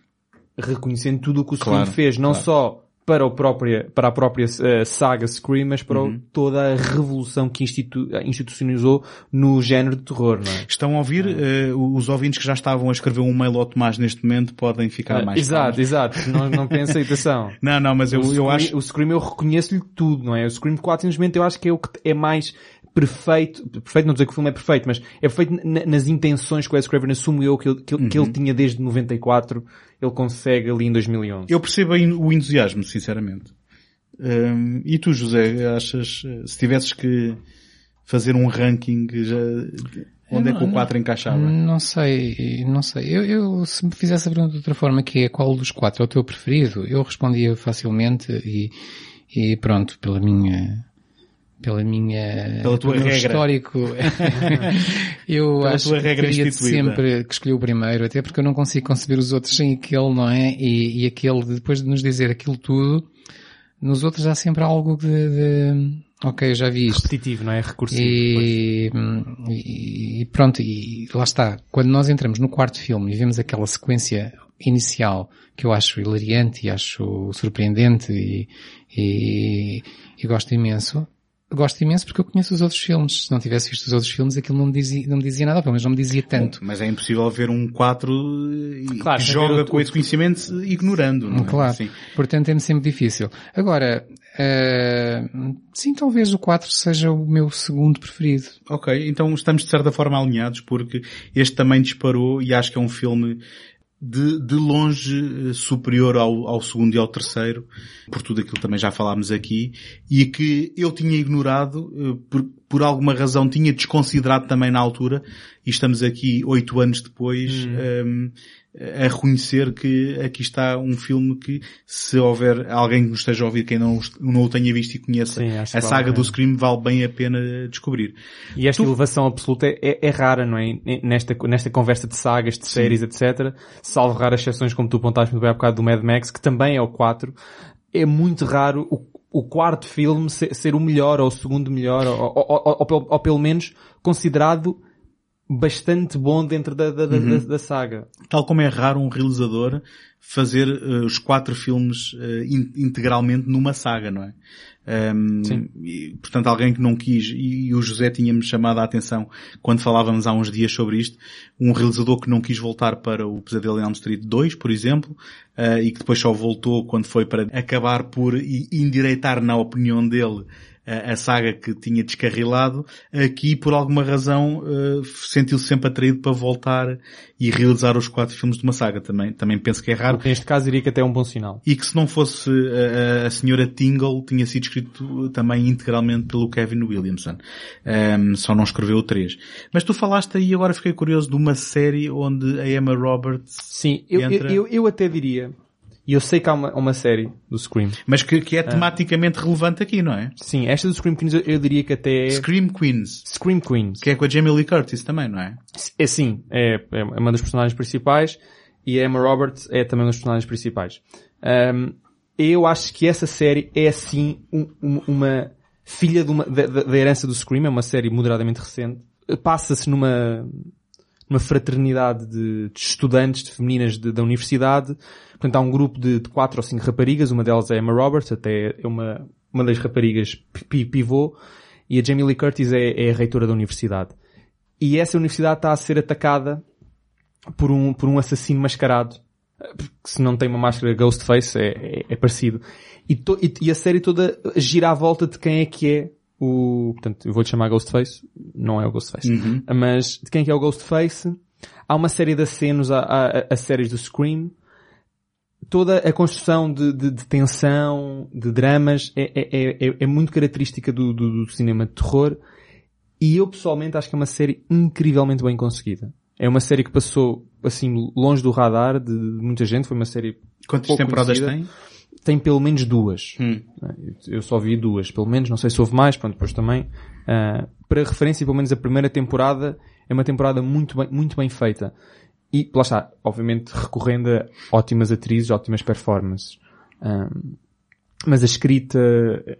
reconhecendo tudo o que o Claro, Scream fez, não claro. só para, o própria, para a própria eh, saga Scream, mas para Uhum. toda a revolução que institu- institucionalizou no género de terror, não é? Estão a ouvir, eh, os ouvintes que já estavam a escrever um mail ao Tomás neste momento podem ficar mais Ah, exato, calmos. exato. Não, não atenção. Não, não, mas eu, o, eu acho... o Scream eu reconheço-lhe tudo, não é? O Scream 4 simplesmente eu acho que é o que é mais perfeito, perfeito não dizer que o filme é perfeito, mas é perfeito na- nas intenções que o Wes Craven assumo eu que ele, que, ele- que ele tinha desde 94, ele consegue ali em 2011. Eu percebo o entusiasmo, sinceramente. Hum, e tu, José, achas, eh, se tivesses que fazer um ranking, já, onde é que o não- 4 encaixava? Não sei, não sei. Eu, eu, se me fizesse a pergunta de outra forma, que é qual dos quatro é o teu preferido, eu respondia facilmente e, e pronto, pela minha, pela minha, Pela tua regra. histórico, eu Pela acho tua que teria instituída. sempre que escolher o primeiro, até porque eu não consigo conceber os outros sem aquele, não é? E, e aquele, depois de nos dizer aquilo tudo, nos outros há sempre algo de, de ok, eu já vi isto. Repetitivo, não é? Recursivo. E, e- e pronto, e lá está. Quando nós entramos no quarto filme e vemos aquela sequência inicial que eu acho hilariante e acho surpreendente e, e, e gosto imenso, gosto imenso porque eu conheço os outros filmes. Se não tivesse visto os outros filmes, aquilo não me dizia, não me dizia nada, pelo menos não me dizia tanto. Mas é impossível ver um 4 e Claro, que joga o- com esse conhecimento ignorando. Não é? Claro. Sim. Portanto, é sempre difícil. Agora, eh, sim, talvez o 4 seja o meu segundo preferido. Ok, então estamos de certa forma alinhados porque este também disparou e acho que é um filme de, de longe eh, superior ao, ao segundo e ao terceiro, por tudo aquilo que também já falámos aqui, e que eu tinha ignorado, eh, por, por alguma razão tinha desconsiderado também na altura, e estamos aqui oito anos depois, ehm, a reconhecer que aqui está um filme que, se houver alguém que nos esteja a ouvir que ainda não, não o tenha visto e conheça Sim, a vale saga a do. Scream, vale bem a pena descobrir. E esta Tu- elevação absoluta é, é rara, não é? Nesta, nesta conversa de sagas, de séries, etc. Salvo raras exceções, como tu apontaste muito bem há bocado do Mad Max, que também é o 4. É muito raro o, o quarto filme ser, ser o melhor, ou o segundo melhor, ou, ou, ou- ou pelo menos considerado bastante bom dentro da, da, da- da- da saga. Tal como é raro um realizador fazer eh, os quatro filmes eh, in- integralmente numa saga, não é? Ahm, Sim. e, portanto, alguém que não quis, e, e o José tinha-me chamado a atenção quando falávamos há uns dias sobre isto, um realizador que não quis voltar para o Pesadelo em Elm Street 2, por exemplo, eh, e que depois só voltou quando foi para acabar por endireitar na opinião dele a, a saga que tinha descarrilado, aqui por alguma razão eh, sentiu-se sempre atraído para voltar e realizar os quatro filmes de uma saga também. Também penso que é raro. Neste caso diria que até é um bom sinal. E que se não fosse a, a- a senhora Tingle, tinha sido escrito também integralmente pelo Kevin Williamson. Ahm, só não escreveu o 3. Mas tu falaste aí, agora fiquei curioso, de uma série onde a Emma Roberts Sim, eu, eu, entra, eu, eu até diria, e eu sei que há uma, uma série do Scream. mas que, que é tematicamente relevante aqui, não é? Sim, esta do Scream Queens eu, eu diria que até é Scream Queens. Scream Queens. Que é com a Jamie Lee Curtis também, não é? É sim, é, é uma das personagens principais e a Emma Roberts é também uma das personagens principais. Ahm, eu acho que essa série é sim um- um- uma filha de uma- da, da- da herança do Scream, é uma série moderadamente recente. Passa-se numa, numa fraternidade de, de estudantes, de femininas de- da universidade. Portanto, há um grupo de, de quatro ou cinco raparigas, uma delas é Emma Roberts, até é uma, uma das raparigas pi- pivô, e a Jamie Lee Curtis é, é a reitora da universidade. E essa universidade está a ser atacada por um, por um assassino mascarado. Que se não tem uma máscara Ghostface é, é, é parecido. E, to- e- e a série toda gira à volta de quem é que é o, portanto, eu vou-lhe chamar Ghostface, não é o Ghostface, mas de quem é que é o Ghostface. Há uma série de acenos a, a, a séries do Scream. Toda a construção de, de, de tensão, de dramas, é, é, é, é muito característica do, do, do cinema de terror. E eu pessoalmente acho que é uma série incrivelmente bem conseguida. É uma série que passou, assim, longe do radar de, de muita gente. Foi uma série Quantas temporadas conhecida. tem? Tem pelo menos duas. Hum. Eu só vi duas, pelo menos. Não sei se houve mais, pronto, depois também. Ah, para referência, pelo menos a primeira temporada é uma temporada muito bem, muito bem feita. E, lá está, obviamente recorrendo a ótimas atrizes, ótimas performances. Ah, mas a escrita,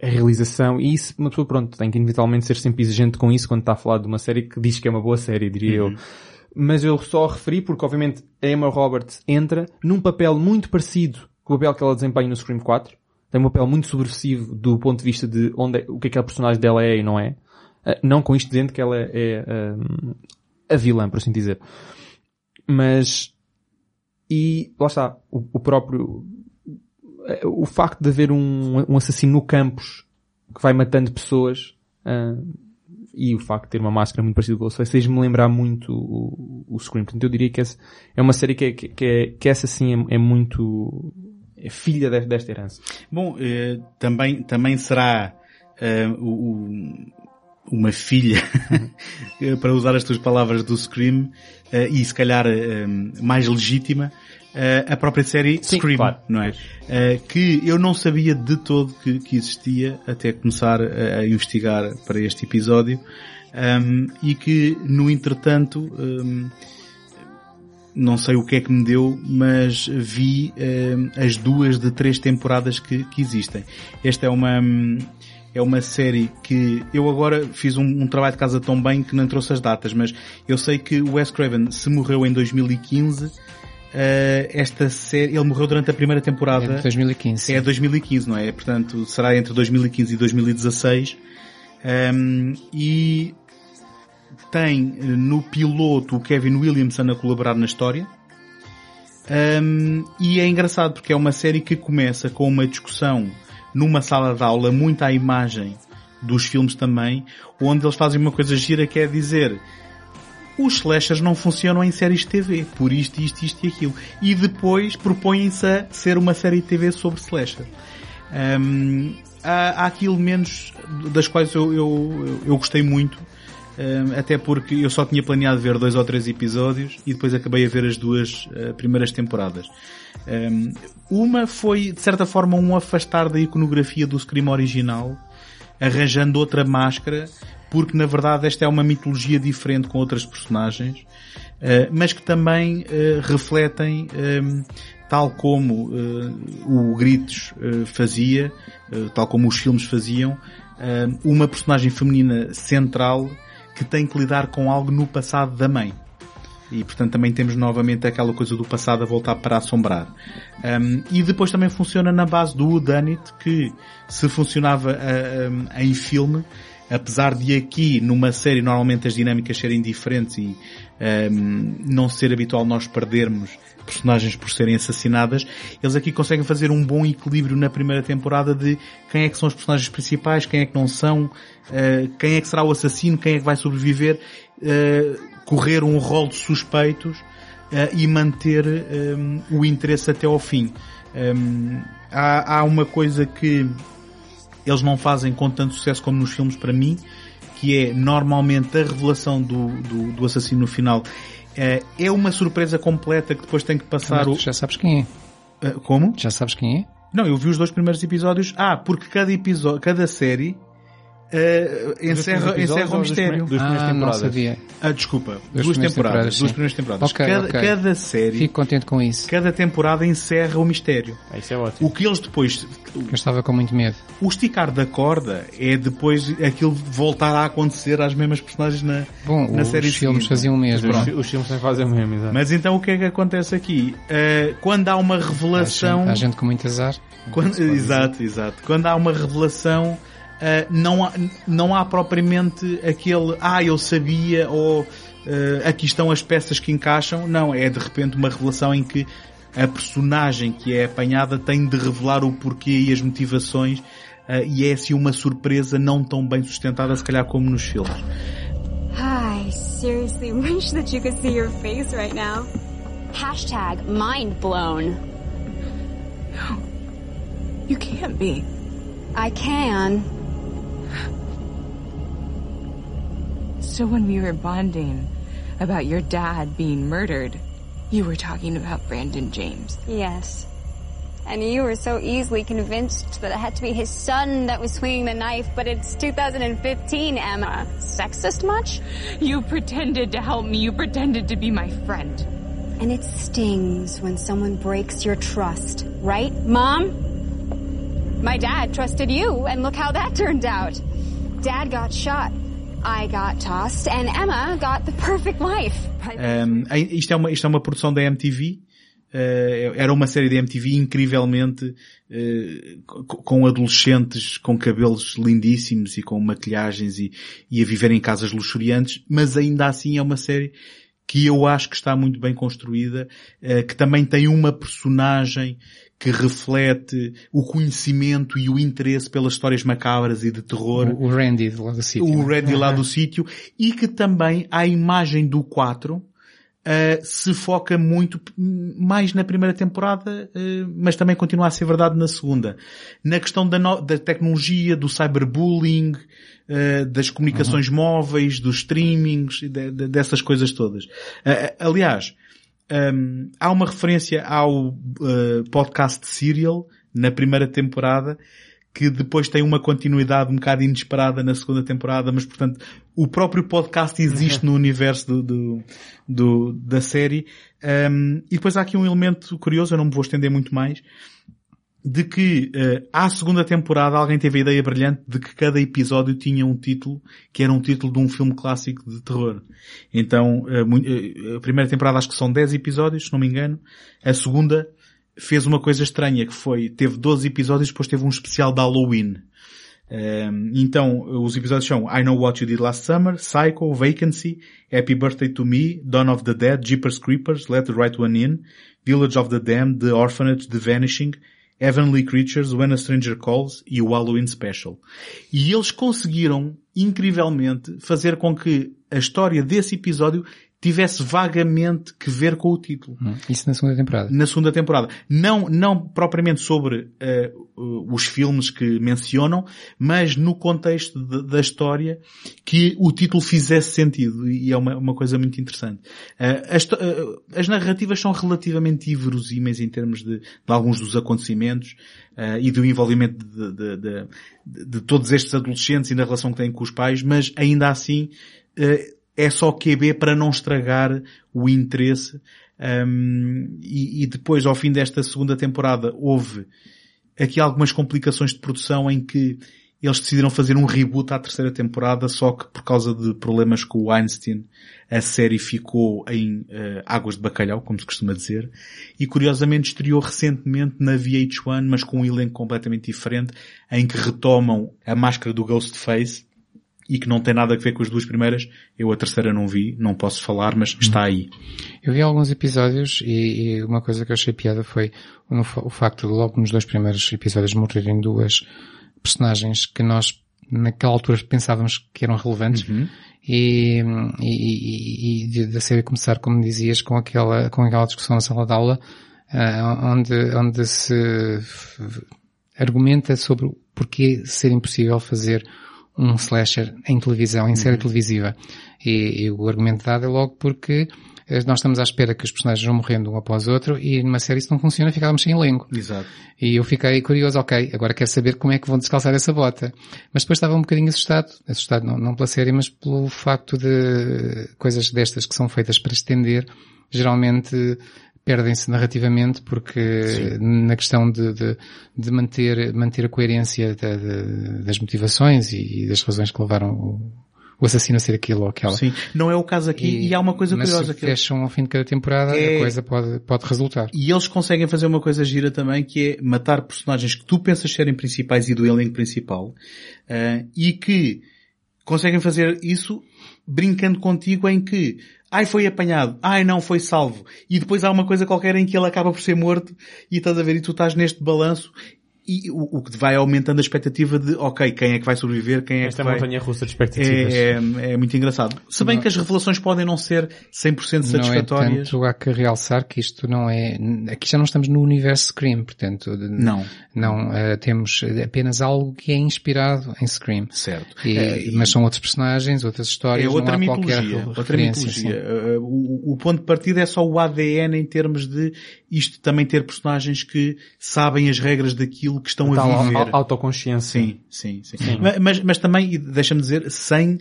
a realização, e isso, uma pessoa, pronto, tem que inevitavelmente ser sempre exigente com isso quando está a falar de uma série que diz que é uma boa série, diria eu. Mas eu só referi porque, obviamente, a Emma Roberts entra num papel muito parecido com o papel que ela desempenha no Scream 4. Tem um papel muito subversivo do ponto de vista de onde é- o que é que a personagem dela é e não é. Ah, não com isto dizendo que ela é ah, a vilã, por assim dizer. Mas, e lá está, o, o próprio, o facto de haver um, um assassino no campus que vai matando pessoas, ah, e o facto de ter uma máscara muito parecida com o Ghostface fez-me lembrar muito o, o Scream. Portanto, eu diria que essa é uma série que, é, que, é, que essa sim é, é muito é filha de, desta herança. Bom, eh, também, também será eh, o, uma filha, para usar as tuas palavras do Scream, eh, e se calhar eh, mais legítima, eh, a própria série Sim, Scream, claro. não é? Eh, que eu não sabia de todo que, existia até começar a, investigar para este episódio, um, e que, no entretanto, um, não sei o que é que me deu, mas vi as duas de três temporadas que, que existem. Esta é uma, hum, é uma série que eu agora fiz um, um trabalho de casa tão bem que não trouxe as datas, mas eu sei que o Wes Craven se morreu em 2015, eh, esta série, ele morreu durante a primeira temporada. É de 2015. É 2015, não é? Portanto, será entre 2015 e 2016. Um, e tem eh, no piloto o Kevin Williamson a colaborar na história. Um, e é engraçado porque é uma série que começa com uma discussão numa sala de aula muito à imagem dos filmes também, onde eles fazem uma coisa gira que é dizer os slashers não funcionam em séries de TV, por isto, isto, isto e aquilo. E depois propõem-se a ser uma série de TV sobre slasher. Um, há, há aqui elementos das quais eu, eu, eu gostei muito, um, até porque eu só tinha planeado ver dois ou três episódios e depois acabei a ver as duas uh, primeiras temporadas. Um, uma foi, de certa forma, um afastar da iconografia do Scream original, arranjando outra máscara, porque na verdade esta é uma mitologia diferente com outras personagens, uh, mas que também uh, refletem, um, tal como uh, o Gritos fazia, tal como os filmes faziam, uma personagem feminina central que tem que lidar com algo no passado da mãe. E portanto também temos novamente aquela coisa do passado a voltar para assombrar. Um, e depois também funciona na base do Whodunit, que se funcionava uh, um, em filme, apesar de aqui numa série normalmente as dinâmicas serem diferentes e um, não ser habitual nós perdermos personagens por serem assassinadas, eles aqui conseguem fazer um bom equilíbrio na primeira temporada de quem é que são os personagens principais, quem é que não são, uh, quem é que será o assassino, quem é que vai sobreviver, uh, correr um rol de suspeitos uh, e manter um, o interesse até ao fim. Um, há, há uma coisa que eles não fazem com tanto sucesso como nos filmes para mim, que é normalmente a revelação do, do, do assassino no final é, é uma surpresa completa que depois tem que passar Mas tu já sabes quem é. Uh, como? Já sabes quem é? Não, eu vi os dois primeiros episódios. Ah, porque cada episódio, cada série uh, encerra, encerra o mistério. Dos ah, não sabia. Ah, desculpa. Duas duas primeiras temporadas. temporadas, duas primeiras temporadas. Ok, cada, ok. cada série, Fico contente com isso. cada temporada encerra o mistério. Isso é ótimo. O que eles depois, Eu estava com muito medo. o esticar da corda é depois aquilo voltar a acontecer às mesmas personagens na, Bom, na os série filmes seguinte. faziam o mesmo. Os, os filmes também fazem o mesmo, exato. Mas então o que é que acontece aqui? Uh, quando há uma Há revelação... gente, há gente com muito azar. Quando- exato, exato. Quando há uma revelação, ah, não, há, não há propriamente aquele, ah, eu sabia, ou ah, aqui estão as peças que encaixam. Não, é de repente uma revelação em que a personagem que é apanhada tem de revelar o porquê e as motivações, ah, e é assim uma surpresa não tão bem sustentada, se calhar, como nos filmes. I seriously wish that you could see your face right now. Hashtag mind blown. You can't be. I can. So when we were bonding about your dad being murdered, you were talking about Brandon James. Yes. And you were so easily convinced that it had to be his son that was swinging the knife, but it's 2015, Emma. Sexist much? You pretended to help me. You pretended to be my friend. And it stings when someone breaks your trust, right, Mom? My dad trusted you, and look how that turned out. Dad got shot. I got tossed, and Emma got the perfect life. Um, isto, é uma, isto é uma produção da MTV. Uh, era uma série da MTV incrivelmente uh, co- com adolescentes com cabelos lindíssimos e com maquilhagens e, e a viver em casas luxuriantes, mas ainda assim é uma série que eu acho que está muito bem construída, uh, que também tem uma personagem que reflete o conhecimento e o interesse pelas histórias macabras e de terror. O, o Randy lá do sítio. O Randy lá do sítio. E que também a imagem do 4 Uh, se foca muito mais na primeira temporada, uh, mas também continua a ser verdade na segunda. Na questão da, no da tecnologia, do cyberbullying, uh, das comunicações uhum. móveis, dos streamings, de, de, dessas coisas todas. aliás, um, há uma referência ao podcast Serial na primeira temporada que depois tem uma continuidade um bocado inesperada na segunda temporada, mas portanto o próprio podcast existe no universo do, do, do da série. Um, e depois há aqui um elemento curioso, eu não me vou estender muito mais, de que uh, à segunda temporada alguém teve a ideia brilhante de que cada episódio tinha um título que era um título de um filme clássico de terror. Então, uh, a primeira temporada acho que são 10 episódios, se não me engano. A segunda fez uma coisa estranha que foi, teve 12 episódios, depois teve um especial de Halloween. Então, os episódios são I Know What You Did Last Summer, Psycho, Vacancy, Happy Birthday to Me, Dawn of the Dead, Jeepers Creepers, Let the Right One In, Village of the Damned, The Orphanage, The Vanishing, Heavenly Creatures, When a Stranger Calls e o Halloween Special. E eles conseguiram, incrivelmente, fazer com que a história desse episódio tivesse vagamente que ver com o título. Hum, isso na segunda temporada. Na segunda temporada. Não, não propriamente sobre uh, os filmes que mencionam, mas no contexto de, da história que o título fizesse sentido e é uma, uma coisa muito interessante. Uh, as, uh, as, narrativas são relativamente inverosímeis em termos de, de alguns dos acontecimentos e do envolvimento de, de, de, todos estes adolescentes e na relação que têm com os pais, mas ainda assim é só QB para não estragar o interesse. Um, e, e, depois, ao fim desta segunda temporada, houve aqui algumas complicações de produção em que eles decidiram fazer um reboot à terceira temporada, só que por causa de problemas com o Einstein, a série ficou em uh, águas de bacalhau, como se costuma dizer, e curiosamente estreou recentemente na VH1, mas com um elenco completamente diferente, em que retomam a máscara do Ghostface, e que não tem nada a ver com as duas primeiras. Eu a terceira não vi, não posso falar, mas uhum. está aí. Eu vi alguns episódios e, e uma coisa que eu achei piada foi o, o facto de logo nos dois primeiros episódios morrerem duas personagens que nós naquela altura pensávamos que eram relevantes uhum. e, e, e, e da série começar, como dizias, com aquela, com aquela discussão na sala de aula uh, onde, onde se argumenta sobre porquê ser impossível fazer um slasher em televisão, em série uhum. televisiva. E, e, o argumento dado é logo porque eh, nós estamos à espera que os personagens vão morrendo um após outro e numa série isso não funciona, ficávamos sem elenco. Exato. E eu fiquei curioso, ok, agora quero saber como é que vão descalçar essa bota. Mas depois estava um bocadinho assustado, assustado não, não pela série, mas pelo facto de coisas destas que são feitas para estender, geralmente perdem-se narrativamente porque Sim. na questão de, de, de, manter, manter a coerência de, das motivações e, e, das razões que levaram o, o, assassino a ser aquilo ou aquela. Sim, não é o caso aqui e, e há uma coisa mas curiosa se fecham ao fim de cada temporada é... a coisa pode, pode resultar. E eles conseguem fazer uma coisa gira também que é matar personagens que tu pensas serem principais e do elenco principal uh, e que conseguem fazer isso brincando contigo em que ai foi apanhado, ai não foi salvo, e depois há uma coisa qualquer em que ele acaba por ser morto, e estás a ver, e tu estás neste balanço, e o, o, que vai aumentando a expectativa de, ok, quem é que vai sobreviver, quem é Esta que é vai... montanha russa de expectativas. É, é, é, muito engraçado. Se bem não, que as revelações podem não ser 100% satisfatórias. Não é tanto, há que realçar que isto não é, aqui já não estamos no universo Scream, portanto. Não. Não, uh, temos apenas algo que é inspirado em Scream. Certo. E, é, mas são outros personagens, outras histórias, é outra não há mitologia, qualquer outra mitologia. Uh, o, o ponto de partida é só o ADN em termos de isto também ter personagens que sabem as regras daquilo que estão a viver autoconsciência. Sim, sim, sim. sim. Mas, mas também, deixa-me dizer, sem,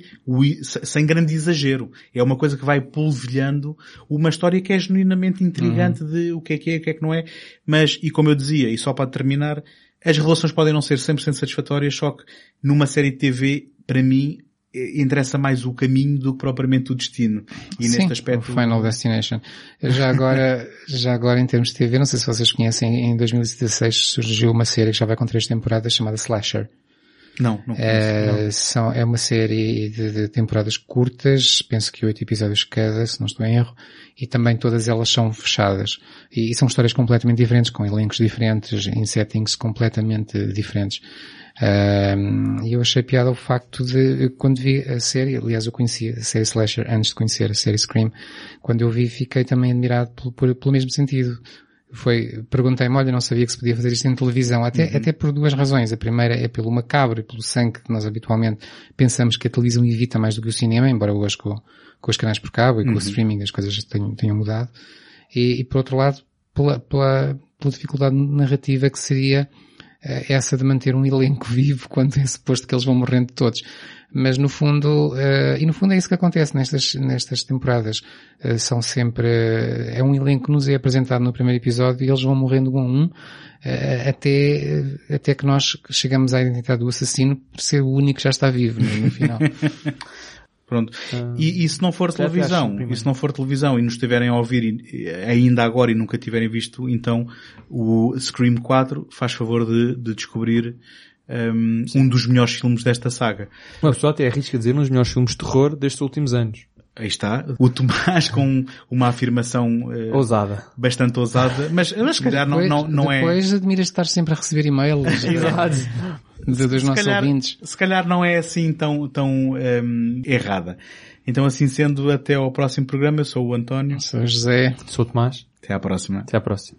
sem grande exagero. É uma coisa que vai polvilhando uma história que é genuinamente intrigante uhum. de o que é que é, o que é que não é. Mas, e como eu dizia, e só para terminar, as relações podem não ser 100% satisfatórias, só que numa série de TV, para mim, interessa mais o caminho do que propriamente o destino. E Sim, neste aspecto... o Final Destination. Já agora, já agora em termos de TV, não sei se vocês conhecem, em 2016 surgiu uma série que já vai com três temporadas chamada Slasher. Não, não, conheço, não. são, é uma série de, de temporadas curtas, penso que oito episódios cada, se não estou em erro, e também todas elas são fechadas. E, e são histórias completamente diferentes, com elencos diferentes, em settings completamente diferentes. E eu achei piada o facto de, quando vi a série, aliás eu conhecia a série Slasher antes de conhecer a série Scream, quando eu vi fiquei também admirado pelo, pelo mesmo sentido. Foi, perguntei-me, olha, não sabia que se podia fazer isto em televisão, até, até por duas razões. A primeira é pelo macabro e pelo sangue que nós habitualmente pensamos que a televisão evita mais do que o cinema, embora hoje com, com os canais por cabo e com Uhum. o streaming as coisas tenham, tenham mudado. E, e por outro lado, pela, pela, pela dificuldade narrativa que seria eh, essa de manter um elenco vivo quando é suposto que eles vão morrendo todos. Mas no fundo, eh, e no fundo é isso que acontece nestas, nestas temporadas. Eh, são sempre, eh, é um elenco que nos é apresentado no primeiro episódio e eles vão morrendo um a um, até, até que nós chegamos à identidade do assassino por ser o único que já está vivo no, no final. Pronto. E, e se não for calhar televisão, e se não for televisão e nos estiverem a ouvir e- ainda agora e nunca tiverem visto, então o Scream 4 faz favor de, de descobrir um, um dos melhores filmes desta saga. Uma pessoa até arrisca dizer um dos melhores filmes de terror destes últimos anos. Aí está. O Tomás com uma afirmação eh, Ousada. bastante ousada, mas, mas se calhar não, depois, não, não é... Depois admiras estar sempre a receber e-mails eh, Exato. de- dos se nossos calhar, ouvintes. se calhar não é assim tão, tão hum, errada. Então assim sendo, até ao próximo programa, eu sou o António. Sou o José. Sou o Tomás. Até à próxima. Até à próxima.